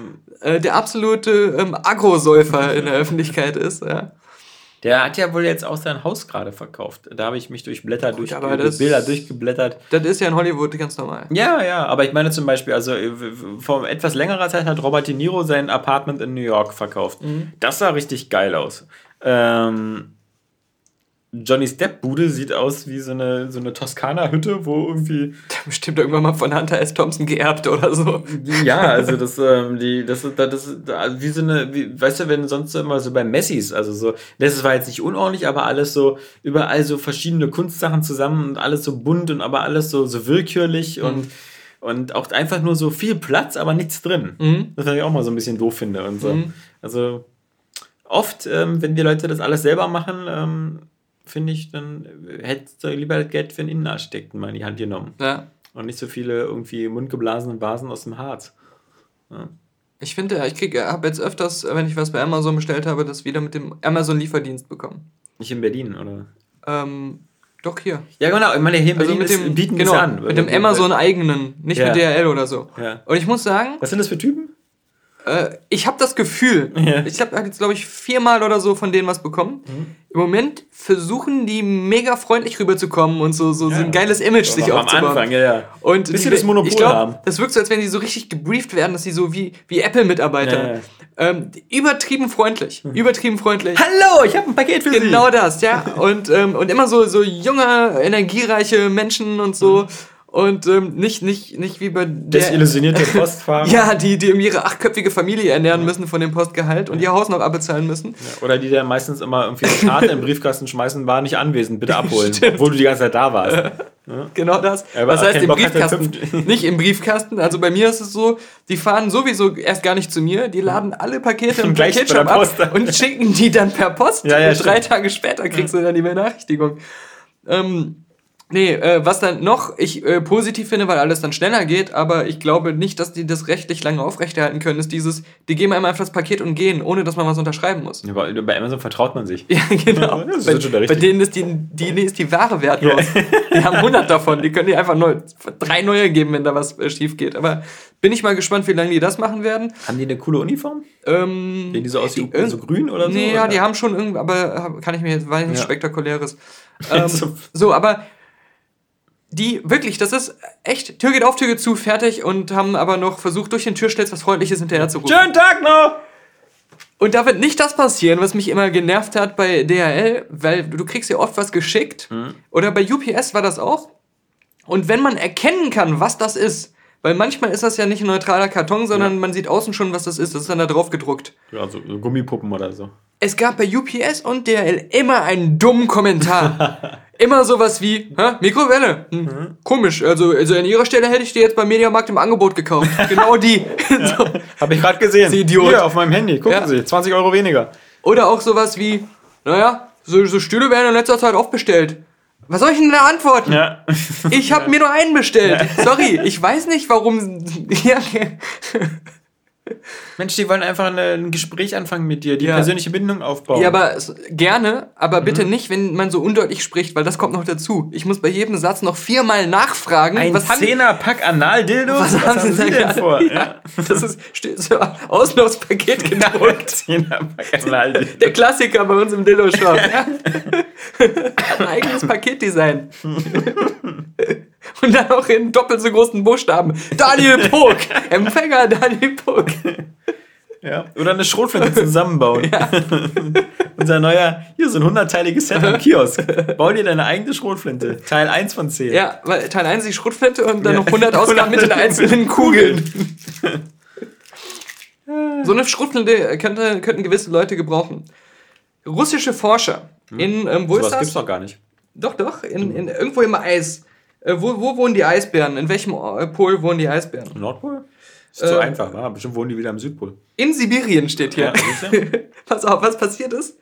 S1: äh, der absolute ähm, Agrosäufer in der Öffentlichkeit ist. Ja.
S2: der hat ja wohl jetzt auch sein Haus gerade verkauft. Da habe ich mich durch Blätter, durch
S1: aber das-
S2: Bilder durchgeblättert.
S1: Das ist ja in Hollywood ganz normal.
S2: Ja, ja, aber ich meine zum Beispiel, also äh, vor etwas längerer Zeit hat Robert De Niro sein Apartment in New York verkauft.
S1: Mhm.
S2: Das sah richtig geil aus. Ähm, Johnny's Depp-Bude sieht aus wie so eine, so eine Toskana-Hütte, wo irgendwie.
S1: Bestimmt irgendwann mal von Hunter S. Thompson geerbt oder so.
S2: Ja, also das, ähm, die, das, ist- das, ist wie so eine, wie, weißt du, wenn sonst immer so bei Messis, also so, das war jetzt nicht unordentlich, aber alles so, überall so verschiedene Kunstsachen zusammen und alles so bunt und aber alles so, so willkürlich und, und auch einfach nur so viel Platz, aber nichts drin.
S1: Mhm.
S2: Das was ich auch mal so ein bisschen doof finde und so. Also oft, ähm, wenn die Leute das alles selber machen, ähm, finde ich, dann hättest du lieber Geld für einen Innenarchitekten mal in die Hand genommen.
S1: Ja.
S2: Und nicht so viele irgendwie mundgeblasene Vasen aus dem Harz.
S1: Ich finde, ja, ich kriege, habe jetzt öfters, wenn ich was bei Amazon bestellt habe, das wieder mit dem Amazon-Lieferdienst bekommen.
S2: Nicht in Berlin, oder?
S1: Ähm, doch hier.
S2: Ja, genau. Ich meine, hier in
S1: Also
S2: Berlin
S1: mit
S2: ist,
S1: dem,
S2: bieten
S1: genau,
S2: an.
S1: mit dem Amazon-eigenen, nicht
S2: Ja.
S1: mit DHL oder so.
S2: Ja.
S1: Und ich muss sagen,
S2: Was sind das für Typen?
S1: Äh, ich habe das Gefühl,
S2: Ja.
S1: ich habe jetzt, glaube ich, viermal oder so von denen was bekommen.
S2: Mhm.
S1: Im Moment versuchen die mega freundlich rüberzukommen und so, so, so ein geiles Image sich
S2: am
S1: aufzubauen.
S2: Anfang, ja, ja.
S1: Und
S2: Bis sie
S1: die-
S2: das Monopol
S1: ich glaub,
S2: haben.
S1: Das wirkt so, als wenn die so richtig gebrieft werden, dass sie so wie, wie Apple-Mitarbeiter.
S2: Ja, ja.
S1: Ähm, übertrieben freundlich. Übertrieben freundlich.
S2: Hallo, ich habe ein Paket für
S1: Genau das, ja. Und, ähm, und immer so, so junge, energiereiche Menschen und so. Und ähm, nicht, nicht, nicht wie bei der,
S2: Desillusionierte Postfahrer.
S1: ja, die, die ihre achtköpfige Familie ernähren müssen von dem Postgehalt und ihr Haus noch abbezahlen müssen.
S2: Oder die dann meistens immer irgendwie eine Karte im Briefkasten schmeißen, war nicht anwesend, bitte abholen. Obwohl du die ganze Zeit da warst.
S1: Genau das.
S2: Aber
S1: Was heißt im
S2: Bock
S1: Briefkasten? Nicht im Briefkasten. Also bei mir ist es so, die fahren sowieso erst gar nicht zu mir, die laden alle Pakete im Paketshop ab und schicken die dann per Post.
S2: Ja, ja,
S1: und drei. Tage später kriegst du dann die Benachrichtigung. Ähm, nee, äh, was dann noch ich äh, positiv finde, weil alles dann schneller geht, aber ich glaube nicht, dass die das rechtlich lange aufrechterhalten können, ist dieses, die geben einem einfach das Paket und gehen, ohne dass man was unterschreiben muss.
S2: Ja, Bei bei Amazon vertraut man sich.
S1: Ja, genau.
S2: Das ist
S1: bei,
S2: schon der
S1: bei denen ist die, die, ist die Ware wertlos. Die haben 100 davon. Die können die einfach nur drei neue geben, wenn da was äh, schief geht. Aber bin ich mal gespannt, wie lange die das machen werden.
S2: Haben die eine coole Uniform?
S1: Ähm,
S2: Sehen die so aus wie
S1: die-
S2: so grün oder so?
S1: Nee, ja,
S2: oder?
S1: die haben schon irgendwie, aber kann ich mir jetzt, war nichts
S2: Ja.
S1: Spektakuläres. Ähm,
S2: So.
S1: so, aber die, wirklich, das ist echt, Tür geht auf, Tür geht zu, fertig und haben aber noch versucht, durch den Türstelz was Freundliches hinterher zu rufen.
S2: Schönen Tag noch!
S1: Und da wird nicht das passieren, was mich immer genervt hat bei DHL, weil du kriegst ja oft was geschickt.
S2: Mhm.
S1: Oder bei UPS war das auch. Und wenn man erkennen kann, was das ist, weil manchmal ist das ja nicht ein neutraler Karton, sondern man sieht außen schon, was das ist. Das ist dann da drauf gedruckt.
S2: Ja, so so Gummipuppen oder so.
S1: Es gab bei UPS und DHL immer einen dummen Kommentar. immer sowas wie, Hä, Mikrowelle. Hm, Komisch, also, also an ihrer Stelle hätte ich die jetzt beim Mediamarkt im Angebot gekauft. Genau die. so.
S2: Hab ich gerade gesehen.
S1: Sie Idiot.
S2: Hier auf meinem Handy. Gucken
S1: Ja.
S2: Sie, 20 Euro weniger.
S1: Oder auch sowas wie, naja, so, so Stühle werden in letzter Zeit oft bestellt. Was soll ich denn da antworten?
S2: Ja.
S1: Ich habe mir nur einen bestellt. Sorry, ich weiß nicht, warum. Ja.
S2: Mensch, die wollen einfach eine, ein Gespräch anfangen mit dir, die
S1: Ja.
S2: persönliche Bindung aufbauen.
S1: ja, aber gerne, aber bitte nicht, wenn man so undeutlich spricht, weil das kommt noch dazu. Ich muss bei jedem Satz noch viermal nachfragen.
S2: ein
S1: was haben,
S2: Zehnerpack Analdildos?
S1: was haben Sie,
S2: denn
S1: da
S2: vor?
S1: Ja, das ist so außen aufs Paket gedruckt.
S2: Zehnerpack Analdildos.
S1: Der Klassiker bei uns im. Hat ein eigenes Paketdesign. Und dann auch in doppelt so großen Buchstaben. Daniel Pog! Empfänger Daniel Pog.
S2: Ja. Oder eine Schrotflinte zusammenbauen. Ja. Unser neuer, hier so ein hundertteiliges Set am Kiosk. Bau dir deine eigene Schrotflinte. Teil 1 von 10.
S1: Ja, weil Teil 1 die Schrotflinte und dann ja. noch 100 Ausgaben mit den einzelnen Kugeln. so eine Schrotflinte könnte, könnten gewisse Leute gebrauchen. Russische Forscher hm. in, ähm, wo so ist das?
S2: gibt's doch gar nicht.
S1: Doch, doch, in, in, irgendwo im Eis. Äh, wo, wo wohnen die Eisbären? In welchem äh, Pol wohnen die Eisbären?
S2: Nordpol? Ist zu äh, einfach, wa? Bestimmt wohnen die wieder am Südpol.
S1: In Sibirien steht hier. Ja, Pass auf, was passiert ist.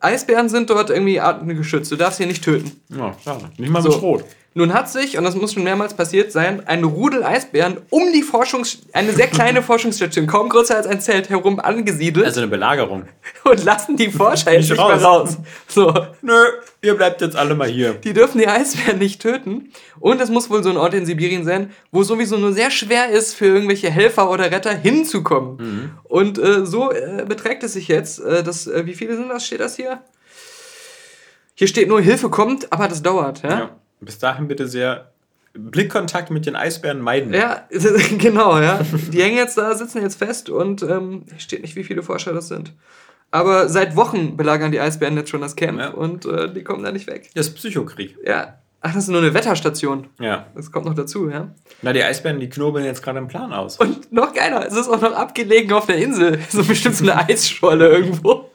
S1: Eisbären sind dort irgendwie artengeschützt. Du darfst sie nicht töten.
S2: Ja, schade. Nicht mal so. mit Schrot.
S1: Nun hat sich, und das muss schon mehrmals passiert sein, ein Rudel Eisbären um die Forschungs eine sehr kleine Forschungsstation, kaum größer als ein Zelt, herum angesiedelt.
S2: Also eine Belagerung.
S1: Und lassen die Forscher jetzt nicht raus. mehr raus.
S2: So. Nö, ihr bleibt jetzt alle mal hier.
S1: Die dürfen die Eisbären nicht töten. Und es muss wohl so ein Ort in Sibirien sein, wo sowieso nur sehr schwer ist, für irgendwelche Helfer oder Retter hinzukommen. Mhm. Und äh, so äh, beträgt es sich jetzt, äh, dass, äh, wie viele sind das, steht das hier? Hier steht nur, Hilfe kommt, aber das dauert. Ja? ja.
S2: Bis dahin bitte sehr Blickkontakt mit den Eisbären meiden.
S1: Ja, genau, ja. Die hängen jetzt da, sitzen jetzt fest und ähm, steht nicht, wie viele Forscher das sind. Aber seit Wochen belagern die Eisbären jetzt schon das Camp ja. und äh, die kommen da nicht weg.
S2: Das ist Psychokrieg.
S1: Ja. Ach, das ist nur eine Wetterstation.
S2: Ja.
S1: Das kommt noch dazu, ja.
S2: Na, die Eisbären, die knobeln jetzt gerade im Plan aus.
S1: Und noch geiler, es ist auch noch abgelegen auf der Insel. So bestimmt so eine Eisscholle irgendwo.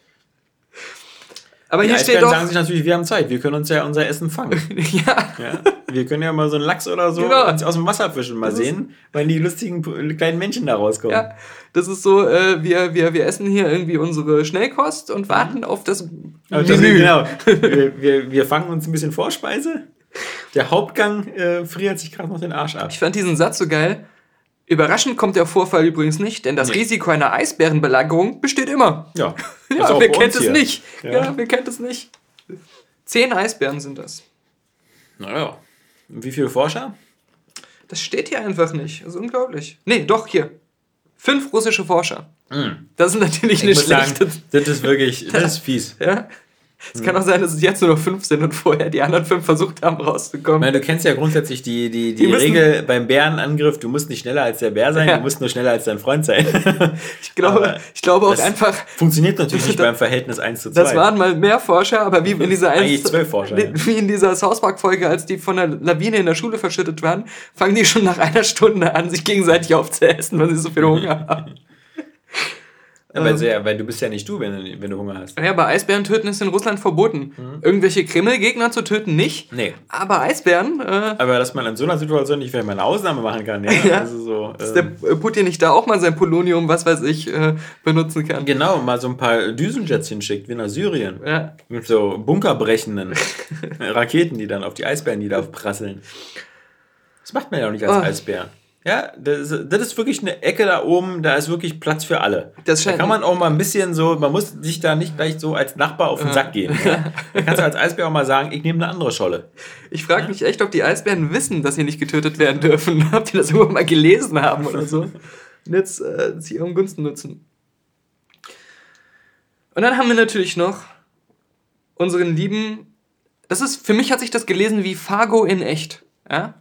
S2: Aber die hier steht doch. sagen sich natürlich, wir haben Zeit, wir können uns ja unser Essen fangen. ja. ja. Wir können ja mal so einen Lachs oder so genau. aus dem Wasser fischen, mal das sehen, weil die lustigen kleinen Männchen da rauskommen. Ja,
S1: das ist so, äh, wir, wir, wir essen hier irgendwie unsere Schnellkost und warten auf das
S2: Aber Menü. genau. wir, wir, wir fangen uns ein bisschen Vorspeise. Der Hauptgang äh, friert sich gerade noch den Arsch ab.
S1: Ich fand diesen Satz so geil. Überraschend kommt der Vorfall übrigens nicht, denn das nee. Risiko einer Eisbärenbelagerung besteht immer.
S2: Ja.
S1: ja, wer kennt es nicht? Ja. ja, wer kennt es nicht? Zehn Eisbären sind das.
S2: Naja. Wie viele Forscher?
S1: Das steht hier einfach nicht. Das ist unglaublich. Nee, doch, hier. Fünf russische Forscher. Mm. Das ist natürlich ich nicht schlecht.
S2: Das ist wirklich, das ist fies.
S1: Ja. Es kann auch sein, dass es jetzt nur noch fünf sind und vorher die anderen fünf versucht haben rauszukommen.
S2: Meine, du kennst ja grundsätzlich die, die, die, die Regel beim Bärenangriff, du musst nicht schneller als der Bär sein, ja. du musst nur schneller als dein Freund sein.
S1: ich glaube, ich glaube auch einfach.
S2: Funktioniert natürlich nicht beim Verhältnis 1 zu 2.
S1: Das waren mal mehr Forscher, aber wie in dieser
S2: Eigentlich zwölf Forscher.
S1: Wie in dieser South Park-Folge, als die von der Lawine in der Schule verschüttet waren, fangen die schon nach einer Stunde an, sich gegenseitig aufzuessen, weil sie so viel Hunger haben.
S2: Aber ähm, sehr, weil du bist ja nicht du, wenn, du, wenn du Hunger hast.
S1: Ja, aber Eisbären töten ist in Russland verboten. Mhm. Irgendwelche Kreml-Gegner zu töten nicht.
S2: Nee.
S1: Aber Eisbären. Äh,
S2: aber dass man in so einer Situation nicht vielleicht mal eine Ausnahme machen kann, ja. ja. Also so,
S1: dass ähm, der Putin nicht da auch mal sein Polonium, was weiß ich, äh, benutzen kann.
S2: Genau, mal so ein paar Düsenjets hinschickt, wie nach Syrien.
S1: Ja.
S2: Mit so bunkerbrechenden Raketen, die dann auf die Eisbären niederprasseln. Das macht man ja auch nicht als oh. Eisbär. Ja, das, das, ist wirklich eine Ecke da oben, da ist wirklich Platz für alle. Das da kann man auch mal ein bisschen so, man muss sich da nicht gleich so als Nachbar auf den Sack gehen. Ja? Da kannst du als Eisbär auch mal sagen, ich nehme eine andere Scholle.
S1: Ich frage ja? mich echt, ob die Eisbären wissen, dass sie nicht getötet werden dürfen. ob die das irgendwann mal gelesen haben oder so. Und jetzt äh, sie ihren Gunsten nutzen. Und dann haben wir natürlich noch unseren lieben. Das ist, für mich hat sich das gelesen wie Fargo in echt. Ja?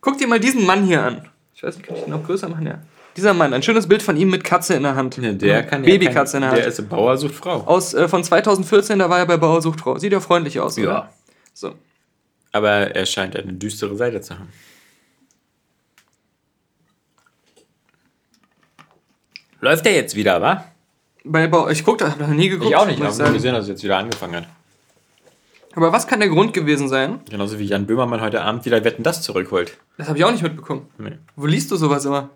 S1: Guck dir mal diesen Mann hier an. Ich weiß nicht, kann ich den noch größer machen? Ja. Dieser Mann, ein schönes Bild von ihm mit Katze in der Hand.
S2: Ja, der kann
S1: Babykatze in der Hand.
S2: Der ist Bauer sucht Frau.
S1: Aus, äh, von 2014, da war er bei Bauer sucht Frau. Sieht ja freundlich aus, ja. oder? So.
S2: Aber er scheint eine düstere Seite zu haben. Läuft der jetzt wieder, wa?
S1: Bei Bauer, ich guck da, hab noch nie geguckt.
S2: Ich auch nicht, ich habe nur gesehen, dass er jetzt wieder angefangen hat.
S1: Aber was kann der Grund gewesen sein?
S2: Genauso wie Jan Böhmermann heute Abend wieder Wetten das zurückholt.
S1: Das habe ich auch nicht mitbekommen. Nee. Wo liest du sowas immer?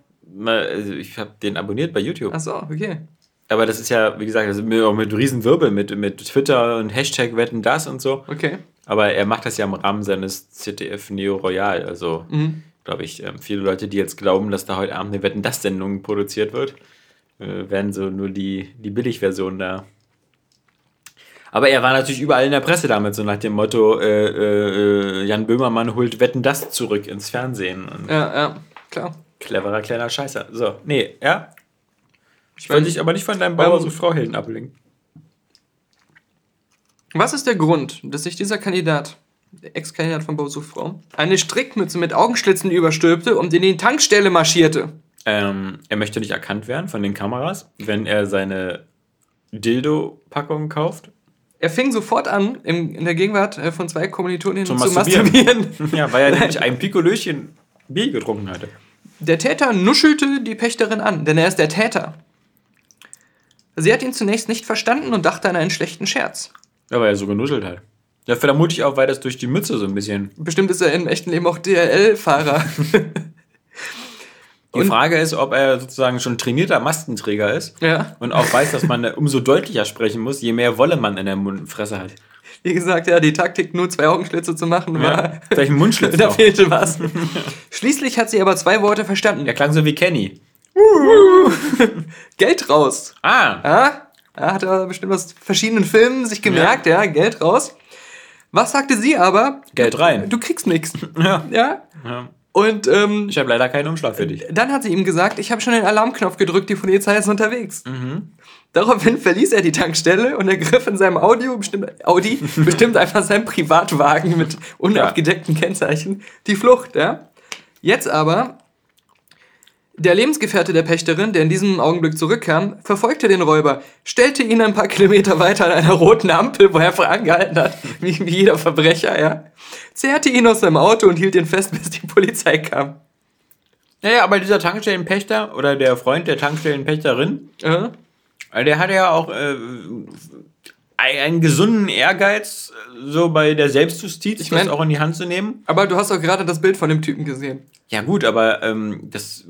S2: Also ich habe den abonniert bei YouTube.
S1: Ach so, okay.
S2: Aber das ist ja, wie gesagt, auch mit Riesenwirbel, mit, mit Twitter und Hashtag Wetten das und so.
S1: Okay.
S2: Aber er macht das ja im Rahmen seines ZDF Neo Royal. Also, mhm. glaube ich, ähm, viele Leute, die jetzt glauben, dass da heute Abend eine Wetten das Sendung produziert wird, äh, werden so nur die, die Billigversion da aber er war natürlich überall in der Presse damit, so nach dem Motto, äh, äh, Jan Böhmermann holt Wetten das zurück ins Fernsehen. Und
S1: ja, ja, klar.
S2: Cleverer kleiner Scheißer. So, nee, ja. Ich wollte dich aber nicht von deinem Bauer ähm, so Frau Helden ablenken.
S1: Was ist der Grund, dass sich dieser Kandidat der Ex-Kandidat von Bausuchfrau, eine Strickmütze mit Augenschlitzen überstülpte und in die Tankstelle marschierte.
S2: Ähm, er möchte nicht erkannt werden von den Kameras, wenn er seine Dildo-Packung kauft.
S1: Er fing sofort an, in, in der Gegenwart äh, von zwei Kommilitoninnen
S2: Zum
S1: zu
S2: Masturbieren. Ja, weil er nämlich ein Pikolöchen Bier getrunken hatte.
S1: Der Täter nuschelte die Pächterin an, denn er ist der Täter. Sie hat ihn zunächst nicht verstanden und dachte an einen schlechten Scherz.
S2: Ja, weil er so genuschelt hat. Ja, vermute ich auch, weil das durch die Mütze so ein bisschen.
S1: Bestimmt ist er im echten Leben auch DRL-Fahrer.
S2: Die Frage ist, ob er sozusagen schon trainierter Mastenträger ist
S1: ja.
S2: und auch weiß, dass man umso deutlicher sprechen muss, je mehr Wolle man in der Mundfresse hat.
S1: Wie gesagt, ja, die Taktik, nur zwei Augenschlitze zu machen, war.
S2: Ja, vielleicht ein Mundschlitz
S1: da fehlte was. Schließlich hat sie aber zwei Worte verstanden.
S2: Er klang so wie Kenny.
S1: Geld raus.
S2: Ah,
S1: Ja? Er hat er bestimmt aus verschiedenen Filmen sich gemerkt, ja. Geld raus. Was sagte sie aber?
S2: Geld rein.
S1: Du kriegst nichts.
S2: Ja.
S1: Ja?
S2: ja.
S1: Und ähm,
S2: Ich habe leider keinen Umschlag für dich.
S1: dann hat sie ihm gesagt, ich habe schon den Alarmknopf gedrückt, die Polizei ist unterwegs.
S2: Mhm.
S1: Daraufhin verließ er die Tankstelle und er griff in seinem Audio, bestimmt, Audi, bestimmt einfach seinen Privatwagen mit unabgedeckten Kennzeichen, die Flucht. Ja? Jetzt aber, der Lebensgefährte der Pächterin, der in diesem Augenblick zurückkam, verfolgte den Räuber, stellte ihn ein paar Kilometer weiter an einer roten Ampel, wo er angehalten hat, wie, wie jeder Verbrecher, ja, zerrte ihn aus seinem Auto und hielt ihn fest, bis die Polizei kam.
S2: Naja, aber dieser Tankstellenpächter oder der Freund der Tankstellenpächterin,
S1: Ja?
S2: äh, der hatte ja auch äh, einen gesunden Ehrgeiz, so bei der Selbstjustiz, ich
S1: mein-
S2: das auch in die Hand zu nehmen.
S1: Aber du hast doch gerade das Bild von dem Typen gesehen.
S2: Ja gut, aber ähm, das,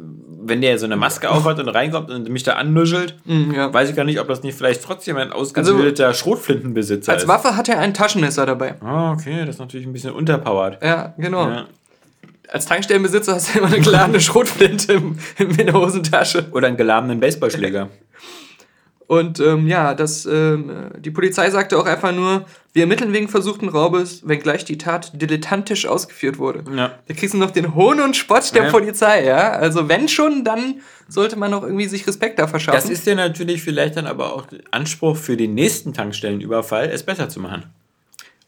S2: wenn der so eine Maske aufhat und reinkommt und mich da annuschelt,
S1: Mhm, ja.
S2: weiß ich gar nicht, ob das nicht vielleicht trotzdem ein ausgebildeter Schrotflintenbesitzer
S1: Als
S2: ist.
S1: Waffe hat er ein Taschenmesser dabei.
S2: Ah, okay, das ist natürlich ein bisschen unterpowered.
S1: Ja, genau.
S2: Ja.
S1: Als Tankstellenbesitzer hast du immer eine geladene Schrotflinte im, in der Hosentasche.
S2: Oder einen geladenen Baseballschläger.
S1: Und ähm, ja, das, ähm, äh, die Polizei sagte auch einfach nur, wir ermitteln wegen versuchten Raubes, wenngleich die Tat dilettantisch ausgeführt wurde.
S2: Ja.
S1: Da kriegst du noch den Hohn und Spott der
S2: Ja.
S1: Polizei, ja. Also wenn schon, dann sollte man auch irgendwie sich Respekt da verschaffen.
S2: Das ist ja natürlich vielleicht dann aber auch Anspruch für den nächsten Tankstellenüberfall, es besser zu machen.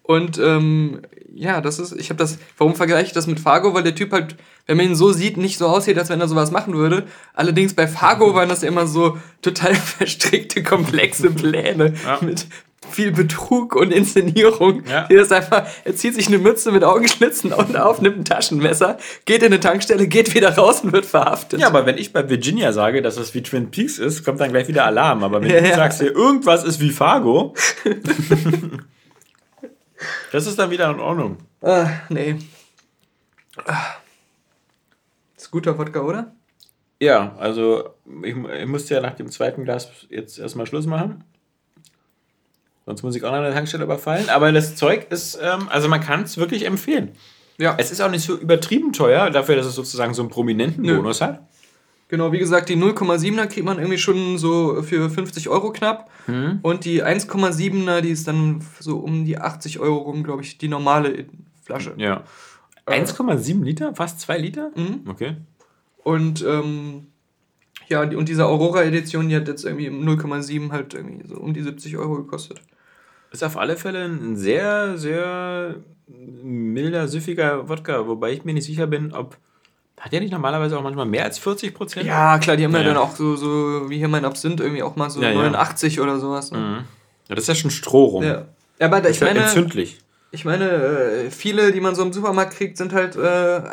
S1: Und ähm, ja, das ist, ich habe das, warum vergleiche ich das mit Fargo? Weil der Typ halt, wenn man ihn so sieht, nicht so aussieht, als wenn er sowas machen würde. Allerdings bei Fargo waren das ja immer so total verstrickte, komplexe Pläne
S2: Ja.
S1: mit viel Betrug und Inszenierung.
S2: Ja.
S1: Ist einfach, er zieht sich eine Mütze mit Augenschlitzen und auf, nimmt ein Taschenmesser, geht in eine Tankstelle, geht wieder raus und wird verhaftet.
S2: Ja, aber wenn ich bei Virginia sage, dass es wie Twin Peaks ist, kommt dann gleich wieder Alarm. Aber wenn
S1: Ja,
S2: du
S1: ja.
S2: sagst, hier irgendwas ist wie Fargo, das ist dann wieder in Ordnung.
S1: Ah, nee. Ah. Ist guter Wodka, oder?
S2: Ja, also ich, ich musste ja nach dem zweiten Glas jetzt erstmal Schluss machen. Sonst muss ich auch noch eine Tankstelle überfallen. Aber das Zeug ist, ähm, also man kann es wirklich empfehlen.
S1: Ja.
S2: Es ist auch nicht so übertrieben teuer, dafür, dass es sozusagen so einen prominenten. Bonus hat.
S1: Genau, wie gesagt, die 0,7er kriegt man irgendwie schon so für 50 Euro knapp.
S2: Mhm.
S1: Und die 1,7er, die ist dann so um die 80 Euro rum, glaube ich, die normale Flasche.
S2: Ja.
S1: Äh.
S2: 1,7 Liter? Fast 2 Liter?
S1: Mhm.
S2: Okay.
S1: Und ähm, ja, und diese Aurora-Edition, die hat jetzt irgendwie im 0,7 halt irgendwie so um die 70 Euro gekostet.
S2: Ist auf alle Fälle ein sehr, sehr milder, süffiger Wodka, wobei ich mir nicht sicher bin, ob. Hat der nicht normalerweise auch manchmal mehr als 40 Prozent?
S1: Ja, klar, die haben ja,
S2: Ja.
S1: dann auch so, so wie hier mein Absinth, irgendwie auch mal so
S2: Ja, ja.
S1: 89 oder sowas. Ne?
S2: Mhm. Ja, das ist ja schon Stroh rum.
S1: Ja. Aber da,
S2: Das
S1: ich
S2: ist ja
S1: meine,
S2: entzündlich.
S1: ich meine, äh, viele, die man so im Supermarkt kriegt, sind halt äh,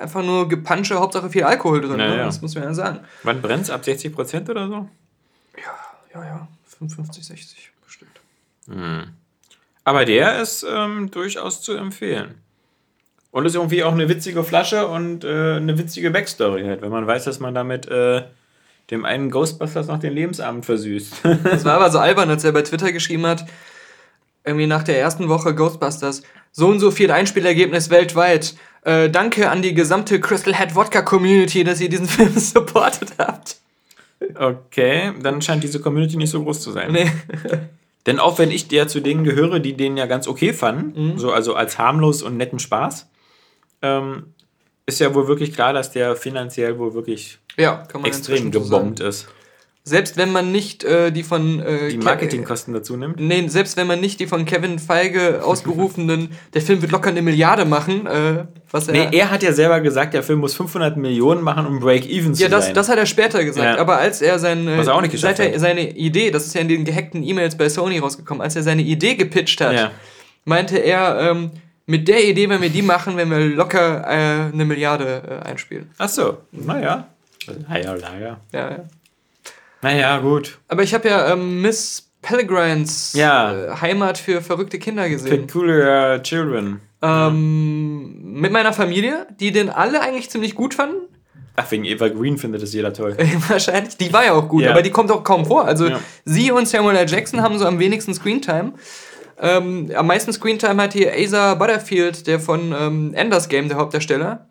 S1: einfach nur Gepansche, Hauptsache viel Alkohol drin.
S2: Ja,
S1: ne?
S2: ja.
S1: Das muss man ja sagen.
S2: Wann brennt es? Ab 60 Prozent oder so?
S1: Ja, ja, 55, 60 bestimmt.
S2: Aber der ist ähm, durchaus zu empfehlen. Und ist irgendwie auch eine witzige Flasche und äh, eine witzige Backstory halt, wenn man weiß, dass man damit äh, dem einen Ghostbusters noch den Lebensabend versüßt.
S1: Das war aber so albern, als er bei Twitter geschrieben hat, irgendwie nach der ersten Woche Ghostbusters, so und so viel Einspielergebnis weltweit. Äh, danke an die gesamte Crystal Head Wodka Community, dass ihr diesen Film supportet habt.
S2: okay, dann scheint diese Community nicht so groß zu sein.
S1: Nee.
S2: Denn auch wenn ich der zu denen gehöre, die den ja ganz okay fanden,
S1: Mhm.
S2: so also als harmlos und netten Spaß, ähm, ist ja wohl wirklich klar, dass der finanziell wohl wirklich
S1: Ja,
S2: extrem
S1: inzwischen so
S2: gebombt ist.
S1: Selbst wenn man nicht äh, die von äh,
S2: die Marketingkosten dazu nimmt.
S1: Nee, selbst wenn man nicht die von Kevin Feige ausgerufenen, der Film wird locker eine Milliarde machen, äh,
S2: was er. Nee, er hat ja selber gesagt, der Film muss 500 Millionen machen, um Break-Even
S1: zu ja, das, sein. Ja, das hat er später gesagt. Ja. Aber als er sein,
S2: was er auch nicht
S1: seit er seine Idee, das ist ja in den gehackten E-Mails bei Sony rausgekommen, als er seine Idee gepitcht hat, ja. meinte er, ähm, mit der Idee, wenn wir die machen, wenn wir locker äh, eine Milliarde äh, einspielen.
S2: Ach so, naja. Naja, naja.
S1: Ja, ja.
S2: Naja, gut.
S1: Aber ich habe ja ähm, Miss Pellegrins ja. äh, Heimat für verrückte Kinder gesehen.
S2: Peculiar Children.
S1: Ähm, ja. Mit meiner Familie, die den alle eigentlich ziemlich gut fanden.
S2: Ach, wegen Eva Green findet das jeder toll.
S1: Wahrscheinlich. Die war ja auch gut, ja. aber die kommt auch kaum vor. Also sie und Samuel L. Jackson haben so am wenigsten Screentime. Ähm, am meisten Screentime hat hier Asa Butterfield, der von ähm, Enders Game, der Hauptdarsteller.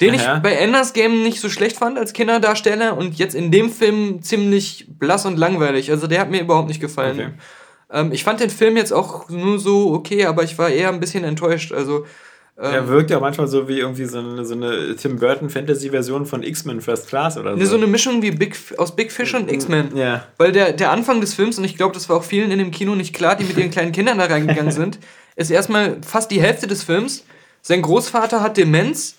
S1: Den Aha. ich bei Enders Game nicht so schlecht fand als Kinderdarsteller und jetzt in dem Film ziemlich blass und langweilig. Also der hat mir überhaupt nicht gefallen. Okay. Ähm, ich fand den Film jetzt auch nur so okay, aber ich war eher ein bisschen enttäuscht. Also
S2: er wirkt ja manchmal so wie irgendwie so eine, so eine Tim Burton Fantasy-Version von X-Men First Class oder
S1: so. Ne, so eine Mischung wie Big, aus Big Fish und X-Men.
S2: Ja.
S1: Weil der, der Anfang des Films, und ich glaube, das war auch vielen in dem Kino nicht klar, die mit ihren kleinen Kindern da reingegangen sind, ist erstmal fast die Hälfte des Films. Sein Großvater hat Demenz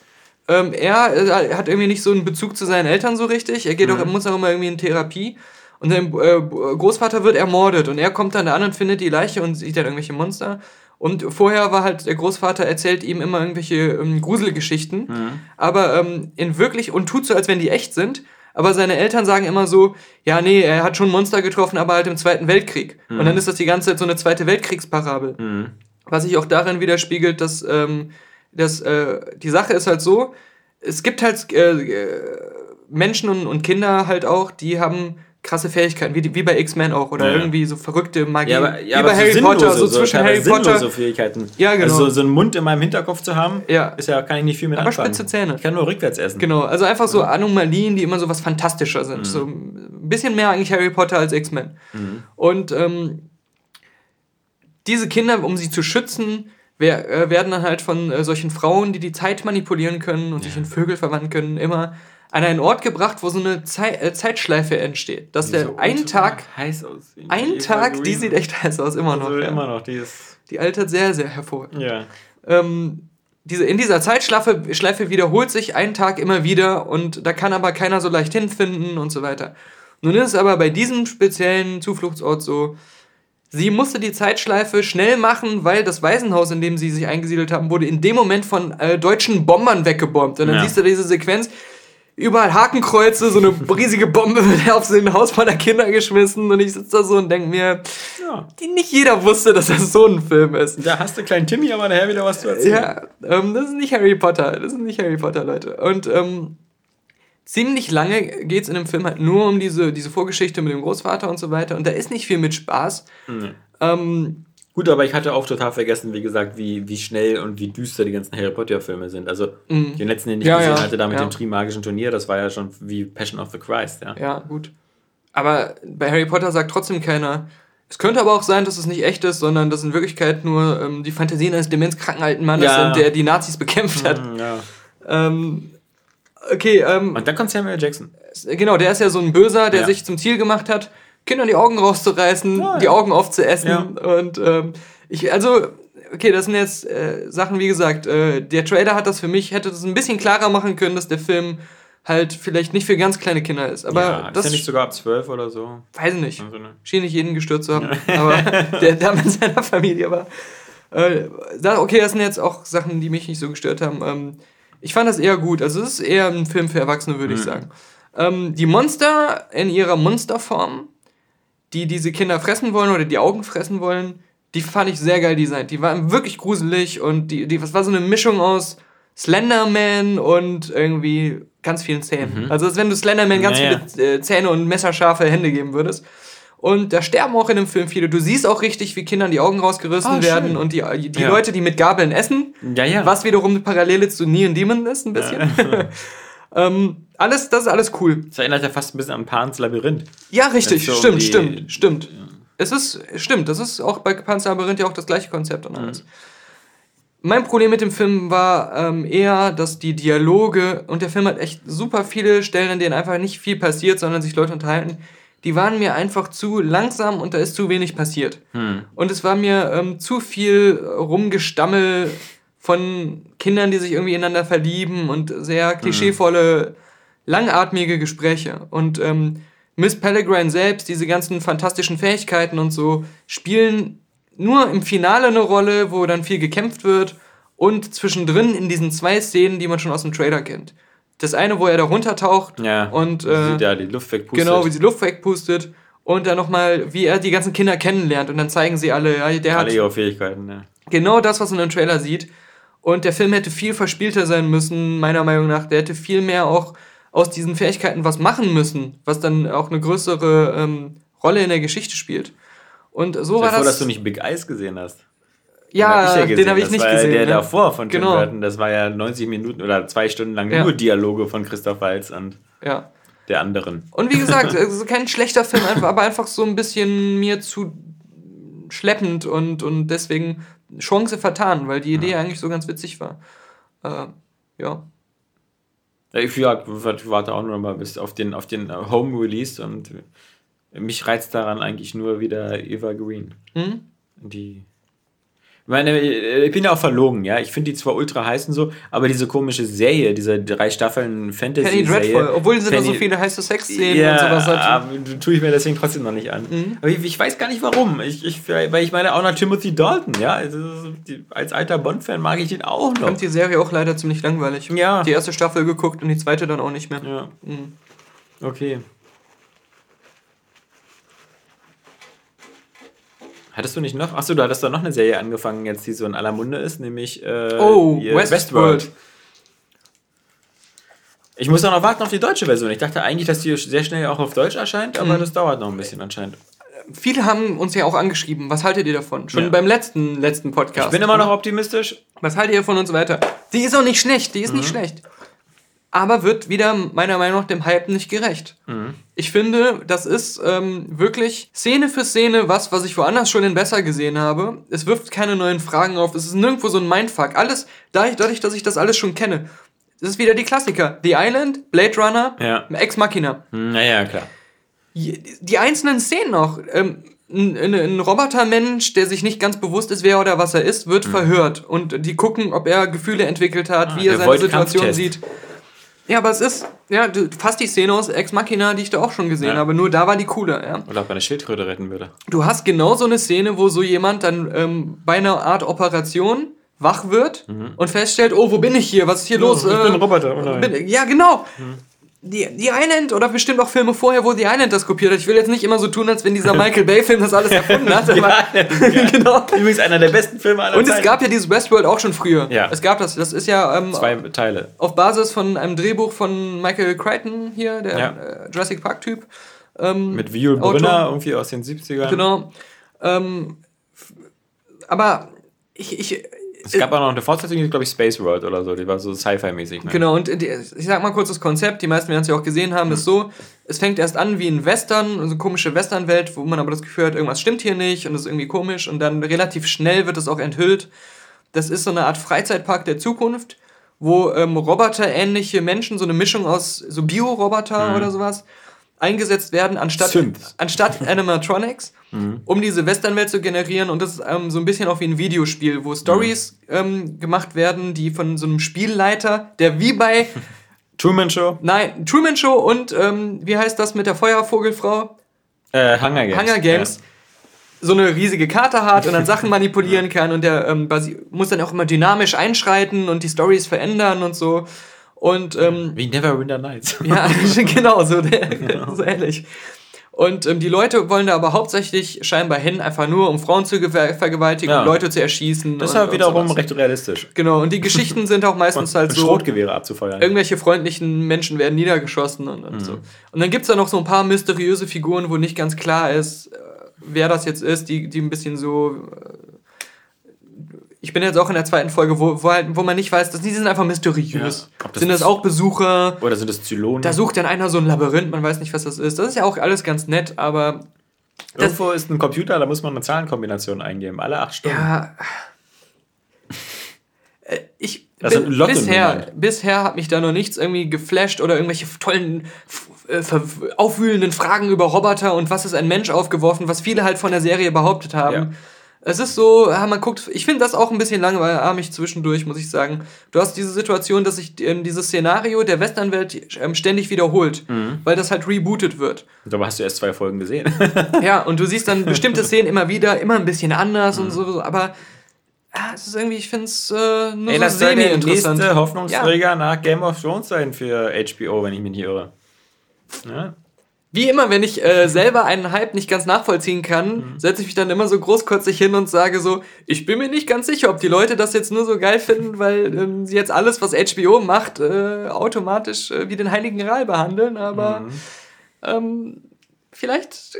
S1: ähm, er, äh, hat irgendwie nicht so einen Bezug zu seinen Eltern so richtig. Er geht mhm. auch, muss auch immer irgendwie in Therapie. Und sein äh, Großvater wird ermordet und er kommt dann an und findet die Leiche und sieht dann irgendwelche Monster. Und vorher war halt, der Großvater erzählt ihm immer irgendwelche ähm, Gruselgeschichten, mhm. aber ähm, in wirklich, und tut so, als wenn die echt sind. Aber seine Eltern sagen immer so, ja, nee, er hat schon Monster getroffen, aber halt im Zweiten Weltkrieg. Mhm. Und dann ist das die ganze Zeit so eine Zweite Weltkriegsparabel. Mhm. Was sich auch darin widerspiegelt, dass ähm, das, äh, die Sache ist halt so, es gibt halt äh, Menschen und, und Kinder halt auch, die haben krasse Fähigkeiten, wie, wie bei X-Men auch, oder ja. irgendwie so verrückte Magie. Ja,
S2: aber, ja, wie bei Harry Potter, so, zwischen so Harry Potter. So Fähigkeiten.
S1: Ja, genau.
S2: Also so einen Mund in meinem Hinterkopf zu haben,
S1: ja.
S2: ist ja, kann ich nicht viel mit
S1: aber anfangen. spitze Zähne.
S2: Ich kann nur rückwärts essen.
S1: Genau, also einfach so Anomalien, die immer so was Fantastischer sind. Mhm. So ein bisschen mehr eigentlich Harry Potter als X-Men. Mhm. Und ähm, diese Kinder, um sie zu schützen, äh, werden dann halt von äh, solchen Frauen, die die Zeit manipulieren können und sich in Vögel verwandeln können, immer an einen Ort gebracht, wo so eine Zeit, äh, Zeitschleife entsteht. Dass der so einen Tag.
S2: Heiß aus.
S1: Ein Tag, die sieht echt heiß aus, immer noch.
S2: Also ja. immer noch, die ist.
S1: Die altert sehr, sehr hervorragend.
S2: Ja.
S1: Ähm, diese, in dieser Zeitschleife Schleife wiederholt sich ein Tag immer wieder und da kann aber keiner so leicht hinfinden und so weiter. Nun ist es aber bei diesem speziellen Zufluchtsort so, Sie musste die Zeitschleife schnell machen, weil das Waisenhaus, in dem sie sich eingesiedelt haben, wurde in dem Moment von äh, deutschen Bombern weggebombt. Und dann ja. siehst du diese Sequenz, überall Hakenkreuze, so eine riesige Bombe wird aufs Haus meiner Kinder geschmissen und ich sitze da so und denke mir, ja. nicht jeder wusste, dass das so ein Film ist.
S2: Da hast du kleinen Timmy aber nachher wieder was zu erzählen.
S1: Ja, ähm, das ist nicht Harry Potter, das ist nicht Harry Potter, Leute. Und ähm, ziemlich lange geht es in dem Film halt nur um diese, diese Vorgeschichte mit dem Großvater und so weiter. Und da ist nicht viel mit Spaß. Mhm. Ähm,
S2: Gut, aber ich hatte auch total vergessen, wie gesagt, wie, wie schnell und wie düster die ganzen Harry Potter-Filme sind. Also mhm. den letzten, den ich ja, gesehen ja, hatte, da mit ja. dem Trimagischen Turnier, das war ja schon wie Passion of the Christ, ja.
S1: Ja, gut. Aber bei Harry Potter sagt trotzdem keiner, es könnte aber auch sein, dass es nicht echt ist, sondern dass in Wirklichkeit nur ähm, die Fantasien eines demenzkranken alten Mannes ja. sind, der die Nazis bekämpft hat.
S2: Mhm, ja.
S1: Ähm, Okay, ähm.
S2: Und dann kommt Samuel Jackson.
S1: Genau, der ist ja so ein Böser, der ja. sich zum Ziel gemacht hat, Kindern die Augen rauszureißen, ja, die Augen aufzuessen. Ja. Und ähm, ich, also, okay, das sind jetzt äh, Sachen, wie gesagt, äh, der Trailer hat das für mich, hätte das ein bisschen klarer machen können, dass der Film halt vielleicht nicht für ganz kleine Kinder ist. Aber ja, das
S2: ist ja nicht sogar ab zwölf oder so.
S1: Weiß ich nicht. Also, ne. Schien nicht jeden gestört zu haben. aber der, der mit seiner Familie war. Äh, okay, das sind jetzt auch Sachen, die mich nicht so gestört haben. Ähm, ich fand das eher gut. Also es ist eher ein Film für Erwachsene, würde mhm. ich sagen. Ähm, die Monster in ihrer Monsterform, die diese Kinder fressen wollen oder die Augen fressen wollen, die fand ich sehr geil designt. Die waren wirklich gruselig und die, die was war so eine Mischung aus Slenderman und irgendwie ganz vielen Zähnen. Mhm. Also als wenn du Slenderman ganz naja. viele äh, Zähne und messerscharfe Hände geben würdest. Und da sterben auch in dem Film viele. Du siehst auch richtig, wie Kindern die Augen rausgerissen oh, werden und die, die ja. Leute, die mit Gabeln essen.
S2: Ja, ja.
S1: Was wiederum eine Parallele zu Neon Demon ist, ein bisschen. Ähm, alles, das ist alles cool.
S2: Das erinnert ja fast ein bisschen an Pans Labyrinth.
S1: Ja, richtig, so stimmt, stimmt, stimmt. Ja. Es ist, stimmt, das ist auch bei Pans Labyrinth ja auch das gleiche Konzept und alles. Mhm. Mein Problem mit dem Film war ähm, eher, dass die Dialoge und der Film hat echt super viele Stellen, in denen einfach nicht viel passiert, sondern sich Leute unterhalten die waren mir einfach zu langsam und da ist zu wenig passiert.
S2: Hm.
S1: Und es war mir ähm, zu viel Rumgestammel von Kindern, die sich irgendwie ineinander verlieben und sehr klischeevolle, langatmige Gespräche. Und ähm, Miss Pellegrin selbst, diese ganzen fantastischen Fähigkeiten und so, spielen nur im Finale eine Rolle, wo dann viel gekämpft wird und zwischendrin in diesen zwei Szenen, die man schon aus dem Trailer kennt. Das eine, wo er da runtertaucht
S2: Ja.
S1: und
S2: Wie
S1: äh,
S2: sie da die Luft wegpustet.
S1: genau, wie sie Luft wegpustet und dann nochmal, wie er die ganzen Kinder kennenlernt und dann zeigen sie alle, ja, der hat
S2: Alle ihre Fähigkeiten, ja.
S1: genau das, was man im Trailer sieht. Und der Film hätte viel verspielter sein müssen, meiner Meinung nach. Der hätte viel mehr auch aus diesen Fähigkeiten was machen müssen, was dann auch eine größere ähm, Rolle in der Geschichte spielt. Und so war
S2: Bevor,
S1: das.
S2: dass du nicht Big Eyes gesehen hast.
S1: ja,
S2: hab ich
S1: den
S2: gesehen.
S1: habe ich
S2: das
S1: nicht
S2: war
S1: gesehen.
S2: Ja der
S1: ne?
S2: davor von Tim
S1: Genau.
S2: Burton. Das war ja 90 Minuten oder zwei Stunden lang
S1: Ja.
S2: nur Dialoge von Christoph Waltz und
S1: Ja.
S2: der anderen.
S1: Und wie gesagt, also kein schlechter Film, aber einfach so ein bisschen mir zu schleppend und, und deswegen Chance vertan, weil die Idee eigentlich so ganz witzig war. Äh, ja.
S2: Ja, Ich ja, warte auch nur mal bis auf den, auf den Home Release und mich reizt daran eigentlich nur wieder Eva Green.
S1: Hm?
S2: Die. Ich meine, ich bin ja auch verlogen, ja. Ich finde die zwar ultra heiß und so, aber diese komische Serie, diese drei Staffeln
S1: Penny
S2: Fantasy-Serie.
S1: Dreadful, obwohl sie da so
S2: Penny-
S1: viele heiße Sexszenen
S2: ja,
S1: und sowas hat.
S2: aber tue ich mir deswegen trotzdem noch nicht an.
S1: Mhm.
S2: Aber ich, ich weiß gar nicht warum. Ich, ich, weil ich meine auch noch Timothy Dalton, ja. Also, als alter Bond-Fan mag ich ihn auch
S1: Ich
S2: noch.
S1: fand die Serie auch leider ziemlich langweilig.
S2: Ja.
S1: Die erste Staffel geguckt und die zweite dann auch nicht mehr.
S2: Ja,
S1: Mhm.
S2: okay. Hattest du nicht noch? Achso, du hattest doch noch eine Serie angefangen, jetzt die so in aller Munde ist, nämlich äh,
S1: Oh,
S2: hier
S1: Westworld.
S2: Ich muss auch noch warten auf die deutsche Version. Ich dachte eigentlich, dass die sehr schnell auch auf Deutsch erscheint, aber
S1: Mhm.
S2: das dauert noch ein bisschen anscheinend.
S1: Viele haben uns ja auch angeschrieben. Was haltet ihr davon? Schon
S2: Ja.
S1: beim letzten, letzten Podcast.
S2: Ich bin immer noch optimistisch.
S1: Was haltet ihr von und so weiter? Die ist auch nicht schlecht, die ist nicht schlecht. Aber wird wieder meiner Meinung nach dem Hype nicht gerecht. Ich finde, das ist ähm, wirklich Szene für Szene was, was ich woanders schon in besser gesehen habe. Es wirft keine neuen Fragen auf. Es ist nirgendwo so ein Mindfuck. Alles, dadurch, dass ich das alles schon kenne. Das ist wieder die Klassiker. The Island, Blade Runner,
S2: Ja.
S1: Ex Machina.
S2: Naja, klar.
S1: Die einzelnen Szenen noch. Ähm, ein, ein, ein Robotermensch, der sich nicht ganz bewusst ist, wer oder was er ist, wird verhört. Und die gucken, ob er Gefühle entwickelt hat, wie er seine. Situation sieht. Ja, aber es ist, ja, du- fast die Szene aus Ex Machina, die ich da auch schon gesehen
S2: Ja.
S1: habe, nur da war die cooler, ja.
S2: Oder ob er eine Schildkröte retten würde.
S1: Du hast genau so eine Szene, wo so jemand dann ähm, bei einer Art Operation wach wird und feststellt, oh, wo bin ich hier? Was ist hier los?
S2: Mhm. ich
S1: Äh,
S2: bin ein Roboter, oh nein.
S1: bin, ja, genau. Die, die Island oder bestimmt auch Filme vorher, wo die Island das kopiert hat. Ich will jetzt nicht immer so tun, als wenn dieser Michael Bay-Film das alles erfunden hat. Aber, genau.
S2: Übrigens einer der besten Filme aller
S1: Und es
S2: Zeiten.
S1: gab ja dieses Westworld auch schon früher.
S2: Ja.
S1: Es gab das. Das ist ja ähm,
S2: zwei Teile.
S1: auf Basis von einem Drehbuch von Michael Crichton hier, der
S2: Ja.
S1: äh, Jurassic Park-Typ. Ähm,
S2: Mit Viol
S1: Autor.
S2: Brünner, irgendwie aus den 70ern.
S1: Genau. Ähm, aber ich, ich,
S2: Es gab auch noch eine Fortsetzung, die glaube ich Space World oder so, die war so Sci-Fi-mäßig. Ne?
S1: Genau, und die, ich sag mal kurz das Konzept, die meisten werden es ja auch gesehen haben, ist so, es fängt erst an wie ein Western, so eine komische Westernwelt, wo man aber das Gefühl hat, irgendwas stimmt hier nicht und es ist irgendwie komisch und dann relativ schnell wird es auch enthüllt. Das ist so eine Art Freizeitpark der Zukunft, wo ähm, roboterähnliche Menschen, so eine Mischung aus so Bioroboter oder sowas, eingesetzt werden, anstatt,
S2: Synths.
S1: anstatt Animatronics, um diese Westernwelt zu generieren. Und das ist ähm, so ein bisschen auch wie ein Videospiel, wo Stories ähm, gemacht werden, die von so einem Spielleiter, der wie bei
S2: Truman Show,
S1: Nein, Truman Show und ähm, wie heißt das mit der Feuervogelfrau?
S2: äh, Hunger Games.
S1: Hunger Games. So eine riesige Karte hat und dann Sachen manipulieren kann und der ähm, muss dann auch immer dynamisch einschreiten und die Stories verändern und so. Und ähm.
S2: Wie Neverwinter Nights.
S1: ja, genau, so, der, so ähnlich. Und ähm, die Leute wollen da aber hauptsächlich scheinbar hin, einfach nur um Frauen zu vergewaltigen,
S2: Ja.
S1: Leute zu erschießen.
S2: Das ist ja wiederum
S1: sowas.
S2: recht realistisch.
S1: Genau, und die Geschichten sind auch meistens halt so.
S2: Schrotgewehre abzufeuern.
S1: irgendwelche freundlichen Menschen werden niedergeschossen und, und so. Und dann gibt es da noch so ein paar mysteriöse Figuren, wo nicht ganz klar ist, äh, wer das jetzt ist, die, die ein bisschen so. Ich bin jetzt auch in der zweiten Folge, wo, wo, halt, wo man nicht weiß, dass die sind einfach mysteriös.
S2: Ja. Das
S1: sind das auch Besucher?
S2: Oder sind es Zylonen?
S1: Da sucht dann einer so ein Labyrinth, man weiß nicht, was das ist. Das ist ja auch alles ganz nett, aber
S2: Irgendwo ist ein Computer, da muss man eine Zahlenkombination eingeben. Alle acht Stunden.
S1: ja. Äh, Ich
S2: Das
S1: bin, bisher, bisher hat mich da noch nichts irgendwie geflasht oder irgendwelche tollen äh, aufwühlenden Fragen über Roboter und was ist ein Mensch aufgeworfen, was viele halt von der Serie behauptet haben. Ja. Es ist so, man guckt, ich finde das auch ein bisschen langweilig zwischendurch, muss ich sagen. Du hast diese Situation, dass sich ähm, dieses Szenario der Westernwelt ähm, ständig wiederholt, mhm. weil das halt rebootet wird.
S2: Aber hast du erst zwei Folgen gesehen.
S1: ja, und du siehst dann bestimmte Szenen immer wieder, immer ein bisschen anders mhm. und so, aber ja, es ist irgendwie, ich finde es äh, nur Ey, so
S2: semi-interessant. der nächste Hoffnungsträger ja. nach Game of Thrones sein für HBO, wenn ich mich nicht irre.
S1: Ja? Wie immer, wenn ich äh, selber einen Hype nicht ganz nachvollziehen kann, mhm. setze ich mich dann immer so großkotzig hin und sage so, ich bin mir nicht ganz sicher, ob die Leute das jetzt nur so geil finden, weil ähm, sie jetzt alles, was HBO macht, äh, automatisch äh, wie den Heiligen Gral behandeln, aber mhm. ähm, vielleicht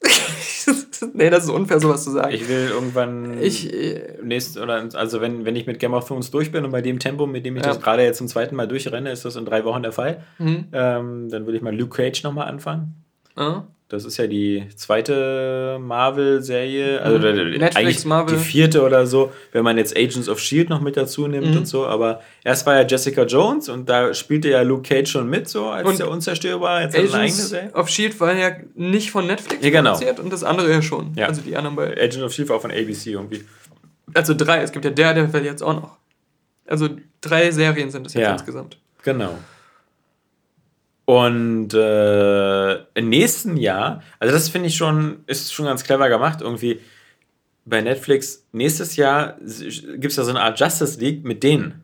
S1: nee, das ist unfair, sowas zu sagen.
S2: Ich will irgendwann ich, äh, nächst, oder also wenn, wenn ich mit Game of Thrones durch bin und bei dem Tempo, mit dem ich ja. das gerade jetzt zum zweiten Mal durchrenne, ist das in drei Wochen der Fall. Mhm. Ähm, dann würde ich mal Luke Cage nochmal anfangen. Mhm. Das ist ja die zweite Marvel-Serie, also mhm. Netflix Marvel. die vierte oder so, wenn man jetzt Agents of Shield noch mit dazu nimmt mhm. und so. Aber erst war ja Jessica Jones und da spielte ja Luke Cage schon mit, so als und der Unzerstörbar. Jetzt
S1: Agents eigene Serie. of Shield war ja nicht von Netflix ja, genau. produziert und das andere ja schon. Ja. Also die anderen
S2: beiden. Agents of Shield war auch von ABC irgendwie.
S1: Also drei, es gibt ja der, der jetzt auch noch. Also drei Serien sind es jetzt ja. insgesamt.
S2: Genau. Und äh, im nächsten Jahr, also das finde ich schon, ist schon ganz clever gemacht, irgendwie bei Netflix, nächstes Jahr gibt es da so eine Art Justice League mit denen.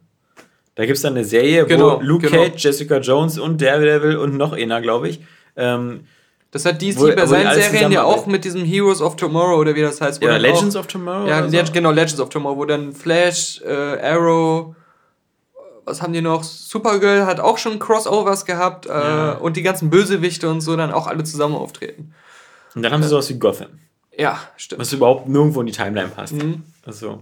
S2: Da gibt es dann eine Serie, genau, wo Luke genau. Cage, Jessica Jones und Daredevil und noch einer, glaube ich. Ähm,
S1: das hat DC wo, bei seinen Serien ja auch mit diesem Heroes of Tomorrow oder wie das heißt. Ja, Legends auch, of Tomorrow? Ja, so. genau, Legends of Tomorrow, wo dann Flash, äh, Arrow, was haben die noch? Supergirl hat auch schon Crossovers gehabt äh, ja. und die ganzen Bösewichte und so dann auch alle zusammen auftreten.
S2: Und dann haben sie sowas wie Gotham.
S1: Ja, stimmt.
S2: Was überhaupt nirgendwo in die Timeline passt. Mhm. Also.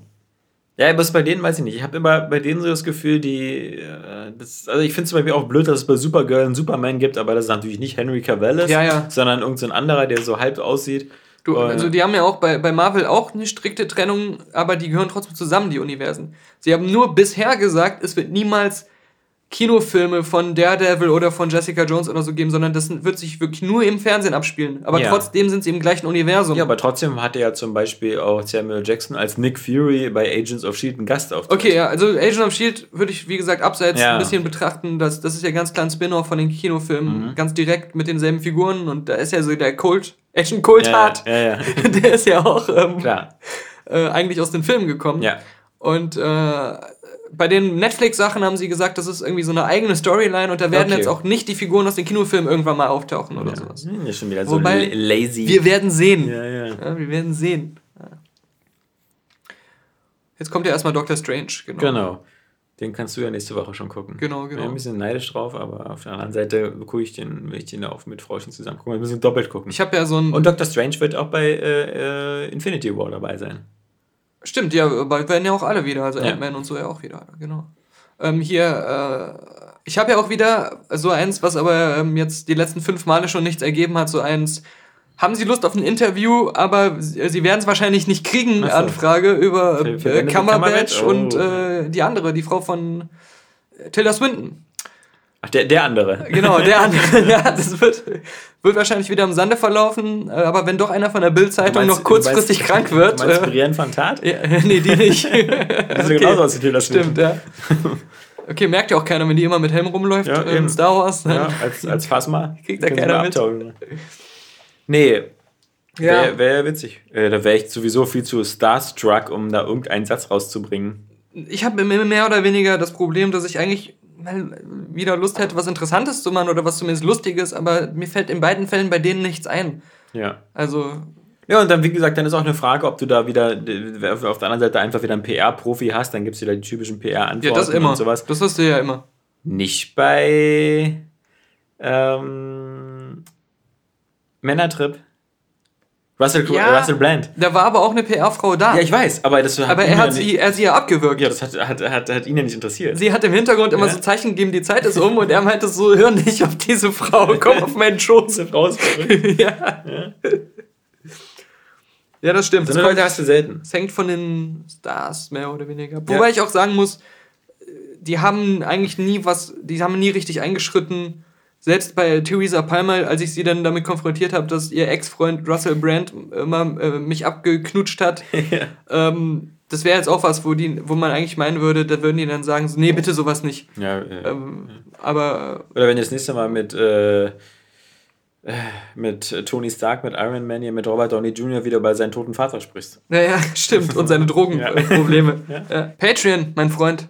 S2: Ja, aber bei denen weiß ich nicht. Ich habe immer bei denen so das Gefühl, die. Äh, das, also ich finde es zum Beispiel auch blöd, dass es bei Supergirl einen Superman gibt, aber das ist natürlich nicht Henry Cavill ist, ja, ja. sondern irgendein so anderer, der so halb aussieht.
S1: Du, also die haben ja auch bei, bei Marvel auch eine strikte Trennung, aber die gehören trotzdem zusammen, die Universen. Sie haben nur bisher gesagt, es wird niemals Kinofilme von Daredevil oder von Jessica Jones oder so geben, sondern das wird sich wirklich nur im Fernsehen abspielen. Aber ja. trotzdem sind sie im gleichen Universum.
S2: Ja, aber trotzdem hatte ja zum Beispiel auch Samuel Jackson als Nick Fury bei Agents of Shield einen Gast auf.
S1: Okay, ja, also Agents of Shield würde ich, wie gesagt, abseits ja. ein bisschen betrachten. Das, das ist ja ganz klar ein Spin-off von den Kinofilmen, mhm. ganz direkt mit denselben Figuren und da ist ja so der Kult, Action-Kult ja, hat. Ja, ja, der ist ja auch ähm, äh, eigentlich aus den Filmen gekommen. Ja. Und äh, bei den Netflix-Sachen haben sie gesagt, das ist irgendwie so eine eigene Storyline und da werden okay. jetzt auch nicht die Figuren aus den Kinofilmen irgendwann mal auftauchen oder ja. sowas. Hm, ist schon wieder Wobei, so lazy. Wir werden sehen. Ja, ja. ja wir werden sehen. Jetzt kommt ja erstmal Doctor Strange,
S2: genau. Genau. Den kannst du ja nächste Woche schon gucken. Genau, genau. Ich bin ein bisschen neidisch drauf, aber auf der anderen Seite gucke ich den, will ich den auch mit Frauchen zusammen gucken. Wir müssen doppelt gucken.
S1: Ich habe ja so ein.
S2: Und Doctor Strange wird auch bei äh, äh Infinity War dabei sein.
S1: Stimmt, ja, bald werden ja auch alle wieder, also ja. Ant-Man und so ja auch wieder, genau. Ähm, hier, äh, ich habe ja auch wieder so eins, was aber ähm, jetzt die letzten fünf Male schon nichts ergeben hat, so eins. Haben Sie Lust auf ein Interview, aber Sie werden es wahrscheinlich nicht kriegen, so. Anfrage über äh, Cumberbatch oh. und äh, die andere, die Frau von äh, Tilda Swinton.
S2: Ach, der, der andere.
S1: Genau, der andere. ja, das wird, wird wahrscheinlich wieder im Sande verlaufen, äh, aber wenn doch einer von der Bild-Zeitung noch kurzfristig meinst, krank wird. Du meinst äh, Brienne von Tat? Ja, nee, die nicht. die sieht okay. genauso aus wie Tilda Stimmt, ja. Okay, merkt ja auch keiner, wenn die immer mit Helm rumläuft ja, in Star Wars.
S2: Ja, als, als Phasma. Kriegt da keiner mit. Nee. Ja. Wäre wär witzig. Äh, da wäre ich sowieso viel zu starstruck, um da irgendeinen Satz rauszubringen.
S1: Ich habe mehr oder weniger das Problem, dass ich eigentlich mal wieder Lust hätte, was Interessantes zu machen oder was zumindest Lustiges, aber mir fällt in beiden Fällen bei denen nichts ein. Ja. Also.
S2: Ja, und dann, wie gesagt, dann ist auch eine Frage, ob du da wieder auf der anderen Seite einfach wieder einen PR-Profi hast, dann gibt es wieder die typischen PR-Antworten ja, das
S1: immer.
S2: und sowas.
S1: Das hast du ja immer.
S2: Nicht bei ähm, Männertrip.
S1: Russell, ja, Russell Brand. Da war aber auch eine PR-Frau da.
S2: Ja, ich weiß, aber das
S1: hat Aber er hat, sie, er sie ja abgewürgt.
S2: Ja, das hat, hat, hat, hat ihn ja nicht interessiert.
S1: Sie hat im Hintergrund immer ja. so Zeichen gegeben, die Zeit ist um und er meinte so, hör nicht auf diese Frau, komm auf meinen Schoß. raus. ja. ja. Ja, das stimmt. So
S2: eine Leute hast du selten.
S1: Es hängt von den Stars mehr oder weniger. Wobei ich auch sagen muss, die haben eigentlich nie was, die haben nie richtig eingeschritten Selbst bei Theresa Palmer, als ich sie dann damit konfrontiert habe, dass ihr Ex-Freund Russell Brand immer äh, mich abgeknutscht hat, ähm, das wäre jetzt auch was, wo, die, wo man eigentlich meinen würde, da würden die dann sagen, so, nee, bitte sowas nicht.
S2: Ja, äh,
S1: Ähm, aber
S2: Oder wenn du das nächste Mal mit, äh, äh, mit Tony Stark, mit Iron Man hier, mit Robert Downey Jr. wieder bei seinem toten Vater sprichst.
S1: naja, stimmt. Und seine Drogenprobleme. ja. Patreon, mein Freund.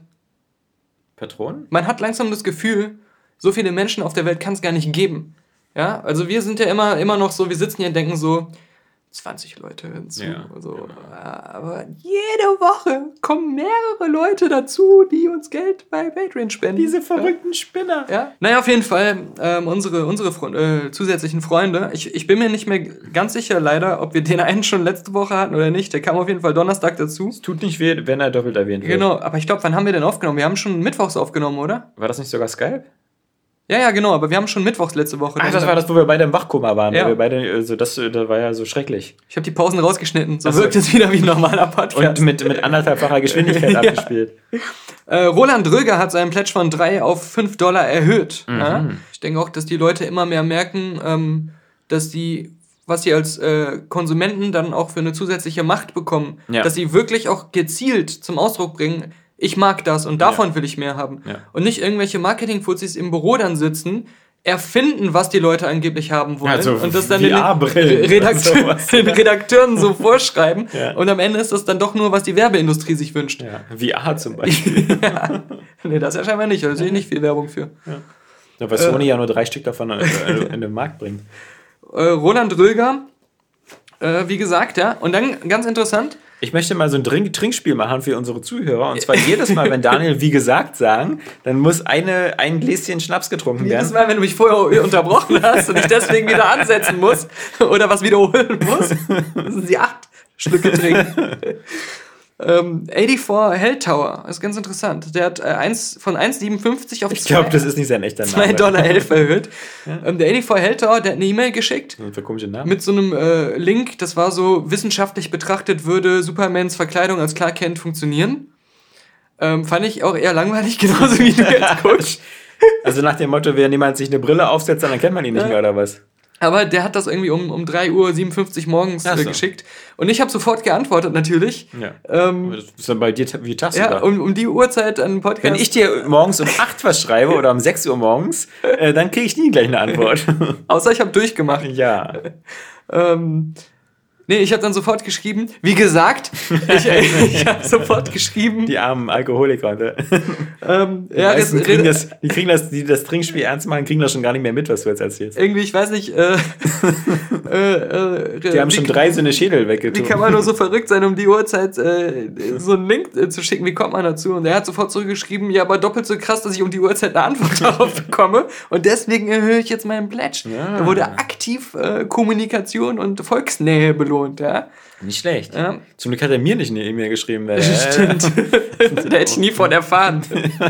S2: Patronen?
S1: Man hat langsam das Gefühl, so viele Menschen auf der Welt kann es gar nicht geben. Ja, also wir sind ja immer, immer noch so, wir sitzen hier und denken so, 20 Leute hinzu.
S2: Ja,
S1: so. Ja, aber jede Woche kommen mehrere Leute dazu, die uns Geld bei Patreon spenden.
S2: Spinner.
S1: Ja. Naja, auf jeden Fall ähm, unsere, unsere Freund, äh, zusätzlichen Freunde. Ich, ich bin mir nicht mehr ganz sicher, leider, ob wir den einen schon letzte Woche hatten oder nicht. Der kam auf jeden Fall Donnerstag dazu.
S2: Tut nicht weh, wenn er doppelt erwähnt wird.
S1: Genau, aber ich glaube, wann haben wir denn aufgenommen? Wir haben schon mittwochs aufgenommen, oder?
S2: War das nicht sogar Skype?
S1: Ja, ja, genau, aber wir haben schon mittwochs letzte Woche.
S2: Ach, das war das, wo wir beide im Wachkoma waren.
S1: Ja.
S2: Wir beide, also das, das war ja so schrecklich.
S1: Ich habe die Pausen rausgeschnitten. So
S2: Ach so.
S1: wirkt es wieder wie ein normaler Podcast.
S2: Und mit, mit anderthalbfacher Geschwindigkeit
S1: Ja.
S2: abgespielt.
S1: Äh, Roland Dröger hat seinen Pledge von 3 auf 5 Dollar erhöht.
S2: Mhm.
S1: Ja? Ich denke auch, dass die Leute immer mehr merken, ähm, dass die, was sie als äh, Konsumenten dann auch für eine zusätzliche Macht bekommen,
S2: Ja.
S1: dass sie wirklich auch gezielt zum Ausdruck bringen, ich mag das und davon will ich mehr haben.
S2: Ja.
S1: Und nicht irgendwelche Marketing-Fuzis im Büro dann sitzen, erfinden, was die Leute angeblich haben wollen
S2: Ja, so
S1: und das dann den, Redakteur, Redakteuren so vorschreiben
S2: Ja.
S1: und am Ende ist das dann doch nur, was die Werbeindustrie sich wünscht.
S2: Ja. VR zum Beispiel.
S1: ja. Nee, das ja scheinbar nicht. Da sehe ich nicht viel Werbung für.
S2: Ja, weil Sony ja nur drei Stück davon äh, in den Markt bringt.
S1: Äh, Roland Röger, äh, wie gesagt, ja. Und dann ganz interessant,
S2: Ich möchte mal so ein Trink Trinkspiel machen für unsere Zuhörer. Und zwar jedes Mal, wenn Daniel wie gesagt sagen, dann muss eine, ein Gläschen Schnaps getrunken
S1: jedes
S2: werden.
S1: Mal, wenn du mich vorher unterbrochen hast und ich deswegen wieder ansetzen muss oder was wiederholen muss, müssen sie acht Schlücke trinken. ähm, 84 Helltower, ist ganz interessant. Der hat äh, eins, von 1,57 auf
S2: Ich glaube, das ist nicht sein echter Name.
S1: 2,11 Dollar erhöht. Ähm, der 84 Helltower, der hat eine E-Mail geschickt.
S2: Das ist ein komischer Name.
S1: mit so einem äh, Link, das war so, wissenschaftlich betrachtet würde Supermans Verkleidung als Clark Kent funktionieren. Ähm, fand ich auch eher langweilig, genauso wie du jetzt guckst.
S2: Also nach dem Motto, wenn jemand sich eine Brille aufsetzt, dann kennt man ihn nicht
S1: Ja.
S2: mehr, oder was?
S1: Aber der hat das irgendwie um, um 3.57 Uhr morgens
S2: Ach
S1: äh,
S2: so.
S1: geschickt. Und ich habe sofort geantwortet, natürlich.
S2: Ja.
S1: Ähm,
S2: Das ist dann bei dir wie
S1: ja,
S2: tagsüber.
S1: um, um die Uhrzeit einen Podcast.
S2: Wenn ich dir morgens um 8 was schreibe oder um 6 Uhr morgens, äh, dann kriege ich nie gleich eine Antwort.
S1: außer ich habe durchgemacht.
S2: ja.
S1: Ähm, nee, ich habe dann sofort geschrieben, wie gesagt, ich, ich habe sofort geschrieben,
S2: Die armen Alkoholiker. Ne?
S1: ähm,
S2: Die,
S1: ja, red-
S2: kriegen das, die kriegen das, die das Trinkspiel ernst machen, kriegen das schon gar nicht mehr mit, was du jetzt erzählst.
S1: irgendwie, ich weiß nicht, äh, äh, äh,
S2: Die haben schon drei so eine Schädel
S1: Wie
S2: weggetan.
S1: kann man nur so verrückt sein, um die Uhrzeit äh, so einen Link äh, zu schicken? Wie kommt man dazu? Und er hat sofort zurückgeschrieben, ja, aber doppelt so krass, dass ich um die Uhrzeit eine Antwort darauf bekomme. Und deswegen erhöhe ich jetzt meinen Pledge.
S2: Ja.
S1: Da wurde aktiv äh, Kommunikation und Volksnähe belohnt, ja.
S2: Nicht schlecht.
S1: Ja.
S2: Zum Glück hat er mir nicht eine E-Mail geschrieben. Weil,
S1: Stimmt. da hätte ich nie von erfahren.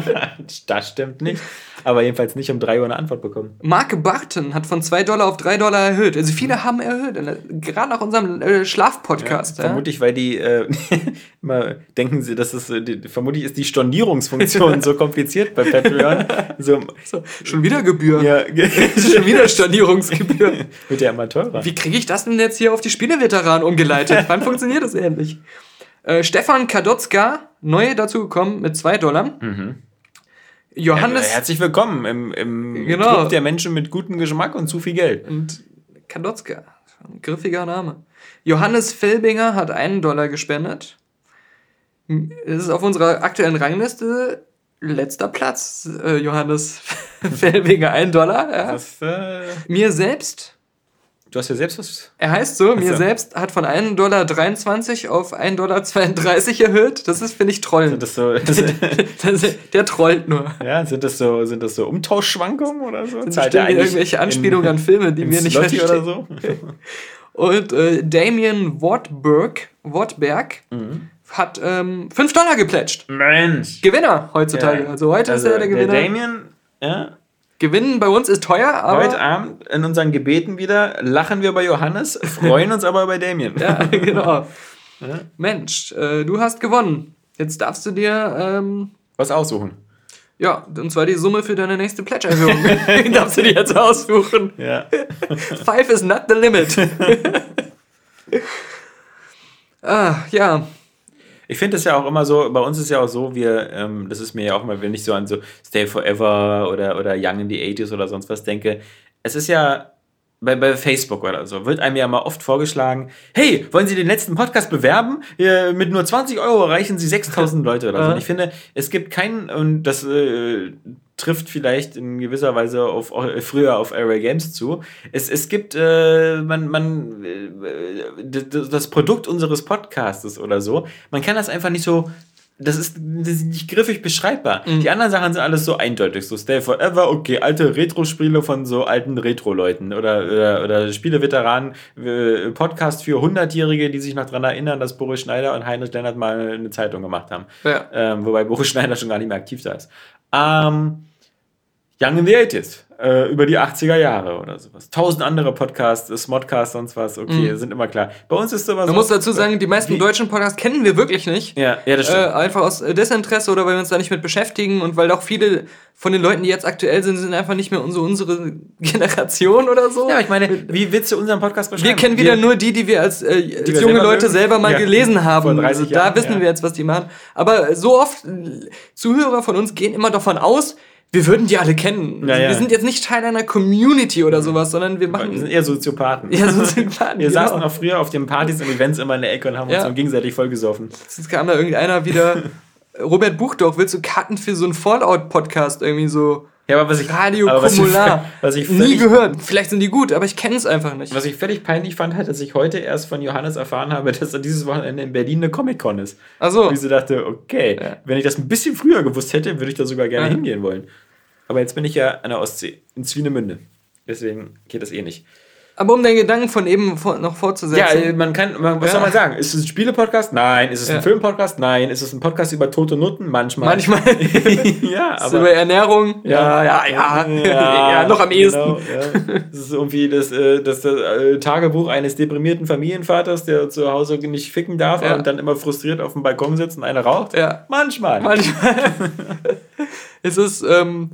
S2: das stimmt nicht. Aber jedenfalls nicht um 3 Uhr eine Antwort bekommen.
S1: Mark Barton hat von 2 Dollar auf 3 Dollar erhöht. Also viele haben erhöht. Gerade nach unserem äh, Schlafpodcast. Ja,
S2: Vermutlich, weil die äh, immer denken sie, dass es äh, die, vermutlich ist die Stornierungsfunktion so kompliziert bei Patreon. So,
S1: So, schon wieder Gebühr.
S2: ja,
S1: Schon wieder Stornierungsgebühr.
S2: mit der Amateure.
S1: Wie kriege ich das denn jetzt hier auf die Spieleveteranen umgeleitet? Wann funktioniert das endlich? Äh, Stefan Kadotzka, neu dazugekommen mit 2 Dollar. Johannes
S2: Herzlich willkommen im, im
S1: Genau.
S2: Club der Menschen mit gutem Geschmack und zu viel Geld.
S1: und Kadotzka, ein griffiger Name. Johannes Felbinger hat einen Dollar gespendet. Das ist auf unserer aktuellen Rangliste letzter Platz, äh, Johannes Felbinger, ein Dollar. Ja.
S2: Das, äh,
S1: Mir selbst
S2: du hast ja selbst was.
S1: Er heißt so, mir selbst hat von 1,23 Dollar auf 1,32 Dollar erhöht. Das ist, finde ich, Trollen.
S2: Sind das so, das,
S1: Das, der trollt nur.
S2: ja, sind das so, sind das so Umtauschschwankungen oder so? Zahlt
S1: sind
S2: eigentlich
S1: irgendwelche
S2: in-
S1: Anspielungen an Filme, die
S2: in
S1: wir nicht
S2: Slotty
S1: verstehen.
S2: oder so?
S1: Und äh, Damien Wortberg, Wortberg hat ähm, 5 Dollar geplätscht.
S2: Mensch.
S1: Gewinner heutzutage.
S2: Ja.
S1: Also heute ist er der Gewinner.
S2: Damien, ja,
S1: Gewinnen bei uns ist teuer, aber
S2: heute Abend in unseren Gebeten wieder lachen wir bei Johannes, freuen uns aber bei Damien.
S1: ja, genau. Mensch, äh, du hast gewonnen. Jetzt darfst du dir ähm,
S2: Was aussuchen.
S1: Ja, und zwar die Summe für deine nächste Pledge-Erhöhung. Darfst du dir jetzt aussuchen.
S2: Ja.
S1: Five is not the limit. ah, ja.
S2: Ich finde es ja auch immer so, bei uns ist ja auch so, wir, ähm, das ist mir ja auch mal, wenn ich so an so Stay Forever oder, oder Young in the 80s oder sonst was denke, es ist ja bei, bei Facebook oder so, wird einem ja mal oft vorgeschlagen, hey, wollen Sie den letzten Podcast bewerben? Äh, mit nur 20 Euro erreichen Sie 6000 Leute oder so. Und ich finde, es gibt keinen, und das äh, trifft vielleicht in gewisser Weise auf, früher auf Array Games zu. Es, es gibt, äh, man, man, äh, das Produkt unseres Podcastes oder so, man kann das einfach nicht so das ist, das ist nicht griffig beschreibbar. Mhm. Die anderen Sachen sind alles so eindeutig. So Stay Forever, okay, alte Retro-Spiele von so alten Retro-Leuten oder, oder, oder Spieleveteranen, äh, Podcast für 100-Jährige, die sich noch daran erinnern, dass Boris Schneider und Heinrich Lennart mal eine Zeitung gemacht haben. Ja. Ähm, wobei Boris Schneider schon gar nicht mehr aktiv da ist. Ähm, Young in the 80s äh, über die 80er Jahre oder sowas. Tausend andere Podcasts, Smodcast, sonst was, okay, mhm. sind immer klar. Bei uns ist sowas.
S1: Man muss dazu sagen, die meisten deutschen Podcasts kennen wir wirklich nicht.
S2: Ja, ja das stimmt.
S1: Äh, einfach aus Desinteresse oder weil wir uns da nicht mit beschäftigen und weil auch viele von den Leuten, die jetzt aktuell sind, sind einfach nicht mehr unsere, unsere Generation oder so.
S2: Ja, ich meine, wie willst du unseren Podcast
S1: beschreiben? Wir kennen wieder wir, nur die, die wir als, äh, die als wir junge selber Leute mögen? selber mal ja. gelesen haben. Vor 30 Jahren, da wissen ja. wir jetzt, was die machen. Aber so oft, Zuhörer von uns gehen immer davon aus, wir würden die alle kennen. Ja, ja. Wir sind jetzt nicht Teil einer Community oder sowas, sondern wir machen.
S2: Wir sind eher Soziopathen. Ja, Soziopathen. wir genau. saßen auch früher auf den Partys und Events immer in der Ecke und haben ja. uns gegenseitig vollgesoffen.
S1: Jetzt kam da irgendeiner wieder. Robert Buchdorf, willst du Karten für so einen Fallout-Podcast irgendwie so? Ja, aber was ich. Radio aber was. Ich, was ich Nie gehört. Vielleicht sind die gut, aber ich kenne es einfach nicht.
S2: Was ich völlig peinlich fand, halt, dass ich heute erst von Johannes erfahren habe, dass er dieses Wochenende in Berlin eine Comic-Con ist. Ach so. Und ich so dachte, okay, ja. wenn ich das ein bisschen früher gewusst hätte, würde ich da sogar gerne ja. hingehen wollen. Aber jetzt bin ich ja an der Ostsee, in Swinemünde. Deswegen geht das eh nicht.
S1: Aber um den Gedanken von eben noch fortzusetzen.
S2: Ja, man kann, man, was ja. soll man sagen? Ist es ein Spielepodcast? Nein. Ist es ein ja. Filmpodcast? Nein. Ist es ein Podcast über tote Nutten? Manchmal. Manchmal.
S1: ja, aber. Ist über Ernährung? Ja, ja, ja. Ja, ja noch am ehesten. Genau.
S2: Das ist irgendwie das, äh, das, das, äh, Tagebuch eines deprimierten Familienvaters, der zu Hause nicht ficken darf und dann immer frustriert auf dem Balkon sitzt und eine raucht. Ja. Manchmal. Manchmal.
S1: es ist, ähm,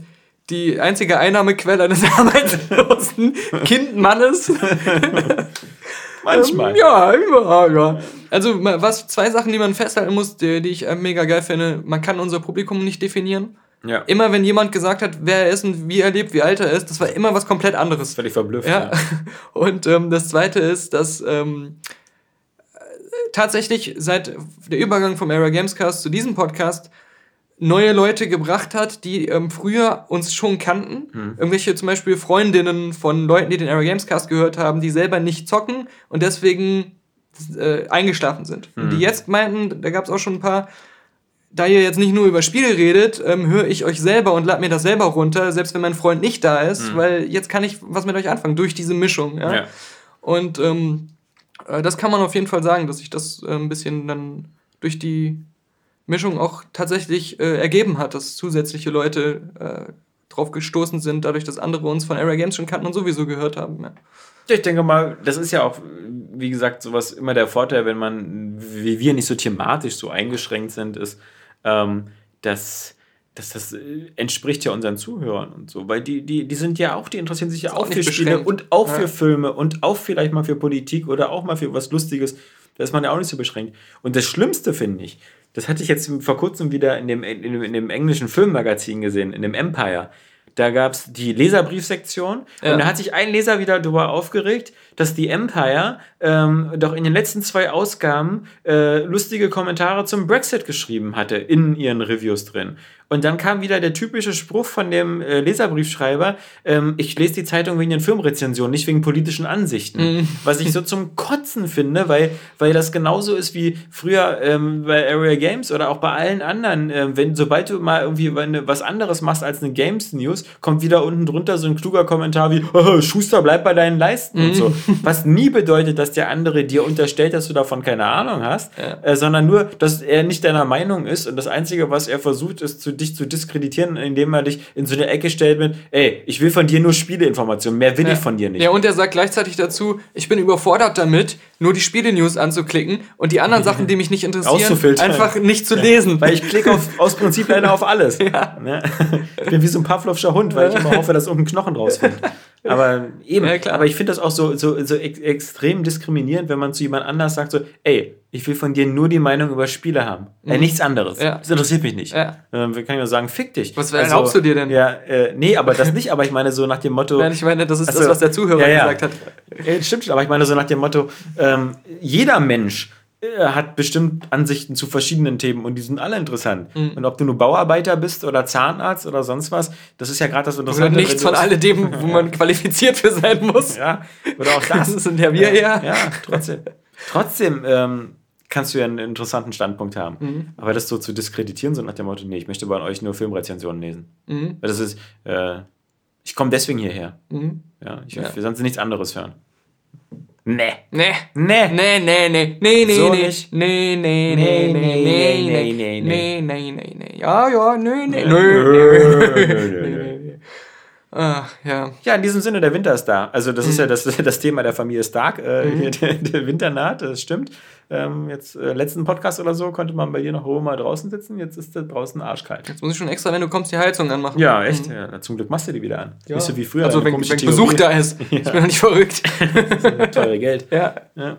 S1: die einzige Einnahmequelle eines arbeitslosen Kindmannes. Manchmal. Ähm, ja, ja, ja. Also, was, zwei Sachen, die man festhalten muss, die, die ich äh, mega geil finde. Man kann unser Publikum nicht definieren. Ja. Immer wenn jemand gesagt hat, wer er ist und wie er lebt, wie alt er ist, das war immer was komplett anderes.
S2: Völlig verblüfft.
S1: Ja. ja. Und ähm, das zweite ist, dass ähm, tatsächlich seit der Übergang vom Era Gamescast zu diesem Podcast neue Leute gebracht hat, die ähm, früher uns schon kannten. Hm. Irgendwelche zum Beispiel Freundinnen von Leuten, die den Era Games Cast gehört haben, die selber nicht zocken und deswegen äh, eingeschlafen sind. Hm. Und die jetzt meinten, da gab es auch schon ein paar, da ihr jetzt nicht nur über Spiele redet, ähm, höre ich euch selber und lad mir das selber runter, selbst wenn mein Freund nicht da ist, hm. weil jetzt kann ich was mit euch anfangen, durch diese Mischung. Ja? ja. Und ähm, äh, das kann man auf jeden Fall sagen, dass sich das äh, ein bisschen dann durch die Mischung auch tatsächlich äh, ergeben hat, dass zusätzliche Leute äh, drauf gestoßen sind, dadurch, dass andere uns von Area Games schon kannten und sowieso gehört haben. Ja.
S2: Ich denke mal, das ist ja auch, wie gesagt, sowas immer der Vorteil, wenn man, wie wir nicht so thematisch so eingeschränkt sind, ist, ähm, dass, dass das äh, entspricht ja unseren Zuhörern und so, weil die, die, die sind ja auch, die interessieren sich ja auch, auch für Spiele und auch ja. für Filme und auch vielleicht mal für Politik oder auch mal für was Lustiges. Da ist man ja auch nicht so beschränkt. Und das Schlimmste finde ich, das hatte ich jetzt vor kurzem wieder in dem, in dem, in dem englischen Filmmagazin gesehen, in dem Empire. Da gab es die Leserbriefsektion ja. und da hat sich ein Leser wieder darüber aufgeregt, dass die Empire ähm, doch in den letzten zwei Ausgaben äh, lustige Kommentare zum Brexit geschrieben hatte in ihren Reviews drin. Und dann kam wieder der typische Spruch von dem äh, Leserbriefschreiber, ähm, ich lese die Zeitung wegen den Filmrezensionen, nicht wegen politischen Ansichten. Mhm. Was ich so zum Kotzen finde, weil, weil das genauso ist wie früher ähm, bei Area Games oder auch bei allen anderen. Äh, wenn, sobald du mal irgendwie was anderes machst als eine Games News, kommt wieder unten drunter so ein kluger Kommentar wie, oh, Schuster, bleib bei deinen Leisten mhm. und so. Was nie bedeutet, dass der andere dir unterstellt, dass du davon keine Ahnung hast, ja. äh, sondern nur, dass er nicht deiner Meinung ist und das Einzige, was er versucht, ist zu dich zu diskreditieren, indem er dich in so eine Ecke stellt mit, ey, ich will von dir nur Spieleinformationen, mehr will
S1: ja.
S2: ich von dir nicht.
S1: Ja, und er sagt gleichzeitig dazu, ich bin überfordert damit, nur die Spiele-News anzuklicken und die anderen Sachen, die mich nicht interessieren, einfach nicht zu lesen.
S2: Weil ich klicke auf, aus Prinzip leider auf alles. Ne? Ich bin wie so ein Pavlovscher Hund, weil ich immer hoffe, dass irgendein Knochen rausfällt. Aber eben,
S1: Ja,
S2: aber ich finde das auch so, so, so ex extrem diskriminierend, wenn man zu jemand anders sagt, so, ey, ich will von dir nur die Meinung über Spiele haben. Äh, nichts anderes.
S1: Mhm. Ja.
S2: Das interessiert mich nicht.
S1: Ja.
S2: Ähm, wir können ja sagen, fick dich.
S1: Was erlaubst du dir denn?
S2: Ja, äh, nee, aber das nicht, aber ich meine so nach dem Motto.
S1: Nein, ich meine, das ist
S2: Ach
S1: das, was der Zuhörer
S2: Ja,
S1: gesagt hat.
S2: Ja, stimmt schon, aber ich meine so nach dem Motto, ähm, jeder Mensch äh, hat bestimmt Ansichten zu verschiedenen Themen und die sind alle interessant.
S1: Mhm.
S2: Und ob du nur Bauarbeiter bist oder Zahnarzt oder sonst was, das ist ja gerade das
S1: Oder
S2: Interessante.
S1: nichts
S2: wenn
S1: von alledem, wo man qualifiziert für sein muss.
S2: Ja, oder auch das.
S1: Das sind ja wir
S2: ja.
S1: ja.
S2: Ja, trotzdem. Trotzdem ähm, kannst du ja einen interessanten Standpunkt haben.
S1: Mhm.
S2: Aber das so zu diskreditieren, so nach dem Motto, nee, ich möchte bei euch nur Filmrezensionen lesen.
S1: Mhm.
S2: Weil das ist, äh, ich komme deswegen hierher.
S1: Mhm.
S2: Ja, ich
S1: Ja.
S2: will sonst nichts anderes hören. Nee.
S1: Nee.
S2: Nee.
S1: Nee, nee, nee, nee, nee,
S2: So
S1: nee,
S2: nicht.
S1: nee, nee,
S2: Nee,
S1: nee,
S2: nee,
S1: nee,
S2: nee,
S1: nee,
S2: nee,
S1: nee, nee, nee, nee, ja, ja, nee, nee,
S2: Nö,
S1: nee,
S2: nö, nö,
S1: nee. Ach, ja.
S2: Ja, in diesem Sinne, der Winter ist da. Also das
S1: Mhm.
S2: ist ja das, das Thema der Familie Stark. Äh, hier, der, der Winter naht, das stimmt. Ähm, jetzt äh, letzten Podcast oder so konnte man bei dir noch oben mal draußen sitzen. Jetzt ist da draußen arschkalt.
S1: Jetzt muss ich schon extra, wenn du kommst, die Heizung anmachen.
S2: Ja, echt. Ja, na, zum Glück machst du die wieder an.
S1: Ja.
S2: Nicht so wie früher.
S1: Also, wenn, wenn. Besuch da ist. Ich bin doch nicht verrückt.
S2: Teure Geld.
S1: ja.
S2: Ja.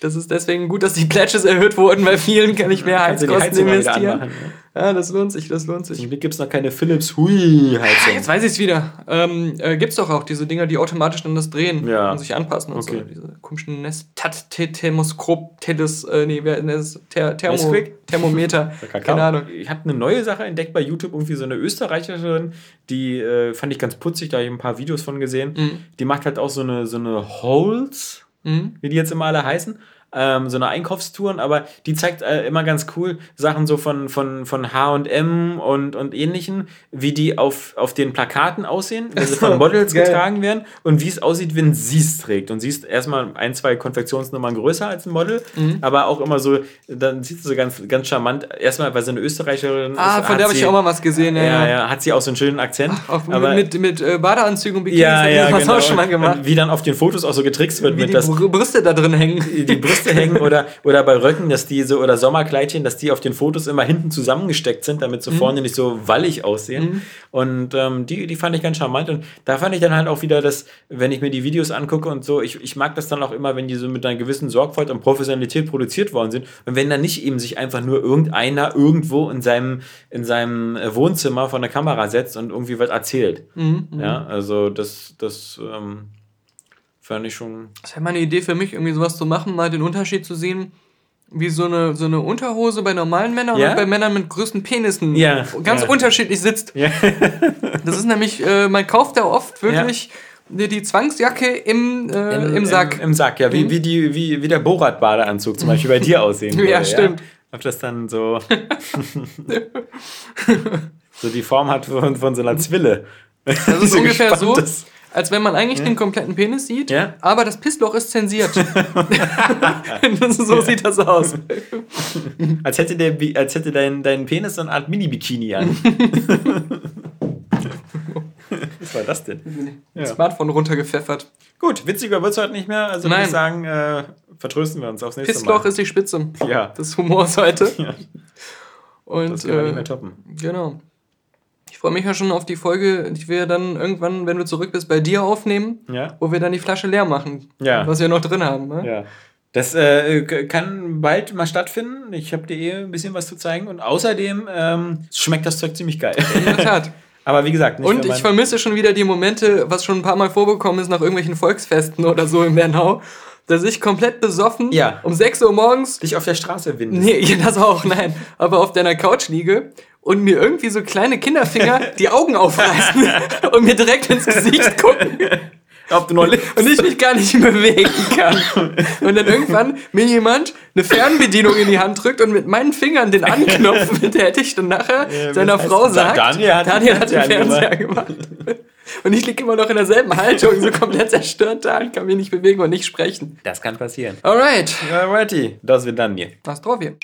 S1: Das ist deswegen gut, dass die Pledges erhöht wurden, weil vielen kann ich mehr Heizkosten investieren.
S2: anmachen. Ja.
S1: Ja, das lohnt sich, das lohnt sich.
S2: Zum Glück gibt es noch keine Philips Hui-Heizung.
S1: Jetzt weiß ich es wieder. Ähm, äh, gibt's doch auch diese Dinger, die automatisch dann das drehen
S2: Ja.
S1: und sich anpassen und
S2: Okay.
S1: so. Diese komischen Nestat-Telemoskop, Teles, äh, nee, wer das? Ther Thermo? Thermometer. Keine Ahnung.
S2: Ich habe eine neue Sache entdeckt bei YouTube, irgendwie so eine Österreicherin, die äh, fand ich ganz putzig, da habe ich ein paar Videos von gesehen.
S1: Mhm.
S2: Die macht halt auch so eine, so eine Holes,
S1: Mhm.
S2: wie die jetzt immer alle heißen. Ähm, so eine Einkaufstouren, aber die zeigt äh, immer ganz cool Sachen so von, von, von HM und, und ähnlichen, wie die auf, auf den Plakaten aussehen, wenn sie von Models
S1: Geil.
S2: getragen werden und wie es aussieht, wenn sie es trägt. Und sie ist erstmal ein, zwei Konfektionsnummern größer als ein Model,
S1: Mhm.
S2: aber auch immer so, dann sieht sie so ganz, ganz charmant. Erstmal, weil sie eine Österreicherin
S1: Ah,
S2: ist.
S1: von
S2: hat
S1: der habe ich auch mal was gesehen. Ja,
S2: ja,
S1: ja.
S2: hat sie auch so einen schönen Akzent.
S1: Auch
S2: aber
S1: mit, mit äh, Badeanzügen und Bikinis
S2: ja, ja,
S1: das
S2: genau.
S1: auch schon mal gemacht.
S2: Und wie dann auf den Fotos auch so getrickst wird
S1: Wie
S2: mit
S1: die
S2: das
S1: Br- Brüste da drin hängen.
S2: die Brüste hängen oder, oder bei Röcken, dass die so, oder Sommerkleidchen, dass die auf den Fotos immer hinten zusammengesteckt sind, damit
S1: Mhm.
S2: so vorne nicht so wallig aussehen. Und ähm, die, die fand ich ganz charmant. Und da fand ich dann halt auch wieder, dass, wenn ich mir die Videos angucke und so, ich, ich mag das dann auch immer, wenn die so mit einer gewissen Sorgfalt und Professionalität produziert worden sind. Und wenn dann nicht eben sich einfach nur irgendeiner irgendwo in seinem, in seinem äh, Wohnzimmer von der Kamera setzt und irgendwie was erzählt.
S1: Mhm.
S2: Ja, also das, das ähm, fand ich schon.
S1: Das wäre mal eine Idee für mich, irgendwie sowas zu machen, mal den Unterschied zu sehen, wie so eine, so eine Unterhose bei normalen Männern
S2: Ja?
S1: und bei Männern mit größten Penissen
S2: Ja,
S1: ganz
S2: ja.
S1: unterschiedlich sitzt.
S2: Ja.
S1: Das ist nämlich, äh, man kauft da oft wirklich die, Zwangsjacke im, äh, im, Sack.
S2: Im, im Sack, ja. Wie,
S1: Mhm.
S2: wie, die, wie, wie der Borat-Badeanzug zum Beispiel bei dir aussehen würde.
S1: Ja, stimmt.
S2: Ob das dann so, so die Form hat von, von so einer Zwille.
S1: das ist ungefähr so,
S2: gespanntes-
S1: als wenn man eigentlich den kompletten Penis sieht,
S2: Ja.
S1: aber das Pissloch ist zensiert. So sieht das aus.
S2: Als hätte, der, als hätte dein, dein Penis so eine Art Mini-Bikini an. Was war das denn? Ja.
S1: Smartphone runtergepfeffert.
S2: Gut, witziger wird es heute nicht mehr. Also würde
S1: Nein.
S2: ich sagen, äh, vertrösten wir uns aufs nächste
S1: Pissloch
S2: Mal.
S1: ist die Spitze
S2: ja,
S1: des Humors heute.
S2: Ja.
S1: Und
S2: das man nicht
S1: äh,
S2: mehr toppen.
S1: Genau. Ich freue mich ja schon auf die Folge, die wir dann irgendwann, wenn du zurück bist, bei dir aufnehmen,
S2: Ja.
S1: wo wir dann die Flasche leer machen.
S2: Ja.
S1: Was wir noch drin haben. Ne?
S2: Ja. Das äh, kann bald mal stattfinden. Ich habe dir eh ein bisschen was zu zeigen. Und außerdem ähm, schmeckt das Zeug ziemlich geil.
S1: In der Tat.
S2: Aber wie gesagt, nicht
S1: Und ich vermisse schon wieder die Momente, was schon ein paar Mal vorgekommen ist nach irgendwelchen Volksfesten oder so in Bernau, dass ich komplett besoffen
S2: Ja.
S1: um 6 Uhr morgens,
S2: dich auf der Straße windest.
S1: nee, das auch, nein, aber auf deiner Couch liege und mir irgendwie so kleine Kinderfinger die Augen aufreißen und mir direkt ins Gesicht gucken.
S2: Ob du noch lebst.
S1: und ich mich gar nicht bewegen kann. Und dann irgendwann mir jemand eine Fernbedienung in die Hand drückt und mit meinen Fingern den Anknopf betätigt und nachher
S2: Ja,
S1: seiner Frau sagt,
S2: Daniel hat den
S1: Daniel hat den
S2: Fernseher
S1: Fernseher gemacht. Und ich liege immer noch in derselben Haltung, so komplett zerstört da und kann mich nicht bewegen und nicht sprechen.
S2: Das kann passieren.
S1: Alright,
S2: Alrighty, das wird Daniel.
S1: was drauf hier?